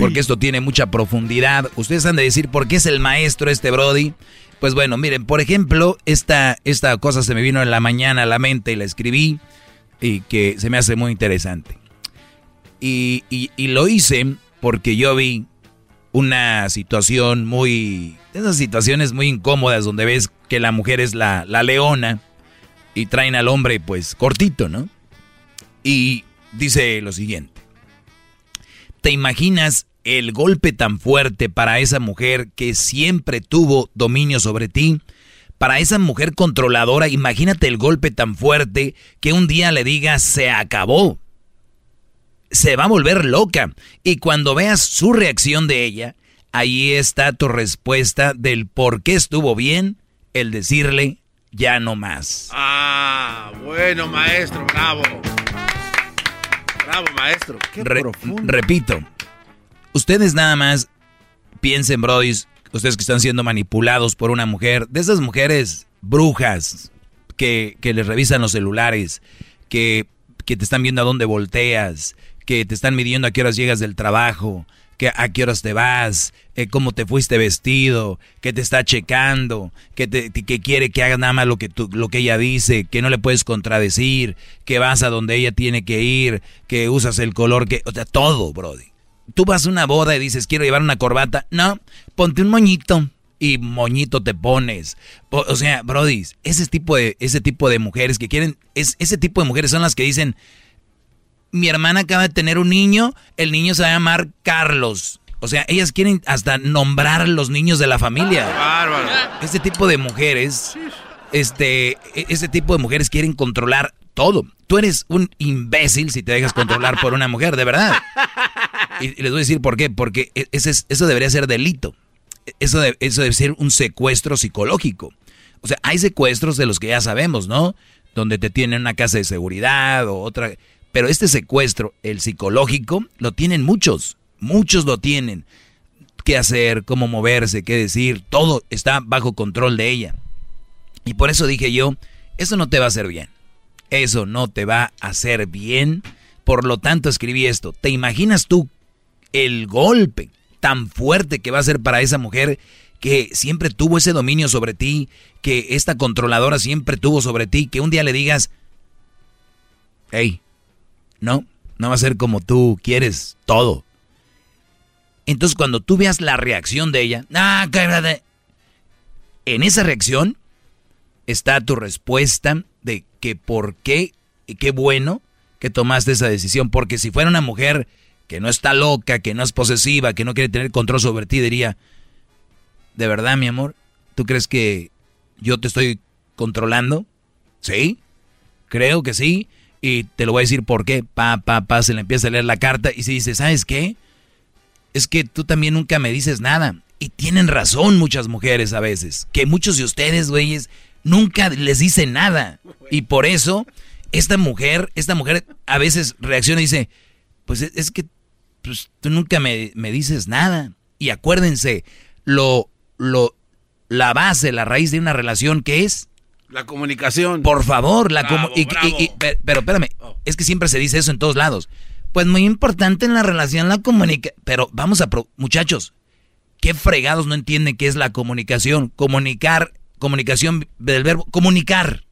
porque esto tiene mucha profundidad. Ustedes han de decir por qué es el maestro este Brody. Pues bueno, miren, por ejemplo, esta, esta cosa se me vino en la mañana a la mente y la escribí y que se me hace muy interesante. Y, y, lo hice porque yo vi una situación muy... Esas situaciones muy incómodas donde ves que la mujer es la, la leona y traen al hombre pues cortito, ¿no? Y dice lo siguiente. ¿Te imaginas el golpe tan fuerte para esa mujer que siempre tuvo dominio sobre ti? Para esa mujer controladora, imagínate el golpe tan fuerte que un día le diga se acabó. Se va a volver loca. Y cuando veas su reacción de ella, ahí está tu respuesta del por qué estuvo bien el decirle ya no más. Ah, bueno, maestro, bravo. Bravo, maestro. Qué Repito, ustedes nada más piensen, Brody, ustedes que están siendo manipulados por una mujer, de esas mujeres brujas que, que les revisan los celulares, que, que te están viendo a dónde volteas, que te están midiendo a qué horas llegas del trabajo, que a qué horas te vas, eh, cómo te fuiste vestido, que te está checando, que, quiere que hagas nada más lo que, lo que ella dice, que no le puedes contradecir, que vas a donde ella tiene que ir, que usas el color que... O sea, todo, Brody tú vas a una boda y dices, quiero llevar una corbata. No, ponte un moñito. Y moñito te pones. O, sea, Brody, ese tipo de, ese tipo de mujeres que quieren, es, ese tipo de mujeres son las que dicen, mi hermana acaba de tener un niño, el niño se va a llamar Carlos. O sea, ellas quieren hasta nombrar los niños de la familia. Bárbaro. Este tipo de mujeres, este, ese tipo de mujeres quieren controlar todo. Tú eres un imbécil si te dejas controlar por una mujer, de verdad. Y, les voy a decir por qué. Porque e, ese eso debería ser delito. Eso, eso debe ser un secuestro psicológico. O sea, hay secuestros de los que ya sabemos, ¿no? Donde te tienen una casa de seguridad o otra. Pero este secuestro, el psicológico, lo tienen muchos. Muchos lo tienen. ¿Qué hacer? ¿Cómo moverse? ¿Qué decir? Todo está bajo control de ella. Y por eso dije yo, eso no te va a hacer bien. Eso no te va a hacer bien. Por lo tanto, escribí esto. ¿Te imaginas tú el golpe tan fuerte que va a ser para esa mujer que siempre tuvo ese dominio sobre ti, que esta controladora siempre tuvo sobre ti, que un día le digas, hey, no, no va a ser como tú quieres todo. Entonces cuando tú veas la reacción de ella, ah, en esa reacción está tu respuesta de que por qué, y qué bueno que tomaste esa decisión, porque si fuera una mujer que no está loca, que no es posesiva, que no quiere tener control sobre ti, diría, ¿de verdad, mi amor? ¿Tú crees que yo te estoy controlando? ¿Sí? Creo que sí. Y te lo voy a decir por qué. Pa, pa, pa, se le empieza a leer la carta y se dice, ¿sabes qué? Es que tú también nunca me dices nada. Y tienen razón muchas mujeres a veces. Que muchos de ustedes, güeyes, nunca les dicen nada. Y por eso, esta mujer, esta mujer a veces reacciona y dice, pues es que pues tú nunca me, dices nada. Y acuérdense, lo, lo, la base, la raíz de una relación, ¿qué es? La comunicación. Por favor, la. Pero espérame, oh. es que siempre se dice eso en todos lados. Pues muy importante en la relación la comunicación. Pero vamos a, muchachos, ¿qué fregados no entienden qué es la comunicación? Comunicar, comunicación del verbo, comunicar,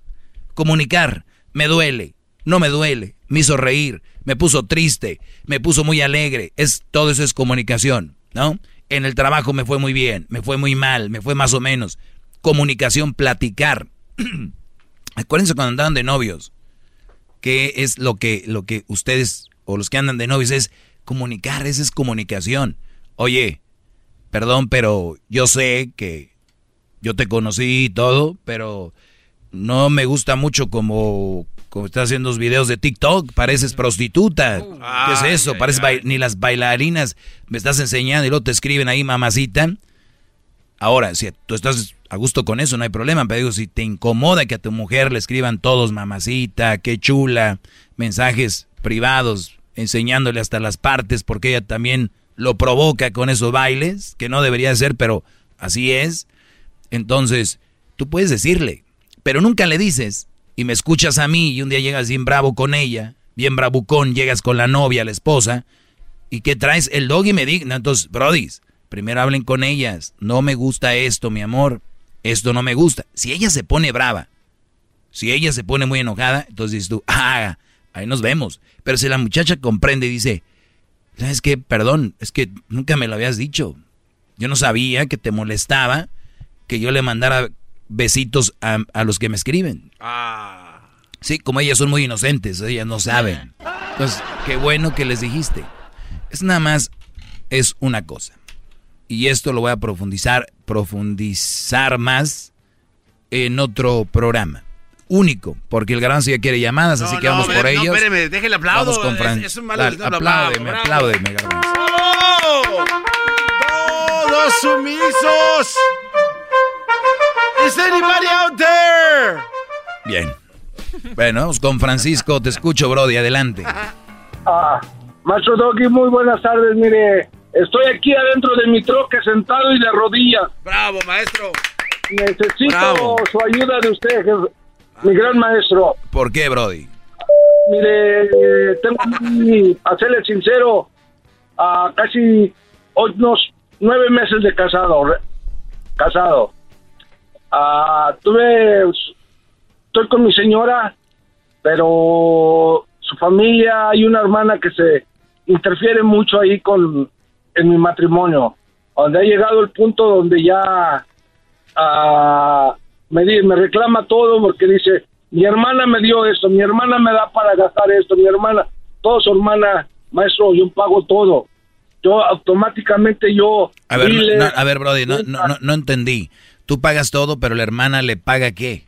comunicar, me duele, no me duele, me hizo reír, me puso triste, me puso muy alegre. Es, todo eso es comunicación, ¿no? En el trabajo me fue muy bien, me fue muy mal, me fue más o menos. Comunicación, platicar. Acuérdense cuando andaban de novios, ¿qué es lo que, lo que ustedes o los que andan de novios es comunicar, esa es comunicación. Oye, perdón, pero yo sé que yo te conocí y todo, pero no me gusta mucho como como estás haciendo los videos de TikTok, pareces prostituta. ¿Qué es eso? Pareces ni las bailarinas me estás enseñando y luego te escriben ahí mamacita. Ahora, si tú estás a gusto con eso, no hay problema, pero digo, si te incomoda que a tu mujer le escriban todos mamacita, qué chula, mensajes privados, enseñándole hasta las partes porque ella también lo provoca con esos bailes, que no debería ser, pero así es. Entonces, tú puedes decirle, pero nunca le dices, y me escuchas a mí y un día llegas bien bravo con ella, bien bravucón, llegas con la novia, la esposa, y que traes el doggy me digna. Entonces, brodis, primero hablen con ellas, no me gusta esto, mi amor, esto no me gusta. Si ella se pone brava, si ella se pone muy enojada, entonces dices tú, ah, ahí nos vemos. Pero si la muchacha comprende y dice, ¿sabes qué? Perdón, es que nunca me lo habías dicho. Yo no sabía que te molestaba que yo le mandara besitos a, a los que me escriben. Ah. Sí, como ellas son muy inocentes, ellas no saben. Entonces, qué bueno que les dijiste. Es nada más, es una cosa. Y esto lo voy a profundizar, profundizar más en otro programa único, porque el gran ya quiere llamadas, así que vamos por ellos. No, espéreme, déjele aplauso. Vamos con Fran. Es, un malo Dale, apláudeme, apláudeme, garbanzo. ¡Todos sumisos! ¿Is anybody out there? Bien. Bueno, vamos con Francisco. Te escucho, Brody. Adelante. Ah, Maestro Doggy, muy buenas tardes. Mire, estoy aquí adentro de mi troque sentado y de rodillas. Bravo, maestro. Necesito su ayuda de usted, mi gran maestro. ¿Por qué, Brody? Mire, tengo que hacerle sincero, a casi unos nueve meses de casado, casado. Ah, tuve, estoy con mi señora, pero su familia hay una hermana que se interfiere mucho ahí con en mi matrimonio, donde ha llegado el punto donde ya ah, me, me reclama todo porque dice, mi hermana me dio esto, mi hermana me da para gastar esto, mi hermana, todo su hermana, maestro, yo pago todo. Yo automáticamente yo... A ver, a ver, Brody, no, no, no, entendí. Tú pagas todo, pero la hermana le paga qué?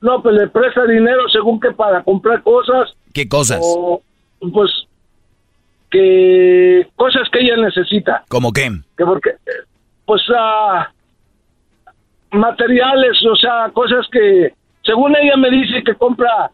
No, pues le presta dinero según que para comprar cosas. ¿Qué cosas? pues que cosas que ella necesita. ¿Cómo qué? Que porque, pues, uh, materiales, o sea, cosas que, según ella me dice que compra,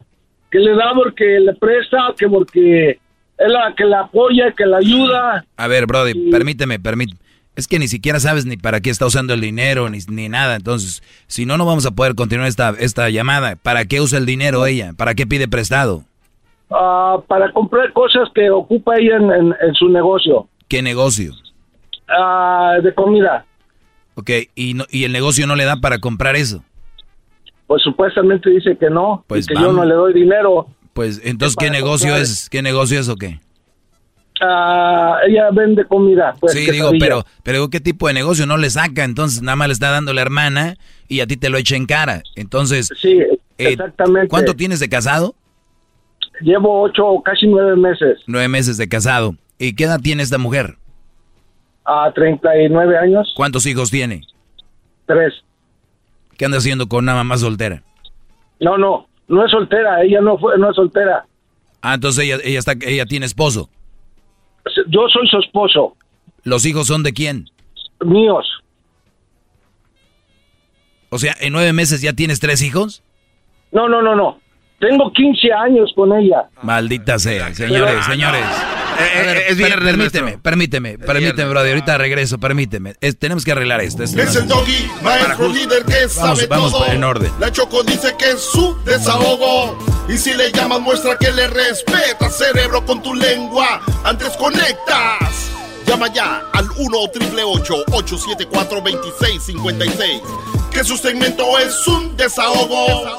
que le da porque le presta, que porque es la que la apoya, que la ayuda. A ver, Brody, permíteme, permíteme. Es que ni siquiera sabes ni para qué está usando el dinero, ni, ni nada. Entonces, si no, no vamos a poder continuar esta, esta llamada. ¿Para qué usa el dinero ella? ¿Para qué pide prestado? Ah, para comprar cosas que ocupa ella en, su negocio. ¿Qué negocio? Uh, de comida. Ok, ¿Y, no, ¿y el negocio no le da para comprar eso? Pues supuestamente dice que no, pues que yo no le doy dinero. Pues entonces, ¿qué negocio es? ¿Qué negocio es o qué? Ah, ella vende comida. Pues, sí, digo, pero, pero ¿qué tipo de negocio no le saca? Entonces nada más le está dando la hermana y a ti te lo echa en cara. Entonces, sí, eh, exactamente. ¿Cuánto tienes de casado? Llevo ocho, casi nueve meses. Nueve meses de casado. ¿Y qué edad tiene esta mujer? A 39 años. ¿Cuántos hijos tiene? Tres. ¿Qué anda haciendo con una mamá soltera? No, no, no es soltera, ella no fue, no es soltera. Ah, entonces ella, ella está, ella tiene esposo. Yo soy su esposo. ¿Los hijos son de quién? Míos. O sea, ¿en nueve meses ya tienes tres hijos? No, no, no, no. Tengo 15 años con ella. Maldita sea, señores, señores. Eh, es viernes, permíteme, permíteme, permíteme, brother. Ahorita regreso, permíteme. tenemos que arreglar esto. es el doggy, maestro líder que sabe vamos todo. en orden. La Choco dice que es su desahogo. Y si le llamas, muestra que le respeta, cerebro, con tu lengua. Antes conectas. Llama ya al 1-888-874-2656. Que su segmento es un desahogo.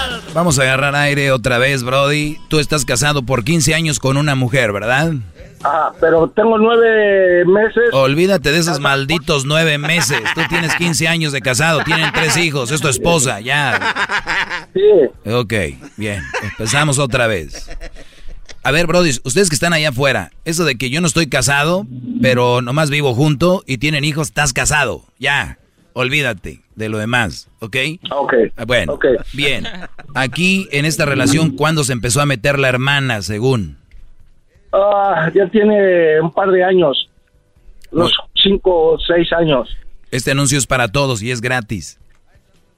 Vamos a agarrar aire otra vez, Brody. Tú estás casado por 15 años con una mujer, ¿verdad? Ah, pero tengo nueve meses. Olvídate de esos malditos nueve meses. Tú tienes 15 años de casado, tienen tres hijos, es tu esposa, ya. Sí. Ok, bien, empezamos otra vez. A ver, Brody, ustedes que están allá afuera, eso de que yo no estoy casado, pero nomás vivo junto y tienen hijos, estás casado. Ya, olvídate de lo demás, ¿ok? Ok. Bueno, bien. Aquí en esta relación, ¿cuándo se empezó a meter la hermana, según? Ah, ya tiene un par de años, unos cinco o seis años. Este anuncio es para todos y es gratis.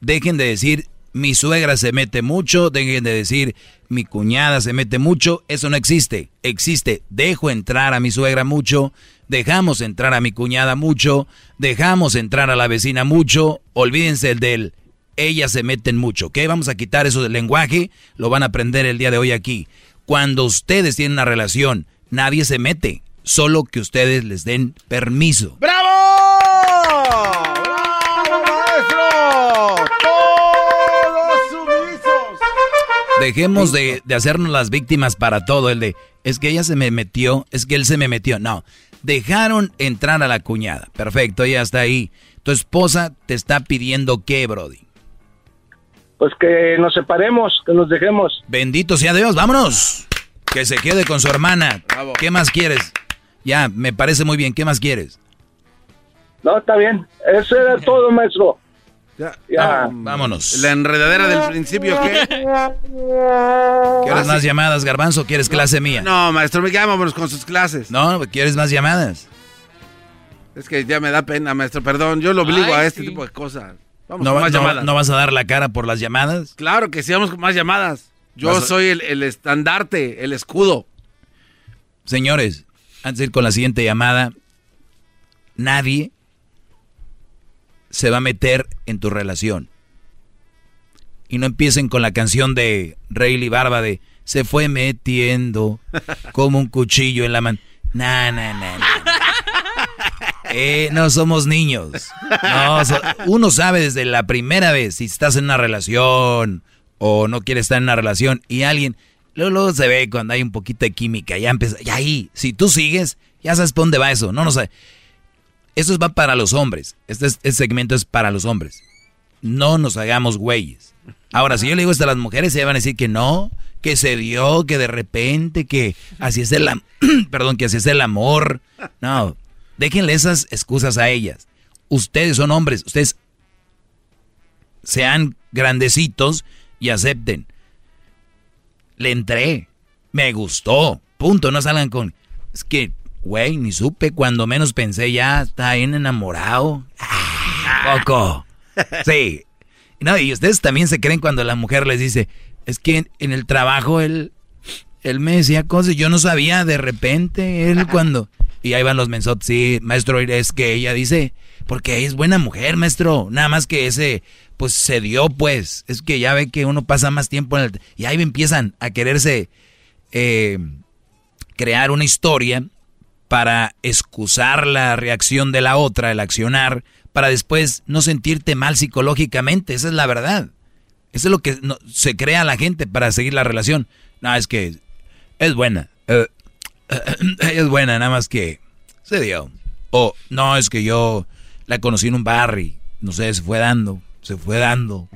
Dejen de decir mi suegra se mete mucho, dejen de decir mi cuñada se mete mucho, eso no existe. Existe, dejo entrar a mi suegra mucho, dejamos entrar a mi cuñada mucho, dejamos entrar a la vecina mucho, olvídense el del ellas se meten mucho, ¿ok? Vamos a quitar eso del lenguaje, lo van a aprender el día de hoy aquí. Cuando ustedes tienen una relación, nadie se mete, solo que ustedes les den permiso. ¡Bravo! ¡Bravo, maestro! ¡Todos sumisos! Dejemos de, de hacernos las víctimas para todo, el de, es que ella se me metió, es que él se me metió. No, dejaron entrar a la cuñada. Perfecto, ella está ahí. Tu esposa te está pidiendo qué, Brody. Pues que nos separemos, que nos dejemos. Bendito sea Dios, vámonos. Que se quede con su hermana. ¿Qué más quieres? Ya, me parece muy bien. ¿Qué más quieres? No, está bien. Eso era todo, maestro. Ya, Ya. Vámonos. La enredadera del principio, ¿qué? ¿Quieres más llamadas, Garbanzo? ¿Quieres clase mía? No, maestro, me vámonos con sus clases. No, ¿quieres más llamadas? Es que ya me da pena, maestro. Perdón, yo lo obligo Ay, a este sí. tipo de cosas. Vamos ¿No, con más no- llamadas. no vas a dar la cara por las llamadas? Claro que sí, vamos con más llamadas. Yo a- soy el, el estandarte, el escudo. Señores, antes de ir con la siguiente llamada, nadie se va a meter en tu relación. Y no empiecen con la canción de Rayleigh Barba de se fue metiendo como un cuchillo en la mano. Na, na, na, na. Eh, no somos niños. Uno sabe desde la primera vez si estás en una relación o no quieres estar en una relación y alguien, luego, luego se ve cuando hay un poquito de química, ya empieza, y ahí, si tú sigues, ya sabes por dónde va eso. No, no sé. Eso va para los hombres. Este, es- este segmento es para los hombres. No nos hagamos güeyes. Ahora, si yo le digo esto a las mujeres, se van a decir que no, que se dio, que de repente, que así es el, perdón, que así es el amor. No, déjenle esas excusas a ellas. Ustedes son hombres, ustedes sean grandecitos y acepten. Le entré, me gustó, punto, no salgan con... Es que, güey, ni supe, cuando menos pensé ya, está bien enamorado. Ah, Poco. Sí. No, y ustedes también se creen cuando la mujer les dice, es que en, en el trabajo él, él me decía cosas, yo no sabía de repente, él cuando... Y ahí van los mensotes, sí, maestro, es que ella dice, porque es buena mujer, maestro, nada más que ese, pues se dio, pues, es que ya ve que uno pasa más tiempo en el... Y ahí empiezan a quererse eh, crear una historia para excusar la reacción de la otra, el accionar, para después no sentirte mal psicológicamente, esa es la verdad. Eso es lo que no- se crea la gente para seguir la relación. No, es que es buena. eh, es buena, nada más que se dio. O no, es que yo la conocí en un bar y no sé, se fue dando, se fue dando.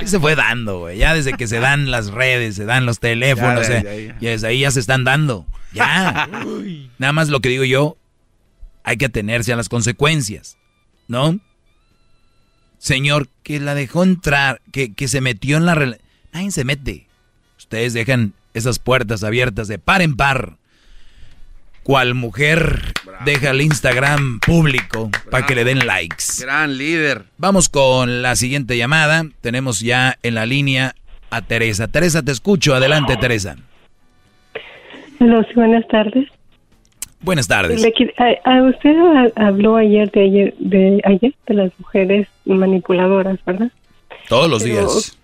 ¿Qué se fue dando, güey? Ya desde que se dan las redes, se dan los teléfonos, Ya, eh, ya, ya. ya desde ahí ya se están dando. Ya. Nada más lo que digo yo, hay que atenerse a las consecuencias, ¿no? Señor, que la dejó entrar, que, que se metió en la relación. Nadie se mete. Ustedes dejan esas puertas abiertas de par en par. Cual mujer deja el Instagram público para que le den likes. Gran líder. Vamos con la siguiente llamada. Tenemos ya en la línea a Teresa. Teresa, te escucho. Adelante, Teresa. Hola, buenas tardes. Buenas tardes. Le a- a usted ha- habló ayer de ayer de ayer de las mujeres manipuladoras, ¿verdad? Todos los Pero- días.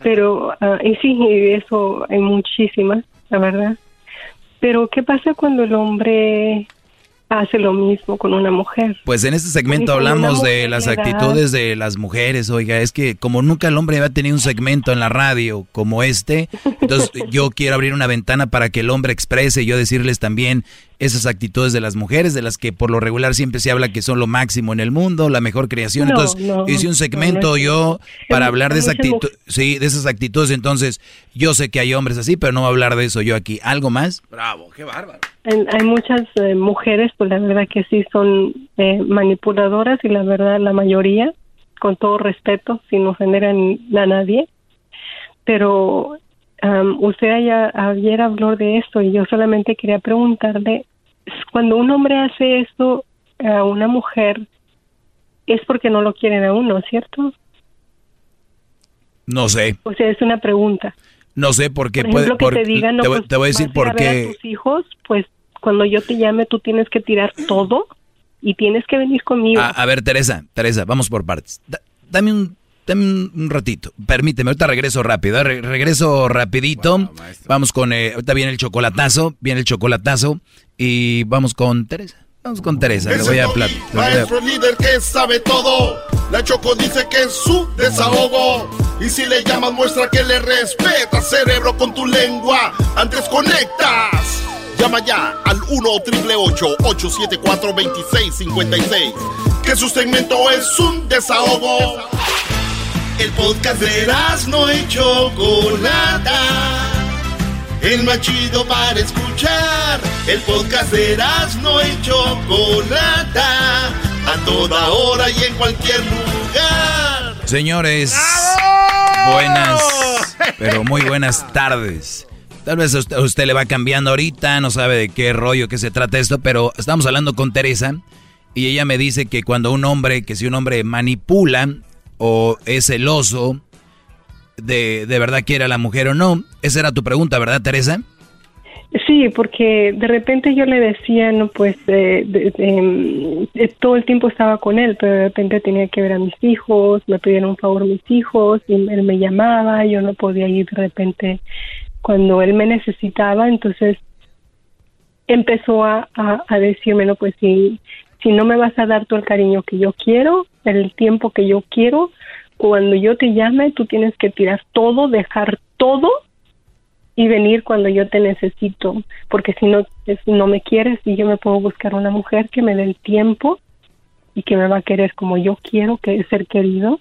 Pero ah, y sí, y eso hay muchísimas, la verdad. Pero ¿qué pasa cuando el hombre hace lo mismo con una mujer? Pues en este segmento hablamos de las actitudes de las mujeres. Oiga, es que como nunca el hombre había tenido un segmento en la radio como este, entonces yo quiero abrir una ventana para que el hombre exprese y yo decirles también esas actitudes de las mujeres, de las que por lo regular siempre se habla que son lo máximo en el mundo, la mejor creación. No, entonces no, hice un segmento no, no es yo para hablar de esa actitud, sí, de esas actitudes. Entonces yo sé que hay hombres así, pero no voy a hablar de eso yo aquí. ¿Algo más? Bravo, qué bárbaro. Hay, hay muchas eh, mujeres, pues la verdad que sí son eh, manipuladoras y la verdad la mayoría, con todo respeto, sin ofender a nadie, pero usted ayer, ayer habló de esto y yo solamente quería preguntarle, cuando un hombre hace esto a una mujer, es porque no lo quieren a uno, ¿cierto? No sé. O sea, es una pregunta. No sé por qué. Por ejemplo, que te digan, no, te, voy a decir por qué. tus hijos, pues cuando yo te llame tú tienes que tirar todo y tienes que venir conmigo. A, ver, Teresa, Teresa, vamos por partes. dame un dame un, ratito. Permíteme, ahorita regreso rápido. ¿eh? regreso rapidito. vamos con, eh, ahorita viene el chocolatazo, viene el chocolatazo y vamos con Teresa. Vamos con Teresa, le voy a platicar. Maestro líder que sabe todo. La Choco dice que es su desahogo. Y si le llamas, muestra que le respeta, cerebro, con tu lengua. Antes conectas. Llama ya al 1-888-874-2656. Que su segmento es un desahogo. El podcast de no y Chocolata el más chido para escuchar. El podcast de no y Chocolata, a toda hora y en cualquier lugar. Señores, buenas, pero muy buenas tardes. Tal vez a usted, le va cambiando ahorita, no sabe de qué rollo, qué se trata esto, pero estamos hablando con Teresa y ella me dice que cuando un hombre, que si un hombre manipula o es celoso, de, de verdad quiere a la mujer o no. Esa era tu pregunta, ¿verdad, Teresa? Sí, porque de repente yo le decía, no, pues eh, todo el tiempo estaba con él, pero de repente tenía que ver a mis hijos, me pedían un favor mis hijos, y él me llamaba, yo no podía ir de repente cuando él me necesitaba, entonces empezó a, a, a decirme, no, pues si, si no me vas a dar todo el cariño que yo quiero, el tiempo que yo quiero, cuando yo te llame, tú tienes que tirar todo, dejar todo y venir cuando yo te necesito, porque si no, no me quieres y yo me puedo buscar una mujer que me dé el tiempo y que me va a querer como yo quiero, que es ser querido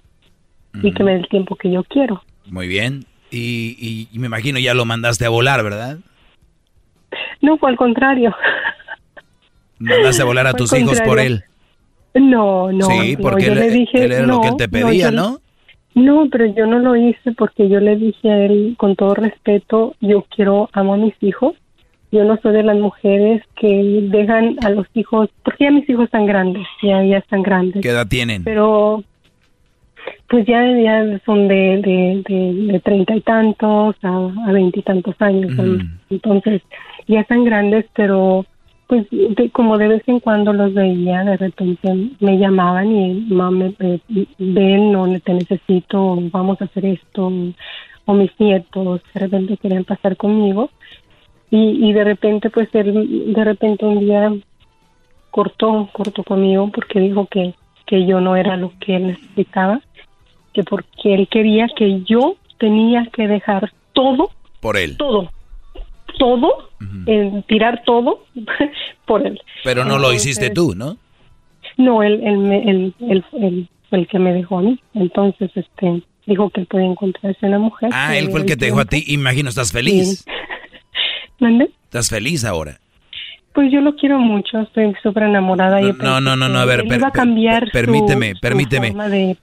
y que me dé el tiempo que yo quiero. Muy bien. Y, y, me imagino ya lo mandaste a volar, ¿verdad? No, fue al contrario. Mandaste a volar a tus hijos por él. No, no. Sí, porque yo él, le dije, era lo que él te pedía, ¿no? No, pero yo no lo hice porque yo le dije a él, con todo respeto, yo quiero, amo a mis hijos. Yo no soy de las mujeres que dejan a los hijos, porque ya mis hijos están grandes, ya, ya están grandes. ¿Qué edad tienen? Pero, pues ya, ya son de, de, treinta y tantos a veintitantos años. Entonces, ya están grandes, pero pues como de vez en cuando los veía, de repente me llamaban y mami, ven, no te necesito, vamos a hacer esto, o mis nietos de repente querían pasar conmigo y, y de repente pues él de repente un día cortó, cortó conmigo porque dijo que, que yo no era lo que él necesitaba, que porque él quería que yo tenía que dejar todo por él. Todo, todo, en tirar todo por él. Pero no lo hiciste tú, ¿no? No, él, él, él, el que me dejó a mí. Entonces, este, dijo que él puede encontrarse una mujer. Ah, él fue el que te dejó a ti. Imagino, ¿estás feliz? ¿Dónde? ¿Estás feliz ahora? Pues yo lo quiero mucho, estoy súper enamorada. No, no, no, no, a ver, permíteme, permíteme.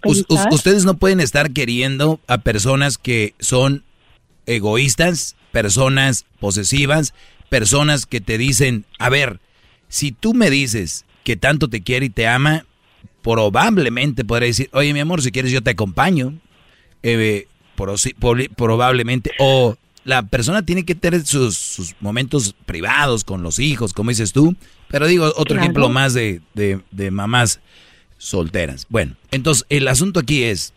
ustedes no pueden estar queriendo a personas que son egoístas, personas posesivas, personas que te dicen, a ver, si tú me dices que tanto te quiere y te ama, probablemente podré decir, oye mi amor, si quieres yo te acompaño, eh, probablemente, o la persona tiene que tener sus, momentos privados con los hijos, como dices tú, pero digo otro ejemplo más de, de mamás solteras. Bueno, entonces el asunto aquí es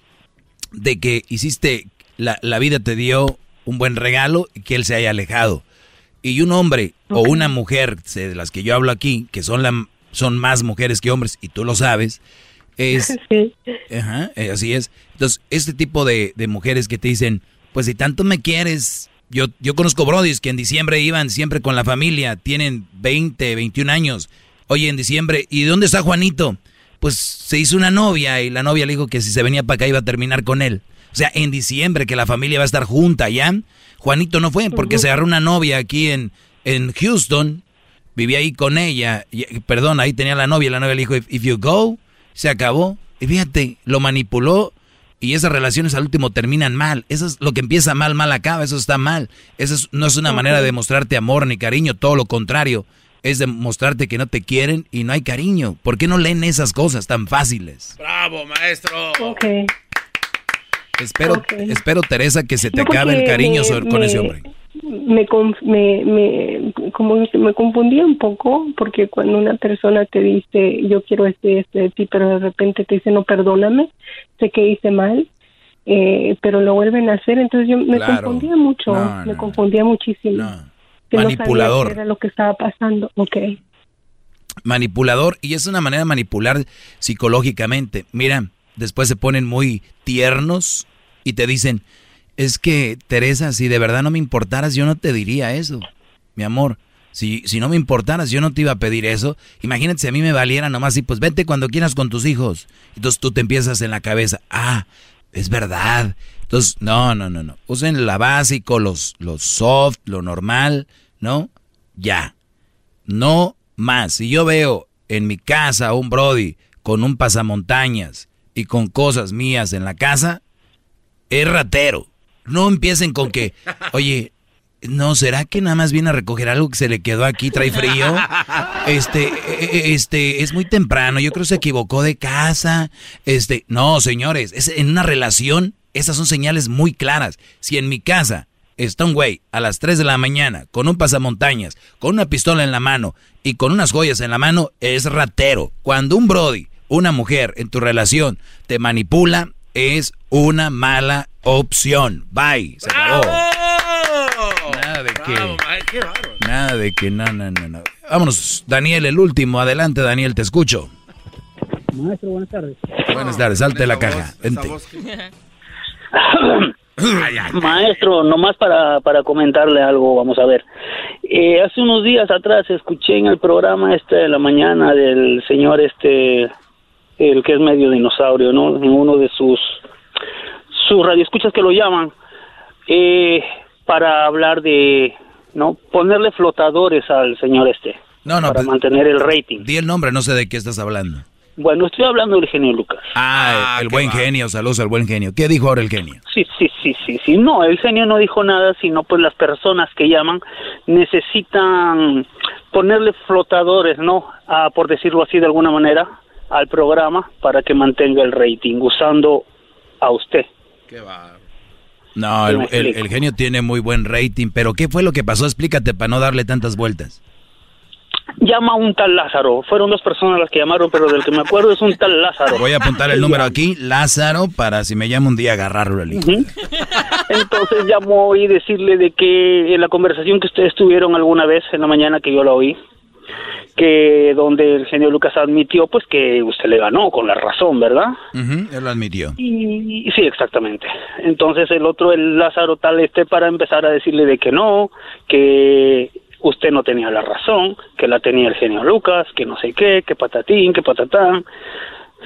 de que hiciste, la, la vida te dio un buen regalo y que él se haya alejado. Y un hombre o una mujer, de las que yo hablo aquí, que son, la, son más mujeres que hombres, y tú lo sabes, es... Ajá, eh, así es. Entonces, este tipo de, de, mujeres que te dicen, pues si tanto me quieres, yo, yo conozco brodis que en diciembre iban siempre con la familia, tienen 20, 21 años. Oye, en diciembre, ¿y dónde está Juanito? Pues se hizo una novia y la novia le dijo que si se venía para acá iba a terminar con él. O sea, en diciembre que la familia va a estar junta, ¿ya? Juanito no fue porque se agarró una novia aquí en, en Houston, vivía ahí con ella, perdón, ahí tenía la novia, la novia le dijo, if, you go, se acabó. Y fíjate, lo manipuló Y esas relaciones al último terminan mal. Eso es lo que empieza mal, mal acaba. Eso está mal. Eso no es una manera de mostrarte amor ni cariño. Todo lo contrario. Es demostrarte que no te quieren y no hay cariño. ¿Por qué no leen esas cosas tan fáciles? ¡Bravo, maestro! Ok. Espero, espero Teresa, que se te acabe el cariño con ese hombre. Me, me, me, como me confundí un poco porque cuando una persona te dice yo quiero este, este de ti, pero de repente te dice no, perdóname, sé que hice mal, eh, pero lo vuelven a hacer, entonces yo me confundía mucho, me confundía muchísimo. Manipulador. era lo que estaba pasando, ok. Manipulador, y es una manera de manipular psicológicamente. Mira, después se ponen muy tiernos y te dicen, es que Teresa, si de verdad no me importaras, yo no te diría eso, mi amor. Si, si no me importaras, yo no te iba a pedir eso. Imagínate si a mí me valiera nomás y pues vete cuando quieras con tus hijos. Entonces tú te empiezas en la cabeza, ah, es verdad. Entonces, no, no, no, no. Usen la básico, los, los soft, lo normal, ¿no? Ya. No más. Si yo veo en mi casa a un Brody con un pasamontañas y con cosas mías en la casa, es ratero. No empiecen con que, oye, no, ¿será que nada más viene a recoger algo que se le quedó aquí, trae frío? Este, e, e, este, es muy temprano, yo creo que se equivocó de casa. Este, no, señores, es en una relación, esas son señales muy claras. Si en mi casa está un güey a las 3 de la mañana con un pasamontañas, con una pistola en la mano y con unas joyas en la mano, es ratero. Cuando un brody, una mujer en tu relación te manipula, es una mala opción. Bye. Se acabó. Nada de que. Nada de que, no, no, no, no. Vámonos, Daniel, el último. Adelante, Daniel, te escucho. Maestro, buenas tardes. Buenas tardes, salte la caja. Vente. Maestro, nomás para, para comentarle algo, vamos a ver. Eh, hace unos días atrás escuché en el programa este de la mañana del señor este el que es medio dinosaurio, ¿no? En uno de sus sus radioescuchas que lo llaman eh, para hablar de, ¿no? Ponerle flotadores al señor este. No, no, para pues, mantener el rating. Di el nombre, no sé de qué estás hablando. Bueno, estoy hablando del genio Lucas. Ah, el, buen genio, saludos al buen genio. ¿Qué dijo ahora el genio? Sí, sí, sí, sí, sí. No, el genio no dijo nada, sino pues las personas que llaman necesitan ponerle flotadores, ¿no? Ah, por decirlo así de alguna manera, al programa para que mantenga el rating usando a usted. Qué No, el, genio tiene muy buen rating, pero ¿qué fue lo que pasó? Explícate para no darle tantas vueltas. Llama un tal Lázaro. Fueron dos personas las que llamaron, pero del que me acuerdo es un tal Lázaro. Voy a apuntar el número aquí, Lázaro, para si me llama un día agarrarlo el Entonces llamó y decirle de que en la conversación que ustedes tuvieron alguna vez en la mañana que yo la oí, que donde el señor Lucas admitió pues que usted le ganó con la razón, ¿verdad? él lo admitió. Y, sí, exactamente. Entonces el otro, el Lázaro tal este para empezar a decirle de que no, que usted no tenía la razón, que la tenía el genio Lucas, que no sé qué, que patatín, que patatán.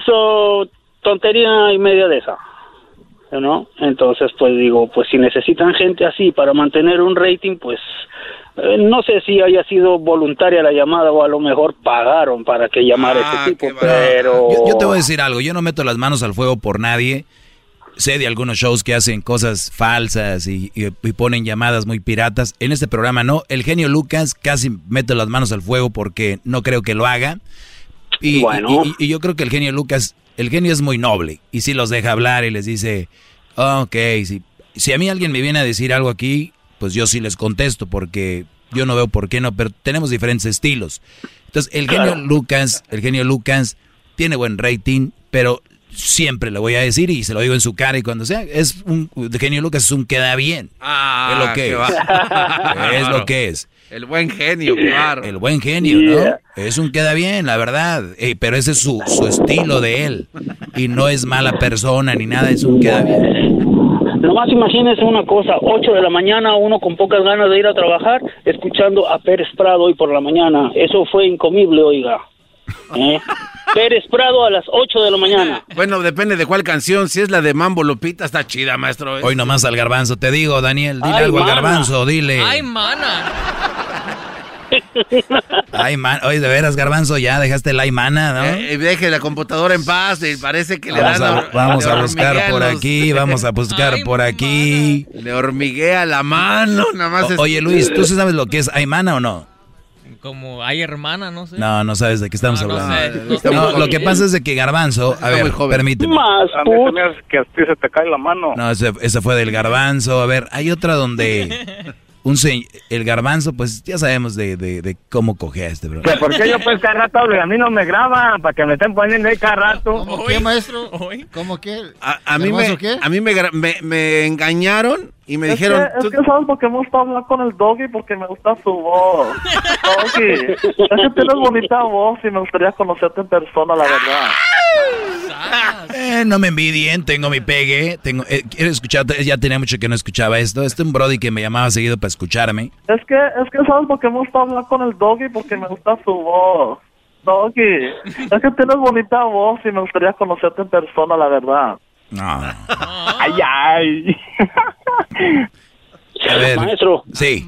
So, tontería y media de esa. ¿No? Entonces, pues digo, pues si necesitan gente así para mantener un rating, pues no sé si haya sido voluntaria la llamada o a lo mejor pagaron para que llamara ese ah, tipo, pero... Yo, te voy a decir algo, yo no meto las manos al fuego por nadie. Sé de algunos shows que hacen cosas falsas y, ponen llamadas muy piratas. En este programa no. El genio Lucas casi meto las manos al fuego porque no creo que lo haga. Y, bueno. y, yo creo que el genio Lucas, el genio es muy noble. Y si los deja hablar y les dice, ok, si, si a mí alguien me viene a decir algo aquí, pues yo sí les contesto porque yo no veo por qué no, pero tenemos diferentes estilos. Entonces, el genio Lucas, el genio Lucas tiene buen rating, pero siempre le voy a decir y se lo digo en su cara y cuando sea, es un el genio Lucas es un queda bien. Ah, es lo que es. es lo que es. El buen genio, claro. El buen genio, ¿no? Es un queda bien, la verdad. Eh, pero ese es su, su estilo de él. Y no es mala persona ni nada, es un queda bien. Nomás imagínense una cosa, 8 de la mañana, uno con pocas ganas de ir a trabajar, escuchando a Pérez Prado hoy por la mañana. Eso fue incomible, oiga. ¿Eh? Pérez Prado a las 8 de la mañana. Bueno, depende de cuál canción. Si es la de Mambo Lupita, está chida, maestro. Hoy nomás al garbanzo. Te digo, Daniel, dile algo al garbanzo, dile. ¡Ay, mana! Ay, man, oye, de veras, Garbanzo, ya dejaste la aymana, ¿no? Eh, deje la computadora en paz, y parece que vamos le dan... A, vamos a buscar por aquí, vamos a buscar por aquí. Le hormiguea la mano, nada más. O, oye, Luis, ¿tú sabes lo que es aymana o no? Como hay hermana, no sé. No, no sabes de qué estamos no, hablando. No sé, no, lo que pasa es de que Garbanzo, a ver, permíteme. Más, que a ti se te cae la mano. No, ese, ese fue del Garbanzo. A ver, hay otra donde un el garbanzo, pues ya sabemos de, de, de cómo coge a este, bro. ¿Por qué yo pues cada rato a mí no me graban? Para que me estén poniendo ahí cada rato. ¿Cómo qué, maestro? ¿Cómo qué? A, a mí, me, qué? a mí me, me, me engañaron y me es dijeron... Que, es que sabes por qué me gusta hablar con el doggy, porque me gusta su voz. Doggy, es que tienes bonita voz y me gustaría conocerte en persona, la verdad. Eh, no me envidien, tengo mi pegue, tengo, eh, quiero escuchar, ya tenía mucho que no escuchaba esto. Este es un brody que me llamaba seguido para escucharme. Es que, es que sabes por qué me gusta hablar con el doggy, porque me gusta su voz. Doggy, es que tienes bonita voz y me gustaría conocerte en persona, la verdad. No. ay, ay. A ver, Maestro. Sí.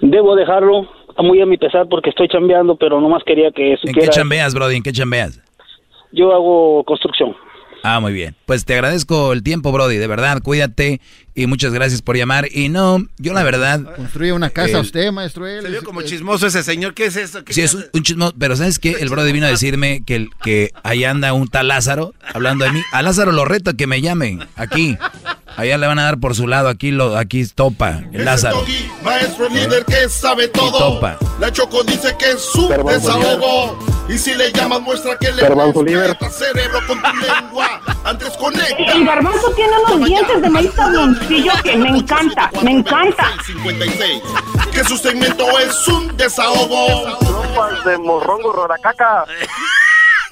Debo dejarlo muy a mi pesar porque estoy chambeando, pero nomás quería que ¿En qué chambeas, brody? ¿En qué chambeas? Yo hago construcción. Ah, muy bien. Pues te agradezco el tiempo, Brody. De verdad, cuídate y muchas gracias por llamar. Y no, yo la verdad... Construye una casa el- usted, maestro. Él, Se vio como chismoso ese señor. ¿Qué es eso? ¿Qué Sí, es un, un chismoso, pero ¿sabes qué? El Brody vino a decirme que, que ahí anda un tal Lázaro hablando de mí. A Lázaro lo reto a que me llame aquí. Allá le van a dar por su lado, aquí lo aquí topa, el Lázaro. Doggy, maestro líder que sabe todo. topa. La Choco dice que es su desahogo. Y si le llamas, muestra que le respeta cerebro con tu lengua. Antes conecta. El garbanzo tiene unos dientes de maíz tabloncillo que me encanta, me encanta. 56. Que su segmento es un desahogo. de morrongo roracaca.